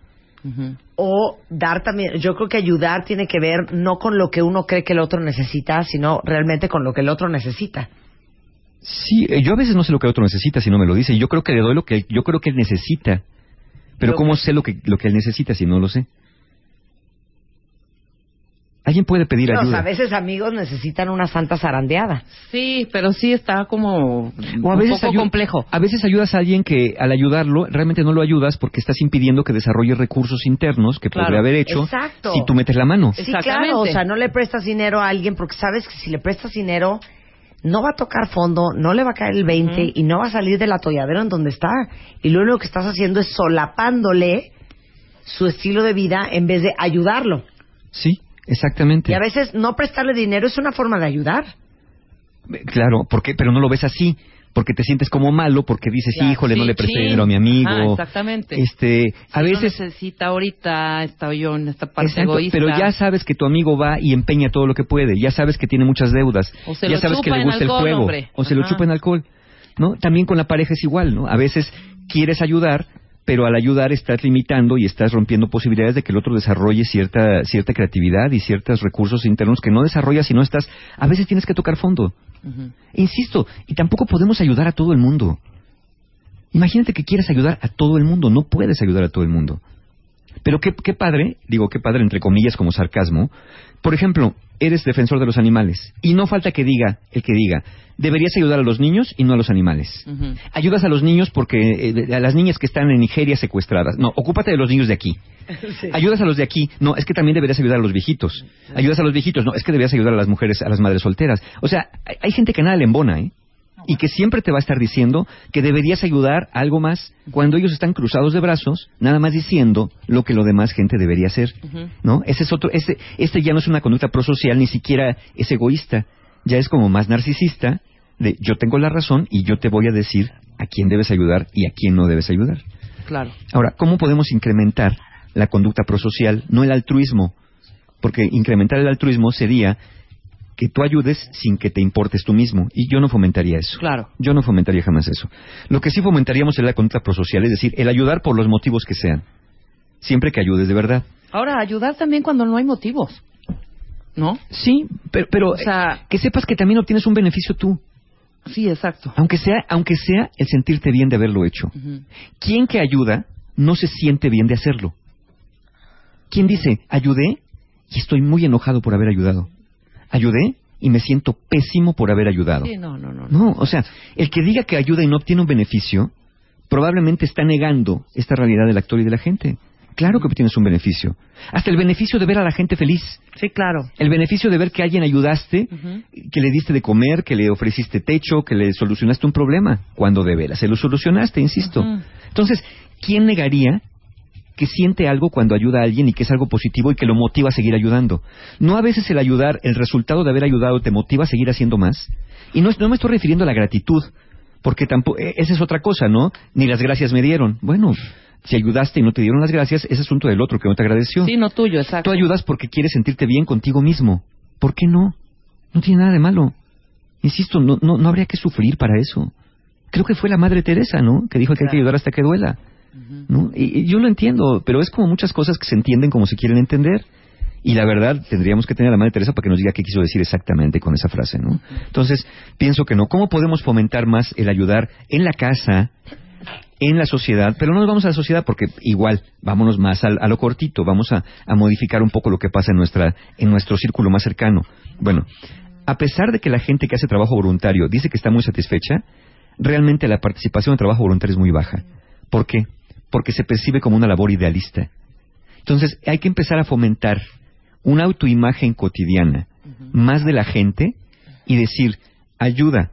O dar también, yo creo que ayudar tiene que ver no con lo que uno cree que el otro necesita, sino realmente con lo que el otro necesita. Sí, eh, yo a veces no sé lo que el otro necesita si no me lo dice. Yo creo que le doy lo que yo creo que él necesita. Pero Lo ¿cómo que- sé lo que, lo que él necesita si no lo sé? Alguien puede pedir No, ayuda. a veces amigos necesitan una santa zarandeada. Sí, pero sí está como O a un veces poco ayu- complejo. A veces ayudas a alguien que al ayudarlo realmente no lo ayudas porque estás impidiendo que desarrolle recursos internos que Claro. podría haber hecho Exacto. si tú metes la mano. Sí, claro, o sea, no le prestas dinero a alguien porque sabes que si le prestas dinero no va a tocar fondo, no le va a caer el 20 y no va a salir del atolladero en donde está. Y lo único que estás haciendo es solapándole su estilo de vida en vez de ayudarlo. Sí, exactamente. Y a veces no prestarle dinero es una forma de ayudar. Eh, Claro, porque pero no lo ves así, porque te sientes como malo, porque dices, Ya, híjole, no sí, le presté dinero a mi amigo. Ajá, exactamente. Este, a Si veces necesita ahorita, está yo en esta parte Exacto, egoísta. pero ya sabes que tu amigo va y empeña todo lo que puede, ya sabes que tiene muchas deudas, O se ya lo sabes que chupa le en gusta alcohol, el juego, hombre. o se lo chupa en alcohol, ¿no? También con la pareja es igual, ¿no? A veces quieres ayudar, pero al ayudar estás limitando y estás rompiendo posibilidades de que el otro desarrolle cierta cierta creatividad y ciertos recursos internos que no desarrollas si no estás, a veces tienes que tocar fondo. Insisto, y tampoco podemos ayudar a todo el mundo. Imagínate que quieres ayudar a todo el mundo, no puedes ayudar a todo el mundo. Pero qué, qué padre, digo qué padre entre comillas como sarcasmo. Por ejemplo, eres defensor de los animales y no falta que diga, el que diga, deberías ayudar a los niños y no a los animales. Ayudas a los niños porque eh, a las niñas que están en Nigeria secuestradas. No, ocúpate de los niños de aquí. Ayudas a los de aquí. No, es que también deberías ayudar a los viejitos. Ayudas a los viejitos. No, es que deberías ayudar a las mujeres, a las madres solteras. O sea, hay, hay gente que nada le embona, ¿eh? Y que siempre te va a estar diciendo que deberías ayudar a algo más cuando ellos están cruzados de brazos, nada más diciendo lo que lo demás gente debería hacer. ¿No? Ese es otro, ese, este ya no es una conducta prosocial, ni siquiera es egoísta. Ya es como más narcisista de yo tengo la razón y yo te voy a decir a quién debes ayudar y a quién no debes ayudar. Claro. Ahora, ¿cómo podemos incrementar la conducta prosocial, no el altruismo? Porque incrementar el altruismo sería que tú ayudes sin que te importes tú mismo. Y yo no fomentaría eso. Claro. Yo no fomentaría jamás eso. Lo que sí fomentaríamos sería la conducta prosocial, es decir, el ayudar por los motivos que sean. Siempre que ayudes de verdad. Ahora, ayudar también cuando no hay motivos. ¿No? Sí, pero, pero O sea- eh, que sepas que también obtienes un beneficio tú. Sí, exacto. Aunque sea, aunque sea el sentirte bien de haberlo hecho. Ujú. ¿Quién que ayuda no se siente bien de hacerlo? ¿Quién dice, ayudé y estoy muy enojado por haber ayudado? Ayudé y me siento pésimo por haber ayudado. Sí, no, no, no. No, o sea, el que diga que ayuda y no obtiene un beneficio, probablemente está negando esta realidad del actor y de la gente. Claro que obtienes un beneficio. Hasta el beneficio de ver a la gente feliz. Sí, claro. El beneficio de ver que a alguien ayudaste, que le diste de comer, que le ofreciste techo, que le solucionaste un problema, cuando de veras se lo solucionaste, insisto. Entonces, ¿quién negaría que siente algo cuando ayuda a alguien y que es algo positivo y que lo motiva a seguir ayudando? ¿No a veces el ayudar, el resultado de haber ayudado te motiva a seguir haciendo más? Y no, no me estoy refiriendo a la gratitud, porque tampoco, eh, esa es otra cosa, ¿no? Ni las gracias me dieron. Bueno, si ayudaste y no te dieron las gracias, es asunto del otro que no te agradeció. Sí, no tuyo, exacto. Tú ayudas porque quieres sentirte bien contigo mismo. ¿Por qué no? No tiene nada de malo. Insisto, no, no, no habría que sufrir para eso. Creo que fue la Madre Teresa, ¿no? Que dijo que hay que ayudar hasta que duela. ¿No? Y, yo lo entiendo, pero es como muchas cosas que se entienden como se quieren entender. Y la verdad, tendríamos que tener a la Madre Teresa para que nos diga qué quiso decir exactamente con esa frase, ¿no? Entonces, pienso que no. ¿Cómo podemos fomentar más el ayudar en la casa, en la sociedad? Pero no nos vamos a la sociedad porque igual, vámonos más al- a, lo cortito, vamos a, a modificar un poco lo que pasa en, nuestra, en nuestro círculo más cercano. Bueno, a pesar de que la gente que hace trabajo voluntario dice que está muy satisfecha, realmente la participación en trabajo voluntario es muy baja. ¿Por qué? Porque se percibe como una labor idealista. Entonces, hay que empezar a fomentar una autoimagen cotidiana más de la gente y decir, ayuda,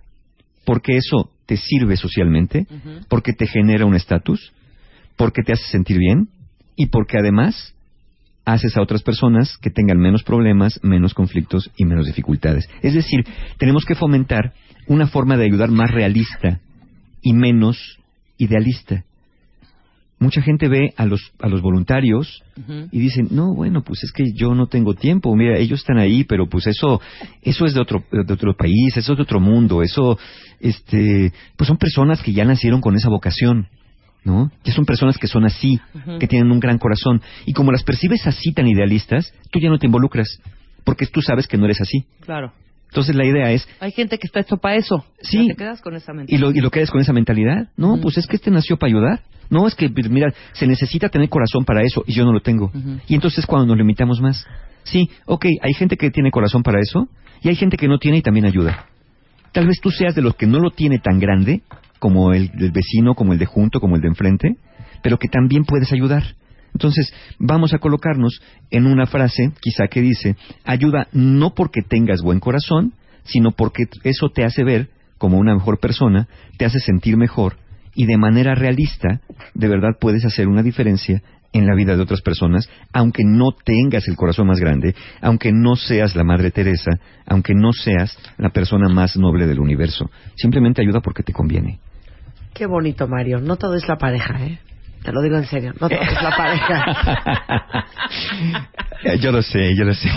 porque eso te sirve socialmente, porque te genera un estatus, porque te hace sentir bien y porque además haces a otras personas que tengan menos problemas, menos conflictos y menos dificultades. Es decir, tenemos que fomentar una forma de ayudar más realista y menos idealista. Mucha gente ve a los, a los voluntarios y dicen, no, bueno, pues es que yo no tengo tiempo, mira, ellos están ahí, pero pues eso, eso es de otro, de otro país, eso es de otro mundo, eso, este, pues son personas que ya nacieron con esa vocación. ¿No? Ya son personas que son así, que tienen un gran corazón. Y como las percibes así tan idealistas, tú ya no te involucras, porque tú sabes que no eres así. Claro. Entonces la idea es, Hay gente que está hecho para eso. Sí. Ya te quedas con esa y lo, y lo que eres con esa mentalidad, no, pues es que este nació para ayudar. No, es que, pues, mira, se necesita tener corazón para eso y yo no lo tengo. Y entonces cuando nos limitamos más. Sí, ok, hay gente que tiene corazón para eso y hay gente que no tiene y también ayuda. Tal vez tú seas de los que no lo tiene tan grande como el del vecino, como el de junto, como el de enfrente, pero que también puedes ayudar. Entonces, vamos a colocarnos en una frase, quizá que dice, ayuda no porque tengas buen corazón, sino porque eso te hace ver como una mejor persona, te hace sentir mejor y de manera realista, de verdad puedes hacer una diferencia en la vida de otras personas, aunque no tengas el corazón más grande, aunque no seas la Madre Teresa, aunque no seas la persona más noble del universo. Simplemente ayuda porque te conviene. Qué bonito, Mario. No todo es la pareja, ¿eh? Te lo digo en serio. No todo es la pareja. Eh, Yo lo sé, yo lo sé.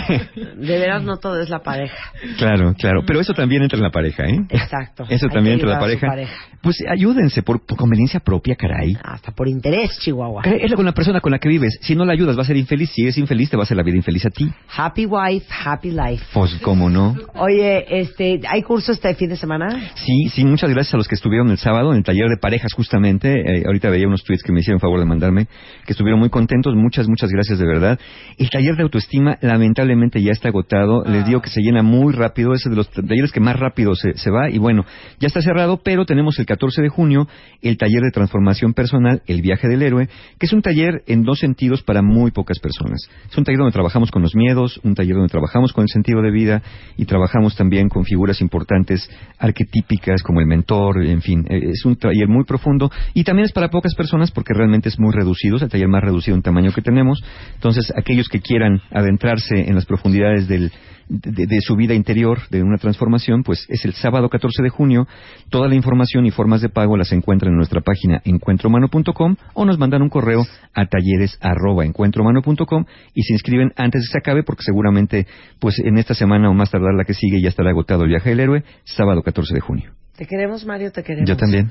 De veras, no todo es la pareja. Claro, claro. Pero eso también entra en la pareja, ¿eh? Exacto. Eso Hay también entra en la ayudar a su pareja. Pues ayúdense por, por conveniencia propia, caray. Hasta por interés, Chihuahua. Es con la persona con la que vives. Si no la ayudas, va a ser infeliz. Si eres infeliz, te va a hacer la vida infeliz a ti. Happy wife, happy life. Pues, ¿cómo no? Oye, este, ¿hay curso este fin de semana? Sí, sí, muchas gracias a los que estuvieron el sábado en el taller de parejas justamente. Eh, ahorita veía unos tweets que me hicieron favor de mandarme, que estuvieron muy contentos. Muchas, muchas gracias de verdad. El taller de autoestima lamentablemente ya está agotado. Les digo que se llena muy rápido. Es de los talleres que más rápido se, se va. Y bueno, ya está cerrado, pero tenemos el 14 de junio el taller de transformación personal, el viaje del héroe, que es un taller en dos sentidos para muy pocas personas. Es un taller donde trabajamos con los miedos, un taller donde trabajamos con el sentido de vida y trabajamos también con figuras importantes arquetípicas como el mentor, en fin, eh, es un taller muy profundo y también es para pocas personas porque realmente es muy reducido, es el taller más reducido en tamaño que tenemos. Entonces, aquellos que quieran adentrarse en las profundidades del, de, de su vida interior, de una transformación, pues es el sábado 14 de junio. Toda la información y formas de pago las encuentran en nuestra página encuentrohumano.com o nos mandan un correo a talleres@encuentrohumano.com y se inscriben antes de que se acabe porque seguramente pues en esta semana o más tardar la que sigue ya estará agotado el viaje del héroe, sábado 14 de junio. Te queremos, Mario, te queremos. Yo también.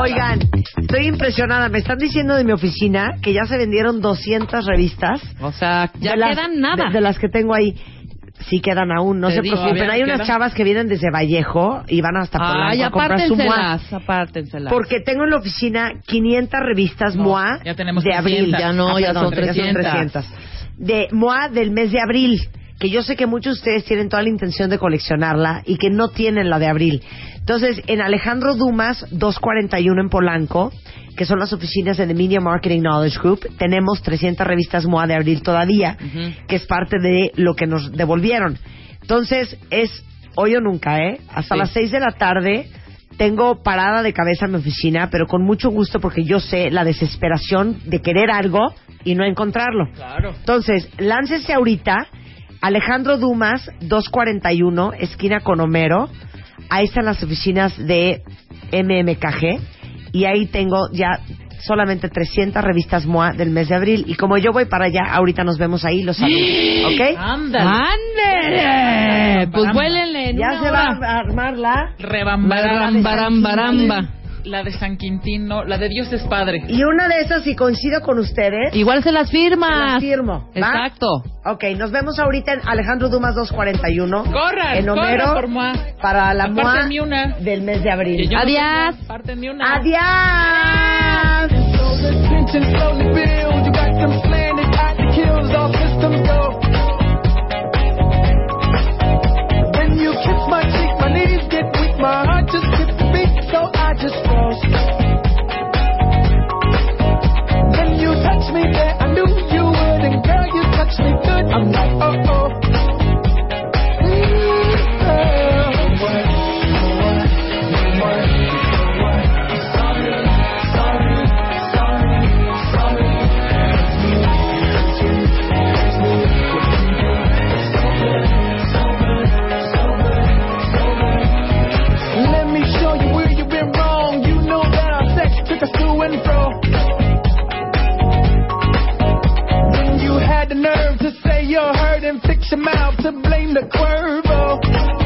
Oigan, estoy impresionada. Me están diciendo de mi oficina que ya se vendieron 200 revistas. O sea, ya De las- quedan nada. De, de las que tengo ahí. Sí quedan aún, no Te se digo, preocupen. Hay unas quedan. chavas que vienen desde Vallejo y van hasta Polanco Ay, a comprar su MOA. apártenselas. Porque tengo en la oficina 500 revistas No, MOA ya tenemos de 300. abril. Ya no, Ah, ya perdón, son 300. 300. De MOA del mes de abril. Que yo sé que muchos de ustedes tienen toda la intención de coleccionarla y que no tienen la de abril. Entonces, en Alejandro Dumas 241 en Polanco, que son las oficinas de The Media Marketing Knowledge Group, tenemos 300 revistas MOA de abril todavía, que es parte de lo que nos devolvieron. Entonces, es hoy o nunca, ¿eh? Hasta Sí. las 6 de la tarde tengo parada de cabeza en mi oficina, pero con mucho gusto porque yo sé la desesperación de querer algo y no encontrarlo. Claro. Entonces, láncese ahorita, Alejandro Dumas, 241, esquina con Homero. Ahí están las oficinas de MMKG y ahí tengo ya solamente 300 revistas MOA del mes de abril. Y como yo voy para allá, ahorita nos vemos ahí, los saludo. ¿Ok? ¡Ándale! Pues vuélenle en Ya se hora. va a armar la... Rebambaramba. La de San Quintino, la de Dios es Padre. Y una de esas, si coincido con ustedes... Igual se las las firmo. ¿va? Exacto. Ok, nos vemos ahorita en Alejandro Dumas 241. Corran, en Homero corran por para la MOA una. del mes de abril. No Adiós. apártenme una. Adiós. Tension slowly touch me there, I knew you would. And girl, you touch me good. I'm like, oh, oh. had the nerve to say you're hurt and fix your mouth to blame the Quervo.